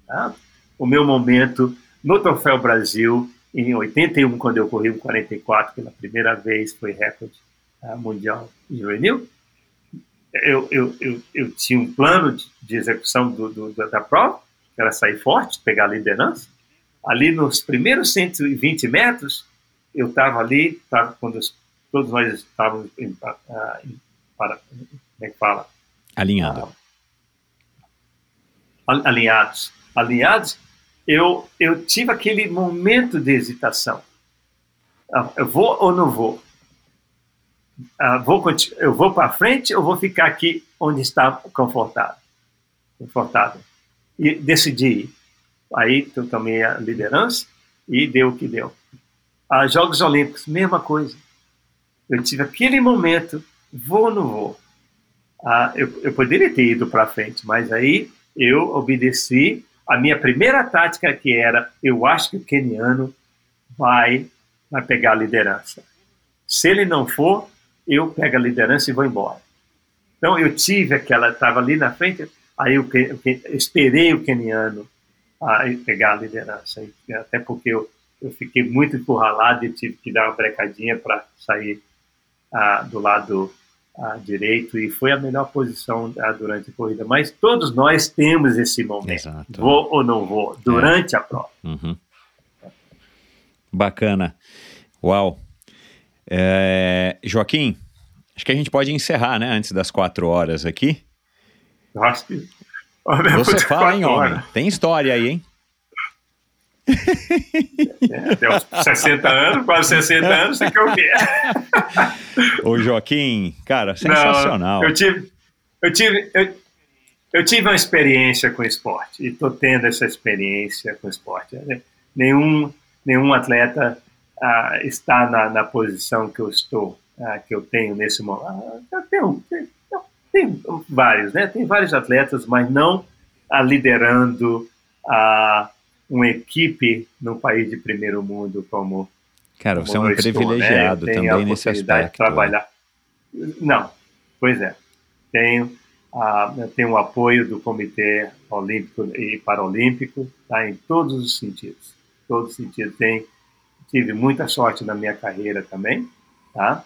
Tá? O meu momento no Troféu Brasil, em 81, quando eu corri um 44 pela primeira vez, foi recorde uh, mundial juvenil. Eu, eu, eu, eu, tinha um plano de, de execução do, do, da prova, que era sair forte, pegar a liderança. Ali nos primeiros 120 metros, eu estava ali, tava, quando todos nós estávamos em, uh, em, para, como é que fala? Alinhado. Uh, alinhados, alinhados, eu, eu tive aquele momento de hesitação. Ah, eu vou ou não vou? Ah, vou eu vou para frente ou vou ficar aqui onde está confortável? Confortável. E decidi Aí eu tomei a liderança e deu o que deu. A Jogos Olímpicos, mesma coisa. Eu tive aquele momento, vou ou não vou? Ah, eu, eu poderia ter ido para frente, mas aí eu obedeci a minha primeira tática, que era: eu acho que o keniano vai, vai pegar a liderança. Se ele não for, eu pego a liderança e vou embora. Então eu tive aquela, estava ali na frente, aí eu, eu, eu esperei o keniano a pegar a liderança, até porque eu, eu fiquei muito encurralado e tive que dar uma brecadinha para sair ah, do lado a direito e foi a melhor posição durante a corrida. Mas todos nós temos esse momento. Exato. Vou ou não vou, durante é. a prova. Uhum. Bacana. Uau. É, Joaquim, acho que a gente pode encerrar, né? Antes das quatro horas aqui. Acho que. Você fala, hein, homem? Tem história aí, hein? É, até uns 60 anos, quase 60 anos, você quer o quê? Ô Joaquim, cara, sensacional. Não, eu tive, eu tive, eu, eu, tive uma experiência com esporte e estou tendo essa experiência com esporte. Nenhum, nenhum atleta ah, está na, na, posição que eu estou, ah, que eu tenho nesse momento. Ah, vários, né? Tem vários atletas, mas não ah, liderando a uma equipe no país de primeiro mundo como. Cara, como você é um privilegiado né? também nesse aspecto. De trabalhar. Não, pois é. Tenho, uh, tenho o apoio do Comitê Olímpico e Paralímpico tá, em todos os sentidos. Todos os sentidos. Tem, tive muita sorte na minha carreira também, tá?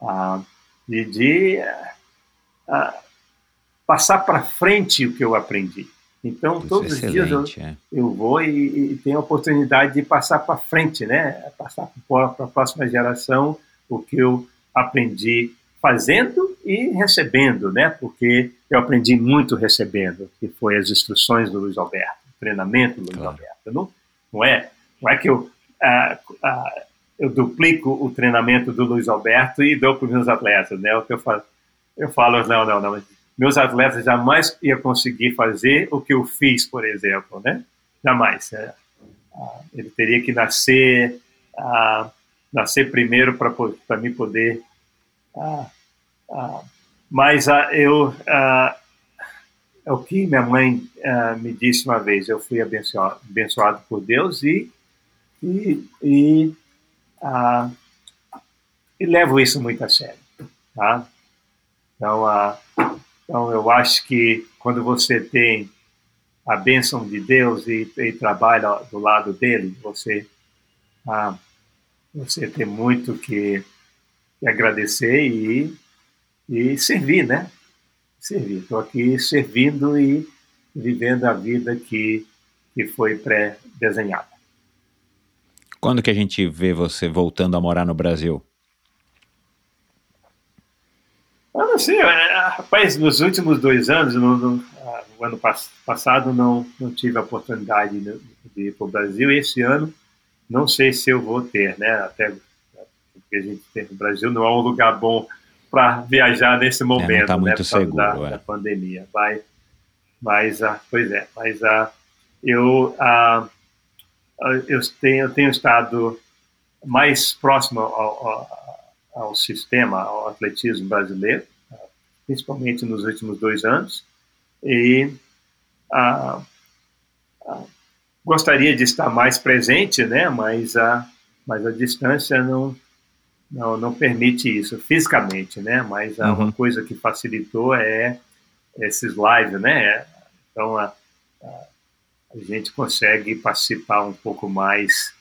Uh, e de uh, passar para frente o que eu aprendi. Então, Isso todos os dias eu, é. eu vou e, e, tenho a oportunidade de passar para frente, né? Passar para a próxima geração o que eu aprendi fazendo e recebendo, né? Porque eu aprendi muito recebendo, que foi as instruções do Luiz Alberto, o treinamento do Luiz claro. Alberto. Não, não é, não é que eu ah, ah, eu duplico o treinamento do Luiz Alberto e dou para os meus atletas, né? O que eu falo, eu falo, não, não, não, meus atletas jamais iam conseguir fazer o que eu fiz, por exemplo, né? Jamais. É, ah, ele teria que nascer, ah, nascer primeiro para mim poder. Ah, ah, mas ah, eu, é o que minha mãe me disse uma vez. Eu fui abençoado, abençoado por Deus e e, e, e levo isso muito a sério, tá? Então, a então, eu acho que quando você tem a bênção de Deus e, e trabalha do lado dele, você, ah, você tem muito que, que agradecer e, e servir, né? Servir. Estou aqui servindo e vivendo a vida que, que foi pré-desenhada. Quando que a gente vê você voltando a morar no Brasil? Ah, sim, é, rapaz, nos últimos dois anos, no, no, ah, no ano pass passado, não, não tive a oportunidade de, de ir para o Brasil. E esse ano, não sei se eu vou ter, né? Até porque a gente tem no Brasil não é um lugar bom para viajar nesse é, momento, é, tá né? Por seguro, da, é. da, pandemia. Mas, mas ah, pois é, mas ah, eu, ah, eu, tenho, eu tenho estado mais próximo ao, ao ao sistema, ao atletismo brasileiro, principalmente nos últimos dois anos, e ah, ah, gostaria de estar mais presente, né? Mas a, mas a distância não, não, não permite isso fisicamente, né? Mas uhum. uma coisa que facilitou é esses lives, né? Então a, a, a gente consegue participar um pouco mais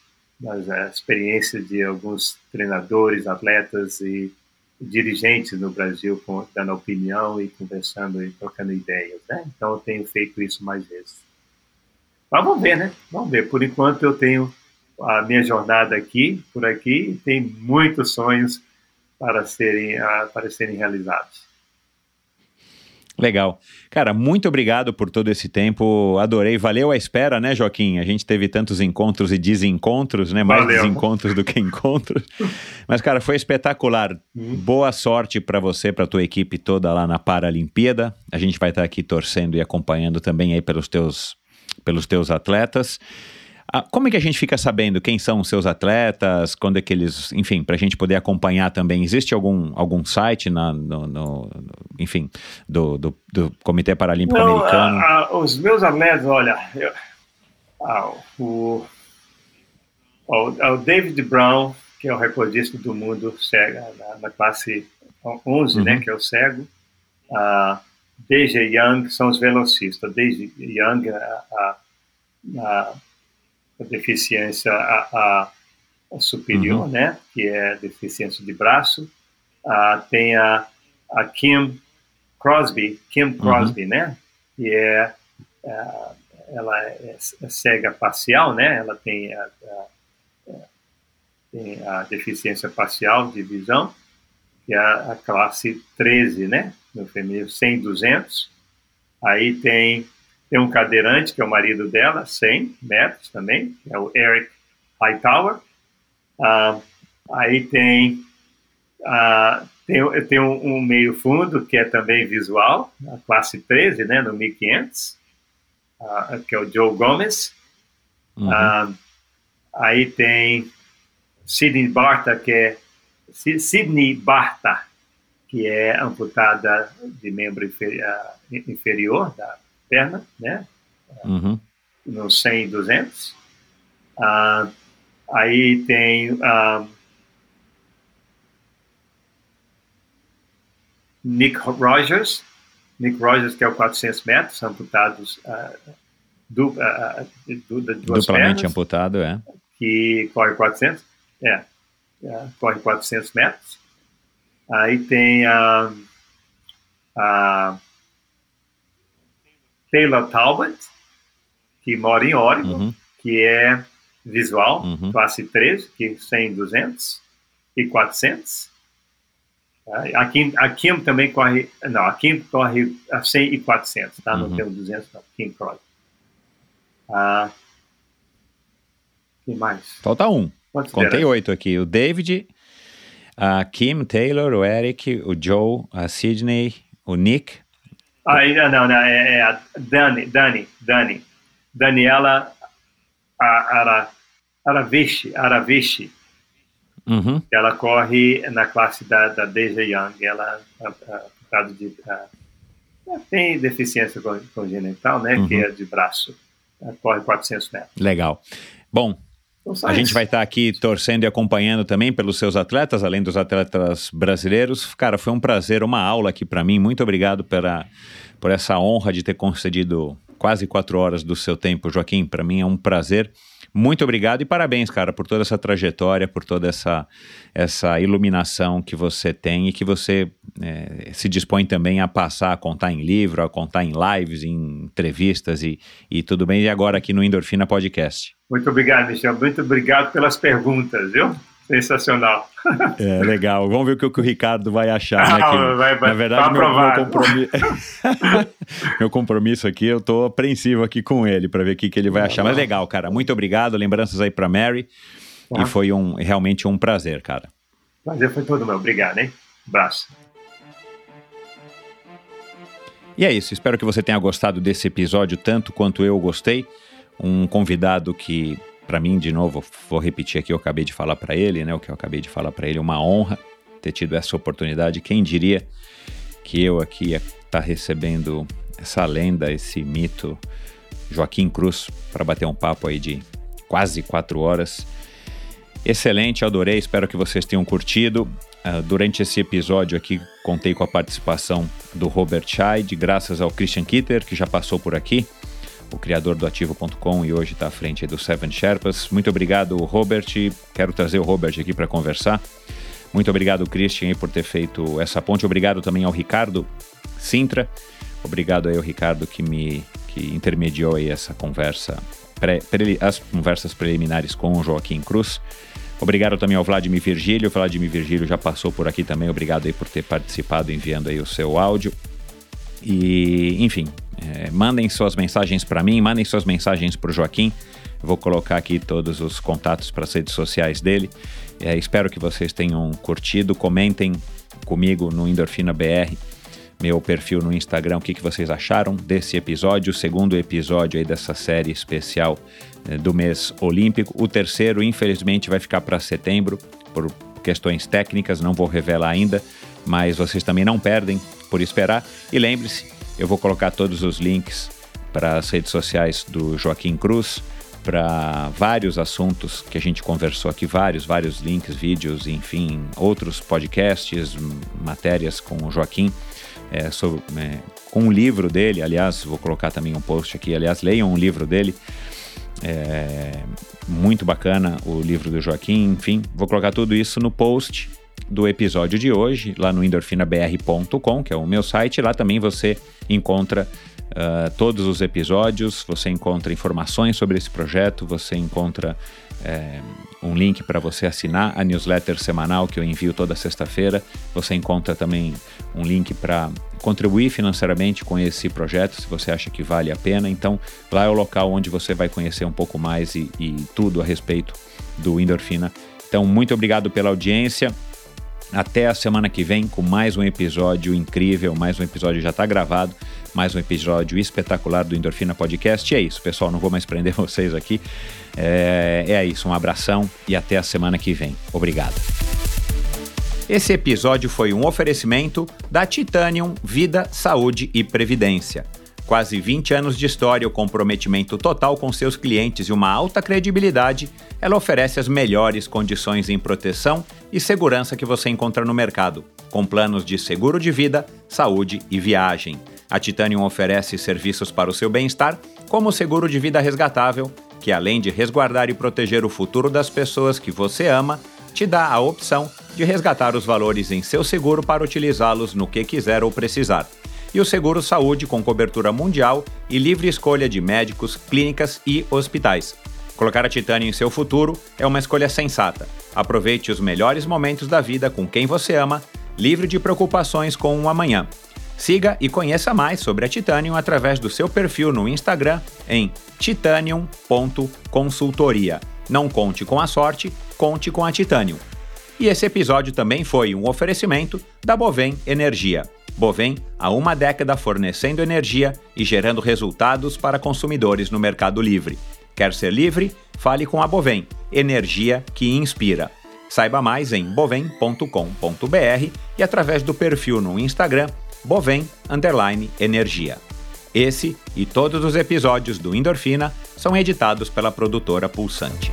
das uh, experiências de alguns treinadores, atletas e dirigentes no Brasil, dando opinião e conversando e trocando ideias, né? Então eu tenho feito isso mais vezes. Mas vamos ver, né? Vamos ver. Por enquanto eu tenho a minha jornada aqui, por aqui, e tem muitos sonhos para serem, para serem realizados. Legal. Cara, muito obrigado por todo esse tempo. Adorei. Valeu a espera, né, Joaquim? A gente teve tantos encontros e desencontros, né? Mais Valeu. desencontros do que encontros. Mas, cara, foi espetacular. Hum. Boa sorte para você, para tua equipe toda lá na Paralimpíada. A gente vai estar aqui torcendo e acompanhando também aí pelos teus, pelos teus atletas. Ah, como é que a gente fica sabendo quem são os seus atletas, quando é que eles, enfim, para a gente poder acompanhar também? Existe algum, algum site, na, no, no enfim, do, do, do, Comitê Paralímpico Não, Americano? A, a, os meus atletas, olha, eu, ah, o, o, o, David Brown, que é o recordista do mundo cego, na, na classe 11, né, uhum. né, que é o cego, a Deja Young são os velocistas, Deja Young, a, a a deficiência a, a superior, uhum. né, que é deficiência de braço, ah, tem a, a Kim Crosby, Kim Crosby, uhum. né? Que é, é ela é, é, cega parcial, né? Ela tem a, a, tem a deficiência parcial de visão, que é a, a classe 13, né? No feminino, 100, 200. Aí tem, tem um cadeirante, que é o marido dela, 100 metros também, é o Eric Hightower. Ah, aí tem, ah, tem, tem um, um, meio fundo, que é também visual, a classe 13, né? No 1500, ah, que é o Joe Gomes. Uhum. Ah, aí tem Sidney Barta, que é Sidney Barta, que é amputada de membro inferior, inferior da perna, né? Uhum. No 100 e 200. Uh, aí tem uh, Nick Rogers, Nick Rogers que é o 400 metros, amputados uh, du, uh, du, duas duplamente pernas, amputado, é. Que corre 400. É, é, corre 400 metros. Aí tem a, a Taylor Talbot, que mora em Oregon, uhum. que é visual, uhum. classe 13, que 100, 200 e 400. A Kim, a Kim também corre, não, a Kim corre a 100 e 400, tá? Não uhum. tem 200, não. Kim corre. Ah, quem mais? Falta um. Contei oito aqui. O David, a Kim, Taylor, o Eric, o Joe, a Sidney, o Nick. Ah, não, não, é, é a Dani, Dani, Dani. Daniela Ara, Aravishi, Aravishi. Uhum. Ela corre na classe da, da Deja Young. Ela, por causa de. tem deficiência congenital, né? Uhum. Que é de braço. Ela corre 400 metros. Legal. Bom, a gente vai estar tá aqui torcendo e acompanhando também pelos seus atletas, além dos atletas brasileiros. Cara, foi um prazer, uma aula aqui para mim. Muito obrigado pela, por essa honra de ter concedido quase quatro horas do seu tempo, Joaquim. Para mim é um prazer. Muito obrigado e parabéns, cara, por toda essa trajetória, por toda essa, essa iluminação que você tem e que você é, se dispõe também a passar, a contar em livro, a contar em lives, em entrevistas e, e tudo bem. E agora aqui no Endorfina Podcast. Muito obrigado, Michel. Muito obrigado pelas perguntas, viu? Sensacional. É, legal. Vamos ver o que, o, que o Ricardo vai achar. Né? Que, vai, vai, na verdade, meu, meu, compromisso... meu compromisso aqui, eu estou apreensivo aqui com ele para ver o que, que ele vai achar. Mas legal, cara. Muito obrigado. Lembranças aí para Mary. Tá. E foi um, realmente um prazer, cara. Prazer foi todo meu. Obrigado, hein? Abraço. E é isso. Espero que você tenha gostado desse episódio tanto quanto eu gostei. Um convidado que para mim, de novo, vou repetir aqui, eu acabei de falar para ele, né? O que eu acabei de falar para ele, uma honra ter tido essa oportunidade. Quem diria que eu aqui ia estar tá recebendo essa lenda, esse mito, Joaquim Cruz, para bater um papo aí de quase quatro horas. Excelente, adorei, espero que vocês tenham curtido. Uh, durante esse episódio aqui, contei com a participação do Robert Scheid, graças ao Christian Kitter, que já passou por aqui o criador do Ativo.com e hoje está à frente do Seven Sherpas. Muito obrigado, Robert. Quero trazer o Robert aqui para conversar. Muito obrigado, Christian, por ter feito essa ponte. Obrigado também ao Ricardo Sintra. Obrigado aí ao Ricardo que me que intermediou aí essa conversa, pré, as conversas preliminares com o Joaquim Cruz. Obrigado também ao Vladimir Virgílio. O Vladimir Virgílio já passou por aqui também. Obrigado aí por ter participado enviando aí o seu áudio. E, enfim, é, mandem suas mensagens para mim, mandem suas mensagens para o Joaquim. Vou colocar aqui todos os contatos para as redes sociais dele. É, espero que vocês tenham curtido. Comentem comigo no Endorfina BR, meu perfil no Instagram, o que, que vocês acharam desse episódio, o segundo episódio aí dessa série especial é, do mês olímpico. O terceiro, infelizmente, vai ficar para setembro por questões técnicas, não vou revelar ainda, mas vocês também não perdem por esperar. E lembre-se, eu vou colocar todos os links para as redes sociais do Joaquim Cruz, para vários assuntos que a gente conversou aqui, vários, vários links, vídeos, enfim, outros podcasts, matérias com o Joaquim, é, sobre, é, com o livro dele, aliás, vou colocar também um post aqui, aliás, leiam um livro dele, é, muito bacana o livro do Joaquim, enfim, vou colocar tudo isso no post do episódio de hoje, lá no endorfinabr.com, que é o meu site. Lá também você encontra uh, todos os episódios, você encontra informações sobre esse projeto, você encontra é, um link para você assinar a newsletter semanal que eu envio toda sexta-feira. Você encontra também um link para contribuir financeiramente com esse projeto, se você acha que vale a pena. Então, lá é o local onde você vai conhecer um pouco mais e, e tudo a respeito do Endorfina. Então, muito obrigado pela audiência. Até a semana que vem com mais um episódio incrível, mais um episódio já está gravado, mais um episódio espetacular do Endorfina Podcast. E é isso, pessoal, não vou mais prender vocês aqui. É, é isso, um abração e até a semana que vem. Obrigado. Esse episódio foi um oferecimento da Titanium Vida, Saúde e Previdência. Quase 20 anos de história, o comprometimento total com seus clientes e uma alta credibilidade, ela oferece as melhores condições em proteção e segurança que você encontra no mercado, com planos de seguro de vida, saúde e viagem. A Titanium oferece serviços para o seu bem-estar, como o seguro de vida resgatável, que além de resguardar e proteger o futuro das pessoas que você ama, te dá a opção de resgatar os valores em seu seguro para utilizá-los no que quiser ou precisar. E o seguro saúde com cobertura mundial e livre escolha de médicos, clínicas e hospitais. Colocar a Titânia em seu futuro é uma escolha sensata. Aproveite os melhores momentos da vida com quem você ama, livre de preocupações com o amanhã. Siga e conheça mais sobre a Titanium através do seu perfil no Instagram em titanium.consultoria. Não conte com a sorte, conte com a Titanium. E esse episódio também foi um oferecimento da Bovem Energia. Bovem, há uma década fornecendo energia e gerando resultados para consumidores no Mercado Livre. Quer ser livre? Fale com a Bovem, energia que inspira. Saiba mais em bovem.com.br e através do perfil no Instagram Bovem Energia. Esse e todos os episódios do Endorfina são editados pela produtora Pulsante.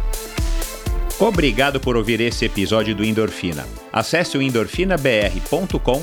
Obrigado por ouvir esse episódio do Endorfina. Acesse o endorfinabr.com,